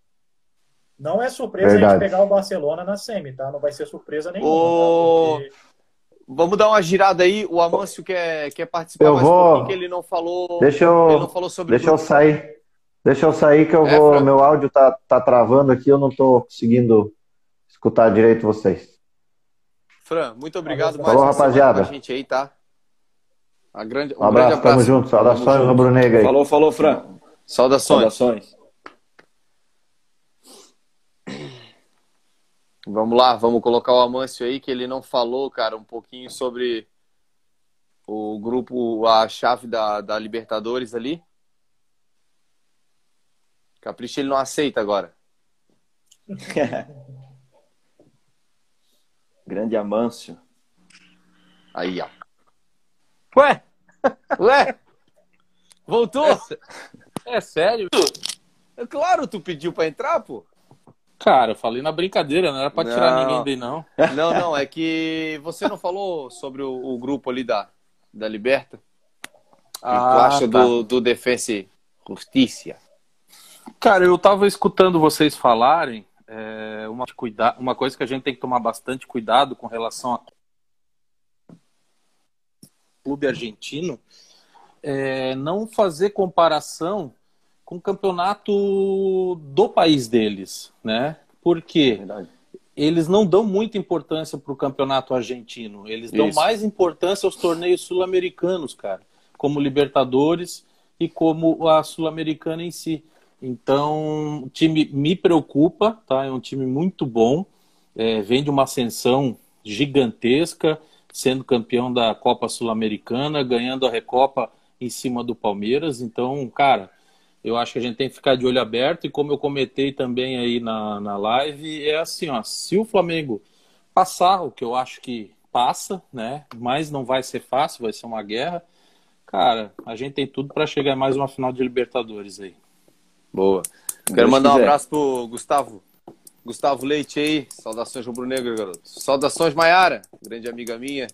Não é surpresa Verdade. a gente pegar o Barcelona na semi, tá? Não vai ser surpresa nenhuma. Oh... Tá? Porque... Vamos dar uma girada aí. O Amâncio quer, quer participar eu mais vou... um pouquinho, que ele não falou. Deixa eu, ele não falou sobre deixa eu sair. Deixa eu sair que eu é, vou. Meu áudio tá, tá travando aqui, eu não tô conseguindo escutar direito vocês. Fran, muito obrigado mais Falou, rapaziada. a gente aí, tá? A grande, um, um abraço, grande abraço, tamo junto. Saudações, Rubro Negra aí. Falou, falou, Fran. Saudações. Saudações. Vamos lá, vamos colocar o Amâncio aí, que ele não falou, cara, um pouquinho sobre o grupo, a chave da, da Libertadores ali. Capricho ele não aceita agora. <laughs> Grande Amâncio. Aí, ó. Ué? Ué? <laughs> Voltou? É, é sério? É claro, tu pediu pra entrar, pô. Cara, eu falei na brincadeira, não era pra tirar Não. ninguém daí, não. Não, não, é que você não falou sobre o, o grupo ali da, da Liberta? O que tu acha tá. do, do Defensa Justiça? Cara, eu tava escutando vocês falarem é, uma, cuida... uma coisa que a gente tem que tomar bastante cuidado com relação a clube argentino é não fazer comparação o campeonato do país deles, né? Porque Verdade. eles não dão muita importância para o campeonato argentino. Eles dão Isso. mais importância aos torneios sul-americanos, cara, como Libertadores e como a sul-americana em si. Então, o time me preocupa, tá? É um time muito bom, é, vem de uma ascensão gigantesca, sendo campeão da Copa Sul-Americana, ganhando a Recopa em cima do Palmeiras. Então, cara, eu acho que a gente tem que ficar de olho aberto. E como eu comentei também aí na, na live, é assim, ó, se o Flamengo passar, o que eu acho que passa, né? Mas não vai ser fácil, vai ser uma guerra. Cara, a gente tem tudo para chegar em mais uma final de Libertadores aí. Boa. Quero Deus mandar um quiser. abraço pro Gustavo. Gustavo Leite aí. Saudações rubro-negro, garoto. Saudações, Maiara. Grande amiga minha.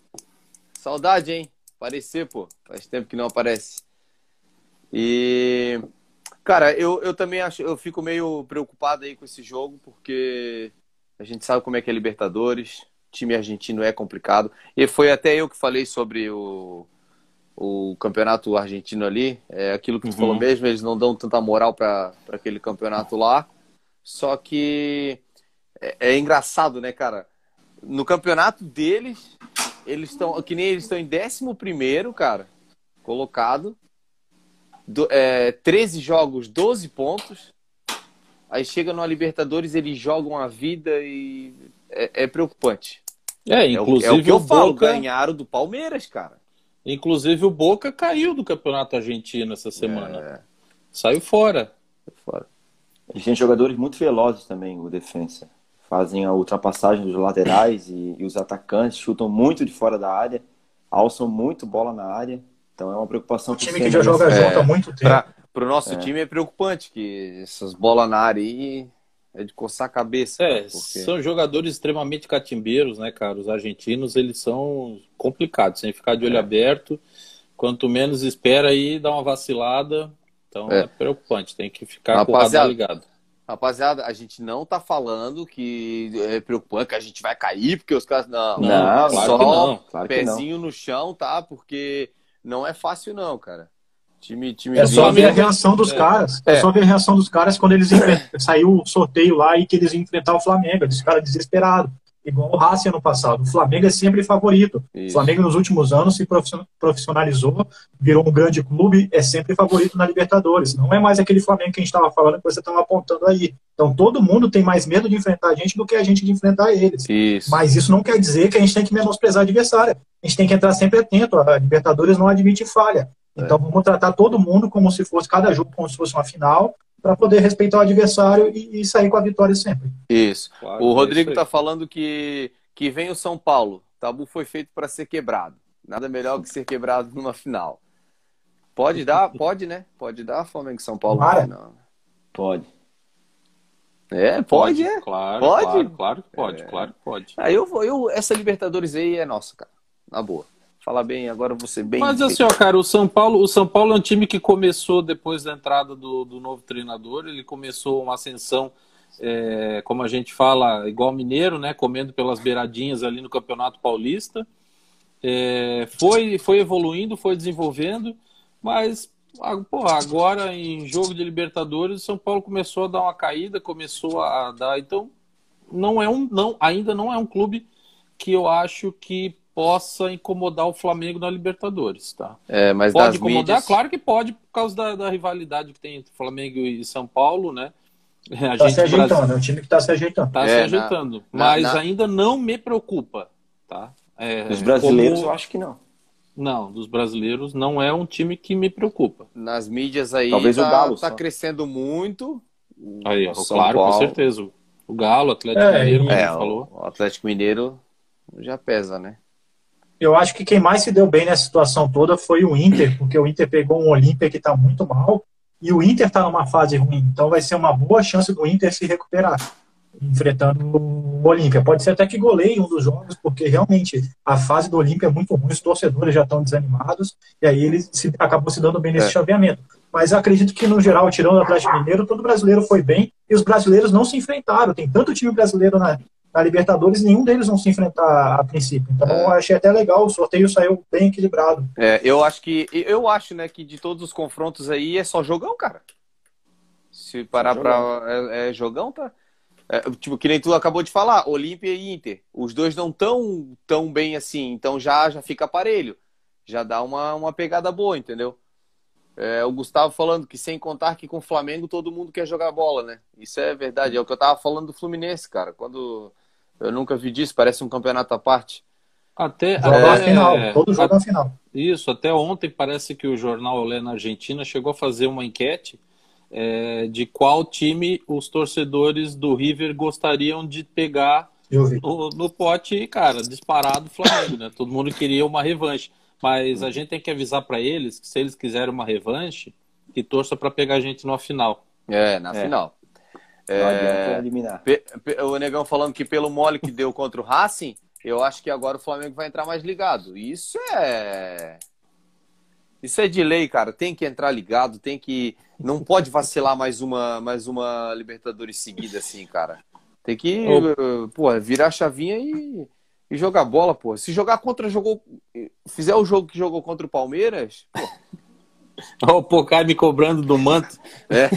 Saudade, hein? Aparecer, pô. Faz tempo que não aparece. E. Cara, eu, eu também acho. Eu fico meio preocupado aí com esse jogo, porque a gente sabe como é que é Libertadores. Time argentino é complicado. E foi até eu que falei sobre o, o campeonato argentino ali. É aquilo que tu Uhum. falou mesmo, eles não dão tanta moral para aquele campeonato lá. Só que é, é engraçado, né, cara? No campeonato deles, eles estão. Que nem eles estão em 11, cara, colocado. Do, é, 13 jogos, 12 pontos. Aí chega no Libertadores, eles jogam a vida e é, é preocupante. É, É o, inclusive é o que eu falo, Boca, ganharam do Palmeiras, cara. inclusive o Boca caiu do campeonato argentino essa semana. É, Saiu fora. fora. Eles têm jogadores muito velozes também, o defensa. Fazem a ultrapassagem dos laterais e, e os atacantes chutam muito de fora da área, alçam muito bola na área. Então é uma preocupação Um time que já joga nesse- junto há muito tempo. Pra, pro nosso É. time é preocupante, que essas bolas na área aí é de coçar a cabeça. É, porque- são jogadores extremamente catimbeiros, né, cara? Os argentinos, eles são complicados, sem ficar de olho É. aberto. Quanto menos espera aí, dá uma vacilada. Então é, É. preocupante, tem que ficar com o Rapaziada, radar ligado. Rapaziada, a gente não tá falando que é preocupante, que a gente vai cair, porque os caras. Não, Não, Não, claro só que não. Claro que não. pezinho no chão, tá? Porque não é fácil, não, cara. Time, time É só ver a Flamengo- reação dos É. caras. É. É. só ver a reação dos caras quando eles. <laughs> Saiu o sorteio lá e que eles iam enfrentar o Flamengo. Eles ficaram desesperados. Igual o Racing ano passado. O Flamengo é sempre favorito. O Isso. Flamengo nos últimos anos se profission- profissionalizou, virou um grande clube, é sempre favorito na Libertadores. Não é mais aquele Flamengo que a gente estava falando que você estava apontando aí. Então todo mundo tem mais medo de enfrentar a gente do que a gente de enfrentar eles. Isso. Mas isso não quer dizer que a gente tem que menosprezar o adversário. A gente tem que entrar sempre atento. A Libertadores não admite falha. Então vamos tratar todo mundo como se fosse cada jogo como se fosse uma final, para poder respeitar o adversário e, e sair com a vitória sempre. Isso. Claro, O é Rodrigo isso aí. tá falando que, que vem o São Paulo. O tabu foi feito para ser quebrado. Nada melhor que ser quebrado numa final. Pode dar, <laughs> pode, né? Pode dar Flamengo e São Paulo Tomara. final. Pode. É, pode, é. Claro, Pode? claro, claro que pode, É. claro que pode. Ah, eu vou, eu, essa Libertadores aí é nossa, cara. Na boa. Falar bem, agora ser bem. Mas assim, ó, cara, o São Paulo, o São Paulo é um time que começou depois da entrada do, do novo treinador, ele começou uma ascensão, é, como a gente fala, igual mineiro, né? Comendo pelas beiradinhas ali no Campeonato Paulista. É, foi, foi evoluindo, foi desenvolvendo, mas porra, agora em jogo de Libertadores, o São Paulo começou a dar uma caída, começou a dar. Então, não é um, não, ainda não é um clube que eu acho que possa incomodar o Flamengo na Libertadores, tá? É, mas Pode das incomodar? mídias, Claro que pode, por causa da, da rivalidade que tem entre Flamengo e São Paulo, né? <laughs> Está se ajeitando, Brasil... é um time que está se ajeitando. Está é, se ajeitando, na, mas na, ainda não me preocupa. Tá? É, Os brasileiros como... eu acho que não. Não, dos brasileiros não é um time que me preocupa. Nas mídias aí Talvez tá, o Galo tá crescendo muito. Aí, ó, claro, Paulo. com certeza. O Galo, o Atlético é, Mineiro, é, falou. O Atlético Mineiro já pesa, né? Eu acho que quem mais se deu bem nessa situação toda foi o Inter, porque o Inter pegou um Olímpia que está muito mal e o Inter está numa fase ruim. Então vai ser uma boa chance do Inter se recuperar enfrentando o Olímpia. Pode ser até que goleie um dos jogos, porque realmente a fase do Olímpia é muito ruim, os torcedores já estão desanimados, e aí ele se, acabou se dando bem nesse é. chaveamento. Mas acredito que, no geral, tirando o Atlético Mineiro, todo brasileiro foi bem, e os brasileiros não se enfrentaram. Tem tanto time brasileiro na, na Libertadores, nenhum deles vão se enfrentar a princípio. Então, é. eu achei até legal, o sorteio saiu bem equilibrado. É, eu acho que, eu acho, né, que de todos os confrontos aí é só jogão, cara. Se parar para é, é, jogão, tá? É, tipo, que nem tu acabou de falar, Olímpia e Inter. Os dois não tão tão bem assim, então já já fica aparelho. Já dá uma, uma pegada boa, entendeu? É, o Gustavo falando que sem contar que com o Flamengo todo mundo quer jogar bola, né? Isso é verdade. É o que eu tava falando do Fluminense, cara. Quando eu nunca vi disso, parece um campeonato à parte. Até, até final, todo jogo a, final. Isso, até ontem parece que o jornal Olé na Argentina chegou a fazer uma enquete é, de qual time os torcedores do River gostariam de pegar no, no, pote, cara, disparado Flamengo, né? Todo mundo queria uma revanche. Mas a gente tem que avisar para eles que se eles quiserem uma revanche, que torça para pegar a gente no final. É, na é. final. É, eliminar. o Negão falando que pelo mole que deu contra o Racing, eu acho que agora o Flamengo vai entrar mais ligado. Isso é. Isso é de lei, cara. Tem que entrar ligado, tem que não pode vacilar mais uma, mais uma Libertadores seguida assim, cara. Tem que, pô, virar a chavinha e, e jogar bola, pô. Se jogar contra, jogou. Fizer o jogo que jogou contra o Palmeiras. Olha <laughs> o Pocai me cobrando do manto. É.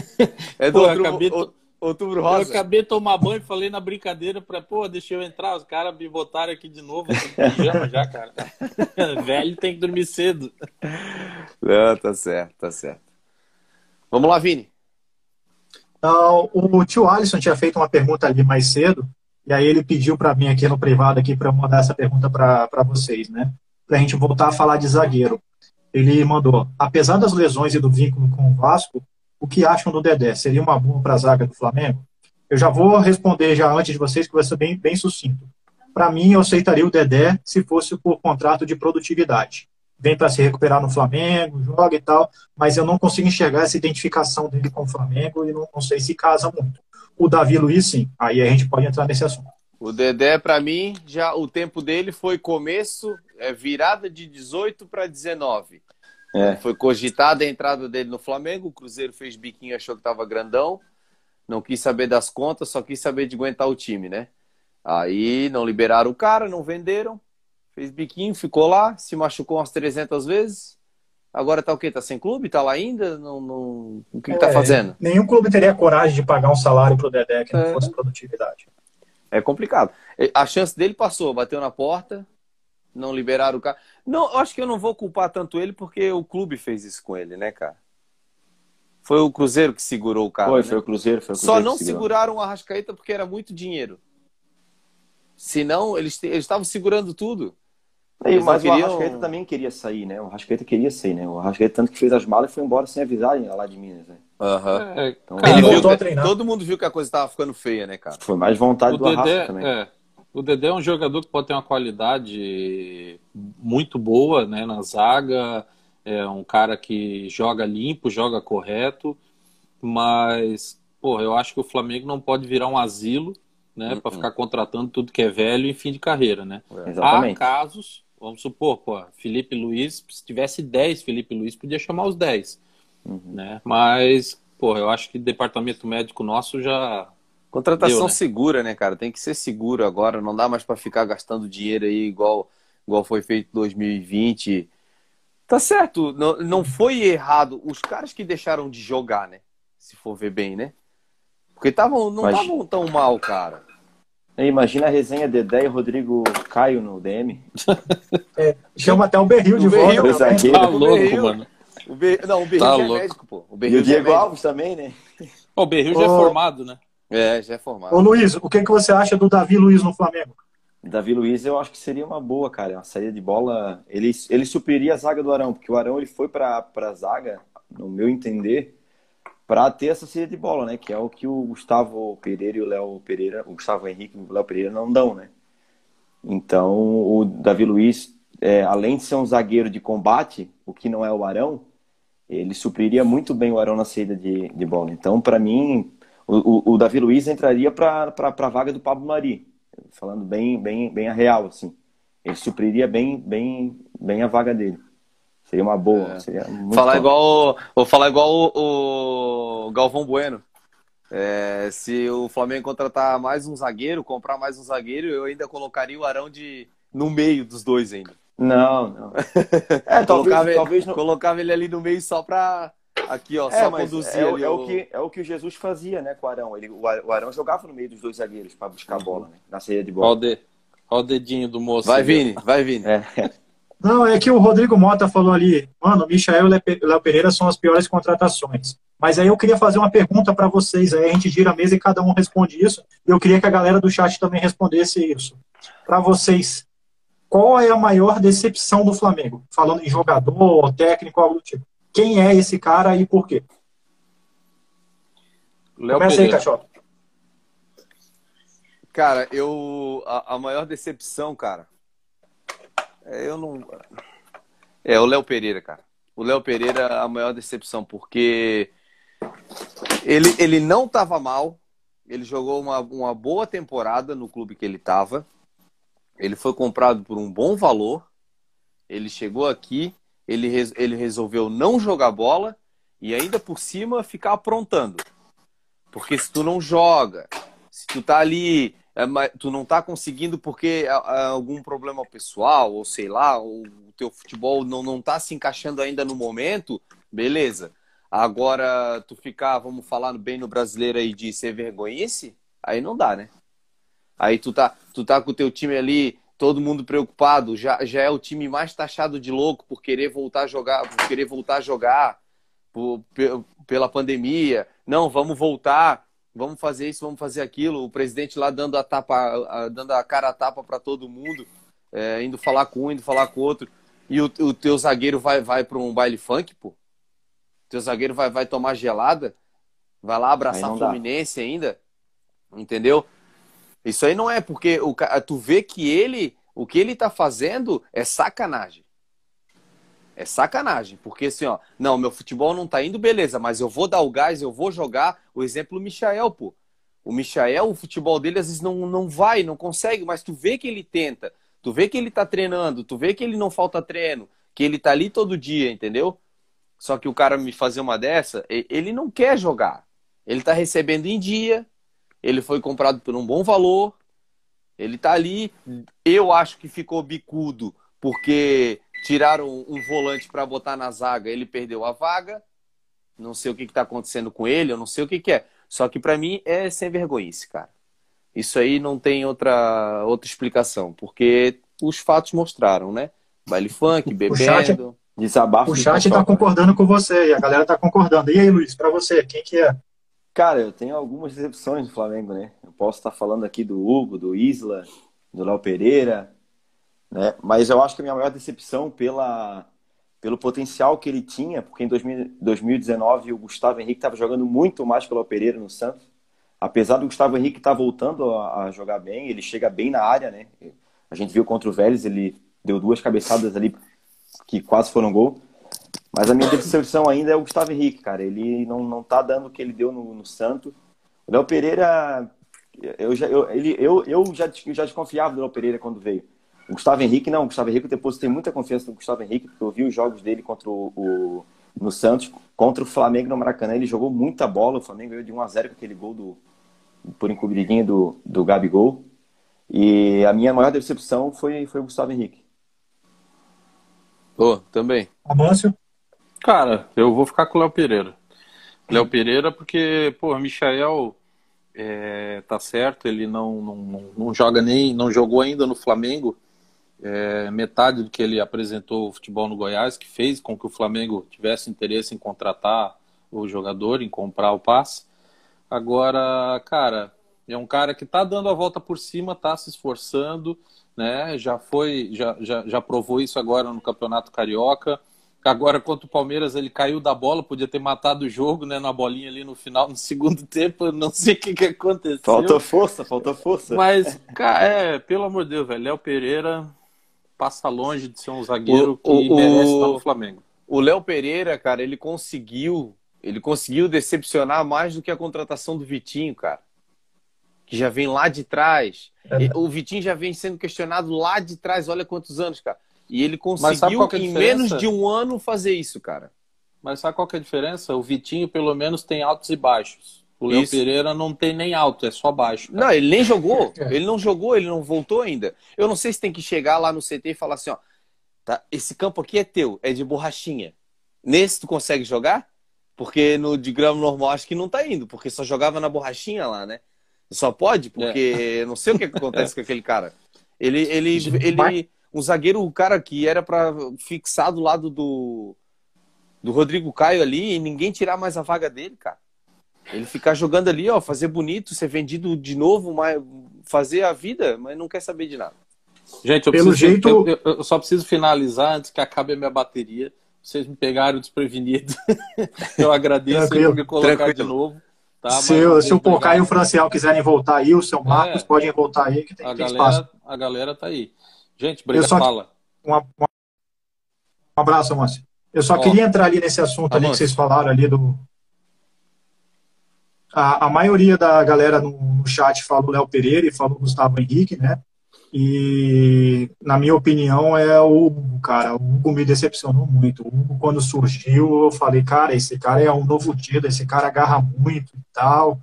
É do pô, outro, acabei o, outubro rosa. Eu acabei de tomar banho e falei na brincadeira pra, pô, deixa eu entrar. Os caras me botaram aqui de novo. Pijama já, cara. <laughs> Velho tem que dormir cedo. Não, tá certo, tá certo. Vamos lá, Vini. Uh, o tio Alisson tinha feito uma pergunta ali mais cedo, e aí ele pediu para mim aqui no privado aqui para mandar essa pergunta para vocês, né? Para a gente voltar a falar de zagueiro. Ele mandou: apesar das lesões e do vínculo com o Vasco, o que acham do Dedé? Seria uma boa para a zaga do Flamengo? Eu já vou responder já antes de vocês, que vai ser bem, bem sucinto. Para mim, eu aceitaria o Dedé se fosse por contrato de produtividade vem para se recuperar no Flamengo, joga e tal, mas eu não consigo enxergar essa identificação dele com o Flamengo e não, não sei se casa muito. O Davi Luiz, sim, aí a gente pode entrar nesse assunto. O Dedé, para mim, já o tempo dele foi começo, é, virada de 18 para 19. É. Foi cogitada a entrada dele no Flamengo, o Cruzeiro fez biquinho, achou que estava grandão, não quis saber das contas, só quis saber de aguentar o time, né? Aí não liberaram o cara, não venderam, fez biquinho, ficou lá, se machucou umas 300 vezes. Agora tá o quê? Tá sem clube? Tá lá ainda? Não, não... O que, é, que tá é, fazendo? Nenhum clube teria coragem de pagar um salário pro Dedé que não é. fosse produtividade. É complicado. A chance dele passou, bateu na porta, não liberaram o cara. Não, eu acho que eu não vou culpar tanto ele porque o clube fez isso com ele, né, cara? Foi o Cruzeiro que segurou o cara. Foi, né? foi o Cruzeiro. Foi o Cruzeiro Só não seguraram o Arrascaeta porque era muito dinheiro. Senão, eles estavam segurando tudo. E, mas queriam... o Arrascaeta também queria sair, né? O Arrascaeta queria sair, né? O Arrascaeta tanto que fez as malas e foi embora sem avisarem lá de Minas, né? Uhum. É, então, cara, ele voltou a treinar. Todo mundo viu que a coisa estava ficando feia, né, cara? Foi mais vontade o do Dedé, Arrasca também. É, o Dedé é um jogador que pode ter uma qualidade muito boa, né, na zaga. É um cara que joga limpo, joga correto, mas, pô, eu acho que o Flamengo não pode virar um asilo, né, para uhum. ficar contratando tudo que é velho em fim de carreira, né? É. Exatamente. Há casos Vamos supor, pô, Felipe Luiz, se tivesse 10 Felipe Luiz, podia chamar os 10. Uhum. Né? Mas, pô, eu acho que o departamento médico nosso já. Contratação deu, né? segura, né, cara? Tem que ser seguro agora. Não dá mais para ficar gastando dinheiro aí igual, igual foi feito em 2020. Tá certo, não, não foi errado. Os caras que deixaram de jogar, né? Se for ver bem, né? Porque tavam, não estavam Mas... tão mal, cara. Imagina a resenha Dedé e Rodrigo Caio no DM. <laughs> É, chama até o Berril de volta. O zagueiro. Tá louco, mano. O Ber... Não, o Berril tá é louco. médico, pô. O e o Diego é Alves também, né? O Berril já é formado, né? É, já é formado. Ô Luiz, o que, que você acha do Davi Luiz no Flamengo? Davi Luiz eu acho que seria uma boa, cara. Uma saída de bola. Ele, ele supriria a zaga do Arão, porque o Arão ele foi para a zaga, no meu entender, para ter essa saída de bola, né? Que é o que o Gustavo Pereira e o Léo Pereira, o Gustavo Henrique e o Léo Pereira não dão, né? Então o Davi Luiz, é, além de ser um zagueiro de combate, o que não é o Arão, ele supriria muito bem o Arão na saída de, de bola. Então, para mim, o, o, o, Davi Luiz entraria para a vaga do Pablo Mari, falando bem, bem, bem a real, assim. Ele supriria bem, bem, bem a vaga dele. Seria uma boa. É. Seria falar igual, vou falar igual o, o Galvão Bueno. É, se o Flamengo contratar mais um zagueiro, comprar mais um zagueiro, eu ainda colocaria o Arão de no meio dos dois ainda. Não, não. <laughs> É, talvez, colocava, talvez não... colocava ele ali no meio só para aqui, ó, é, só conduzir é, ali. É o, que, é o que Jesus fazia, né, com o Arão. Ele, o Arão jogava no meio dos dois zagueiros para buscar a bola, né, na saída de bola. Olha o, de, olha o dedinho do moço. Vai, Vini, vai, Vini. É. Não, é que o Rodrigo Mota falou ali, mano, o Michael e o Léo Pereira são as piores contratações. Mas aí eu queria fazer uma pergunta para vocês, aí a gente gira a mesa e cada um responde isso. E eu queria que a galera do chat também respondesse isso. Para vocês, qual é a maior decepção do Flamengo? Falando em jogador, técnico, algo do tipo. Quem é esse cara e por quê? Léo Começa Pereira. aí, Cachorro. Cara, eu. A, a, maior decepção, cara. É, eu não. É o Léo Pereira, cara. O Léo Pereira, a maior decepção, porque ele, ele não estava mal. Ele jogou uma, uma boa temporada no clube que ele estava. Ele foi comprado por um bom valor. Ele chegou aqui, ele, ele resolveu não jogar bola e ainda por cima ficar aprontando. Porque se tu não joga, se tu tá ali, é, tu não tá conseguindo porque é algum problema pessoal, ou sei lá, o teu futebol não, não tá se encaixando ainda no momento, beleza. Agora, tu ficar, vamos falar bem no brasileiro aí, de ser vergonhice, aí não dá, né? Aí tu tá, tu tá com o teu time ali, todo mundo preocupado, já, já é o time mais taxado de louco por querer voltar a jogar, por querer voltar a jogar por, pela pandemia. Não, vamos voltar, vamos fazer isso, vamos fazer aquilo. O presidente lá dando a tapa, a, dando a cara a tapa para todo mundo, é, indo falar com um, indo falar com o outro. E o, o teu zagueiro vai, vai para um baile funk, pô. Teu zagueiro vai, vai tomar gelada, vai lá abraçar a Fluminense ainda, entendeu? Isso aí não é porque o, tu vê que ele, o que ele tá fazendo é sacanagem. É sacanagem, porque assim, ó, não, meu futebol não tá indo, beleza, mas eu vou dar o gás, eu vou jogar. O exemplo do Michael, pô. O Michael, o futebol dele às vezes não, não vai, não consegue, mas tu vê que ele tenta, tu vê que ele tá treinando, tu vê que ele não falta treino, que ele tá ali todo dia, entendeu? Só que o cara me fazer uma dessa, ele não quer jogar. Ele tá recebendo em dia, ele foi comprado por um bom valor. Ele tá ali. Eu acho que ficou bicudo porque tiraram um volante para botar na zaga, ele perdeu a vaga. Não sei o que está acontecendo com ele, eu não sei o que, que é. Só que para mim é sem vergonhice, cara. Isso aí não tem outra, outra explicação, porque os fatos mostraram, né? Baile funk, bebendo, o chat, desabafo. O chat está concordando com você e a galera está concordando. E aí, Luiz, para você, quem que é? Cara, eu tenho algumas decepções do Flamengo, né? Eu posso estar falando aqui do Hugo, do Isla, do Léo Pereira, né? Mas eu acho que a minha maior decepção pela, pelo potencial que ele tinha, porque em 2000, 2019 o Gustavo Henrique estava jogando muito mais que o Léo Pereira no Santos. Apesar do Gustavo Henrique estar tá voltando a, a, jogar bem, ele chega bem na área, né? A gente viu contra o Vélez, ele deu duas cabeçadas ali que quase foram gol. Mas a minha decepção ainda é o Gustavo Henrique, cara. Ele não, não tá dando o que ele deu no, no Santos. O Léo Pereira, eu já, eu, ele, eu, eu, já, já desconfiava do Léo Pereira quando veio. O Gustavo Henrique, não. O Gustavo Henrique, eu depositei muita confiança no Gustavo Henrique, porque eu vi os jogos dele contra o, o no Santos, contra o Flamengo no Maracanã. Ele jogou muita bola. O Flamengo ganhou de 1x0 com aquele gol do, por encobridinha do, do Gabigol. E a minha maior decepção foi, foi o Gustavo Henrique. Pô, oh, também. Amâncio? Cara, eu vou ficar com o Léo Pereira. Léo Pereira, porque, pô, Michael é, tá certo, ele não, não, não joga nem, não jogou ainda no Flamengo. É, metade do que ele apresentou o futebol no Goiás, que fez com que o Flamengo tivesse interesse em contratar o jogador, em comprar o passe. Agora, cara, é um cara que tá dando a volta por cima, tá se esforçando, né? Já foi, já, já, já provou isso agora no Campeonato Carioca. Agora, contra o Palmeiras, ele caiu da bola, podia ter matado o jogo, né? Na bolinha ali no final, no segundo <laughs> tempo, não sei o que, que aconteceu. Falta força, falta força. Mas, cara, é, pelo amor de Deus, velho, Léo Pereira passa longe de ser um zagueiro o, que o, merece estar no Flamengo. O Léo Pereira, cara, ele conseguiu, ele conseguiu decepcionar mais do que a contratação do Vitinho, cara. Que já vem lá de trás. É. O Vitinho já vem sendo questionado lá de trás, olha quantos anos, cara. E ele conseguiu, é em menos de um ano, fazer isso, cara. Mas sabe qual que é a diferença? O Vitinho, pelo menos, tem altos e baixos. O Léo Pereira não tem nem alto, é só baixo. Cara. Não, ele nem jogou. <laughs> É. Ele não jogou, ele não voltou ainda. Eu não sei se tem que chegar lá no CT e falar assim, ó, tá, esse campo aqui é teu, é de borrachinha. Nesse tu consegue jogar? Porque no de grama normal acho que não tá indo, porque só jogava na borrachinha lá, né? Só pode, porque é. não sei o que, que <laughs> acontece com aquele cara. Ele, ele, ele, um zagueiro, o cara que era para fixar do lado do, do Rodrigo Caio ali e ninguém tirar mais a vaga dele, cara. Ele ficar jogando ali, ó, fazer bonito, ser vendido de novo, mas fazer a vida, mas não quer saber de nada. Gente, eu, Pelo preciso, jeito... eu, eu, eu só preciso finalizar antes que acabe a minha bateria. Vocês me pegaram desprevenido. <laughs> eu agradeço por me colocar Tranquilo. de novo. Tá, se, o, se o Pocá e o Franciel quiserem voltar aí, o seu Marcos é, podem voltar aí, que tem, a tem galera, espaço. A galera tá aí. Gente, obrigado. Só, fala. Um, abraço, Márcio. Eu só queria entrar ali nesse assunto ali que vocês falaram ali do. A, a maioria da galera no, no chat falou Léo Pereira e falou Gustavo Henrique, né? E, na minha opinião, é o Hugo, cara. O Hugo me decepcionou muito. O Hugo, quando surgiu, eu falei, cara, esse cara é um novo Tida, esse cara agarra muito e tal.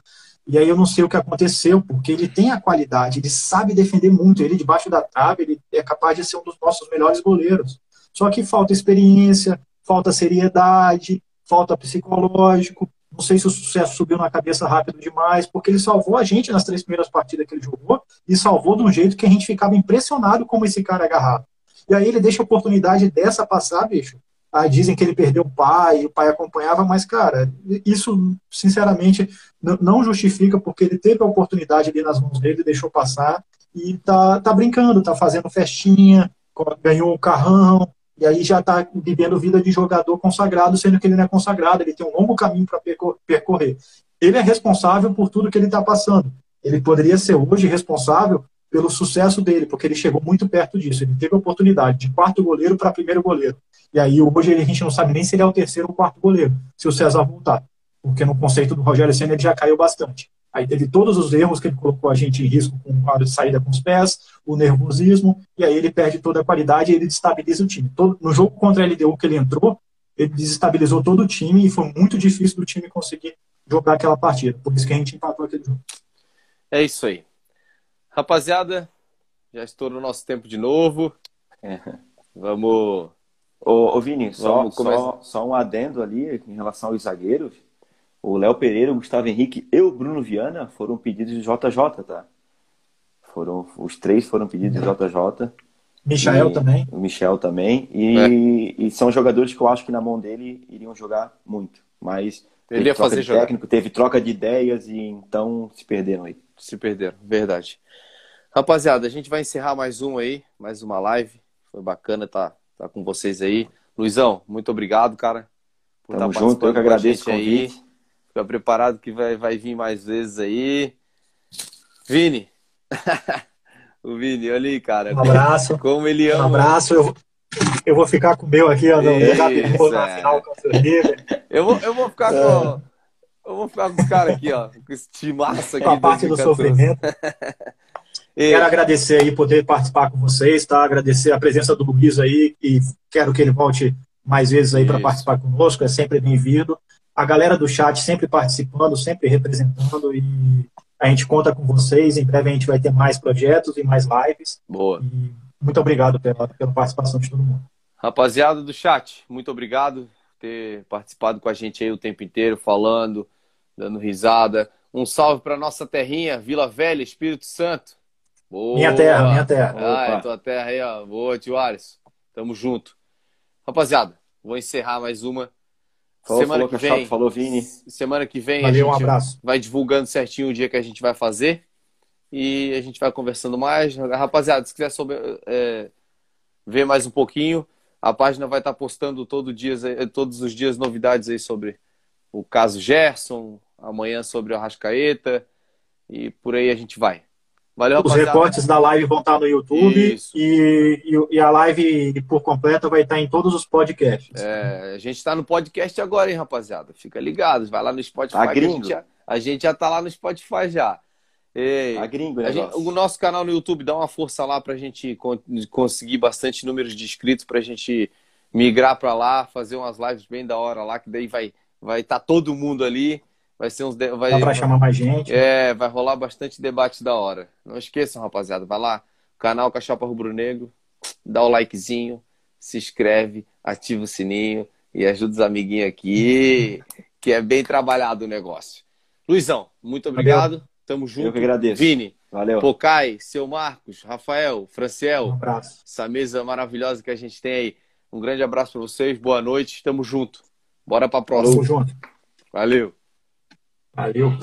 E aí eu não sei o que aconteceu, porque ele tem a qualidade, ele sabe defender muito, ele debaixo da trave, ele é capaz de ser um dos nossos melhores goleiros. Só que falta experiência, falta seriedade, falta psicológico. Não sei se o sucesso subiu na cabeça rápido demais, porque ele salvou a gente nas três primeiras partidas que ele jogou e salvou de um jeito que a gente ficava impressionado como esse cara é agarrado. E aí ele deixa a oportunidade dessa passar, bicho, ah, dizem que ele perdeu o pai, o pai acompanhava, mas, cara, isso, sinceramente, não justifica, porque ele teve a oportunidade ali nas mãos dele, deixou passar, e tá, tá brincando, tá fazendo festinha, ganhou o carrão, e aí já tá vivendo vida de jogador consagrado, sendo que ele não é consagrado, ele tem um longo caminho para percorrer. Ele é responsável por tudo que ele está passando. Ele poderia ser hoje responsável pelo sucesso dele, porque ele chegou muito perto disso. Ele teve a oportunidade de quarto goleiro para primeiro goleiro. E aí hoje a gente não sabe nem se ele é o terceiro ou quarto goleiro, se o César voltar. Porque no conceito do Rogério Senna ele já caiu bastante. Aí teve todos os erros que ele colocou a gente em risco com a saída com os pés, o nervosismo, e aí ele perde toda a qualidade e ele destabiliza o time. Todo, no jogo contra a LDU que ele entrou, ele desestabilizou todo o time e foi muito difícil do time conseguir jogar aquela partida. Por isso que a gente empatou aquele jogo. É isso aí. Rapaziada, já estourou o nosso tempo de novo. É. <laughs> Vamos. Ô, ô Vini, só, só, só, um adendo ali em relação aos zagueiros. O Léo Pereira, o Gustavo Henrique e o Bruno Viana foram pedidos de JJ, tá? Foram, os três foram pedidos de JJ. Michel também. O Michel também. E, é. e, são jogadores que eu acho que na mão dele iriam jogar muito. Mas ele ia fazer técnico, teve troca de ideias e então se perderam aí. Se perderam, verdade. Rapaziada, a gente vai encerrar mais um aí, mais uma live. Foi bacana estar tá, tá com vocês aí. Luizão, muito obrigado, cara. Por Tamo estar junto, eu que agradeço aí. Fica preparado que vai, vai vir mais vezes aí. Vini. <laughs> o Vini, olha aí, cara. Um abraço. Como ele ama. Um abraço. Eu, eu vou ficar com o meu aqui, ó, Isso, é. final com <laughs> eu vou, eu vou ficar é. com. Eu vou ficar com os caras aqui, ó. Com esse timaço aqui. Com a parte do sofrimento. <laughs> Quero agradecer aí poder participar com vocês, tá? Agradecer a presença do Luiz aí e quero que ele volte mais vezes aí para participar conosco, é sempre bem-vindo. A galera do chat sempre participando, sempre representando e a gente conta com vocês. Em breve a gente vai ter mais projetos e mais lives. Boa. E muito obrigado pela, pela participação de todo mundo. Rapaziada do chat, muito obrigado ter participado com a gente aí o tempo inteiro, falando, dando risada. Um salve para nossa terrinha, Vila Velha, Espírito Santo. Boa. Minha terra, minha terra. Ah, é tua terra aí, ó. Boa, tio Ares. Tamo junto. Rapaziada, vou encerrar mais uma. Falou, semana falou, que vem, falou Vini. Semana que vem Valeu, a gente um abraço. vai divulgando certinho o dia que a gente vai fazer e a gente vai conversando mais. Rapaziada, se quiser sobre, é, ver mais um pouquinho, a página vai estar postando todo dias, todos os dias novidades aí sobre o caso Gerson, amanhã sobre o Arrascaeta e por aí a gente vai. Valeu, Os rapaziada. recortes da live vão estar no YouTube e, e, e, a live por completa vai estar em todos os podcasts. É, a gente está no podcast agora, hein, rapaziada? Fica ligado, vai lá no Spotify. A, gente, já, a gente já está lá no Spotify já. Ei, a gringo, o nosso canal no YouTube dá uma força lá para a gente conseguir bastante números de inscritos para a gente migrar para lá, fazer umas lives bem da hora lá, que daí vai vai estar tá todo mundo ali, vai ser uns vai Dá para chamar mais gente. É, vai rolar bastante debate da hora. Não esqueçam, rapaziada, vai lá, canal Cachapa Rubro Negro, dá o likezinho, se inscreve, ativa o sininho e ajuda os amiguinhos aqui, que é bem trabalhado o negócio. Luizão, muito obrigado. Valeu. Tamo junto. Eu que agradeço. Vini. Valeu. Pocai, seu Marcos, Rafael, Franciel. Um abraço. Essa mesa maravilhosa que a gente tem aí. Um grande abraço para vocês. Boa noite. Tamo junto. Bora pra próxima. Tamo junto. Valeu. Valeu.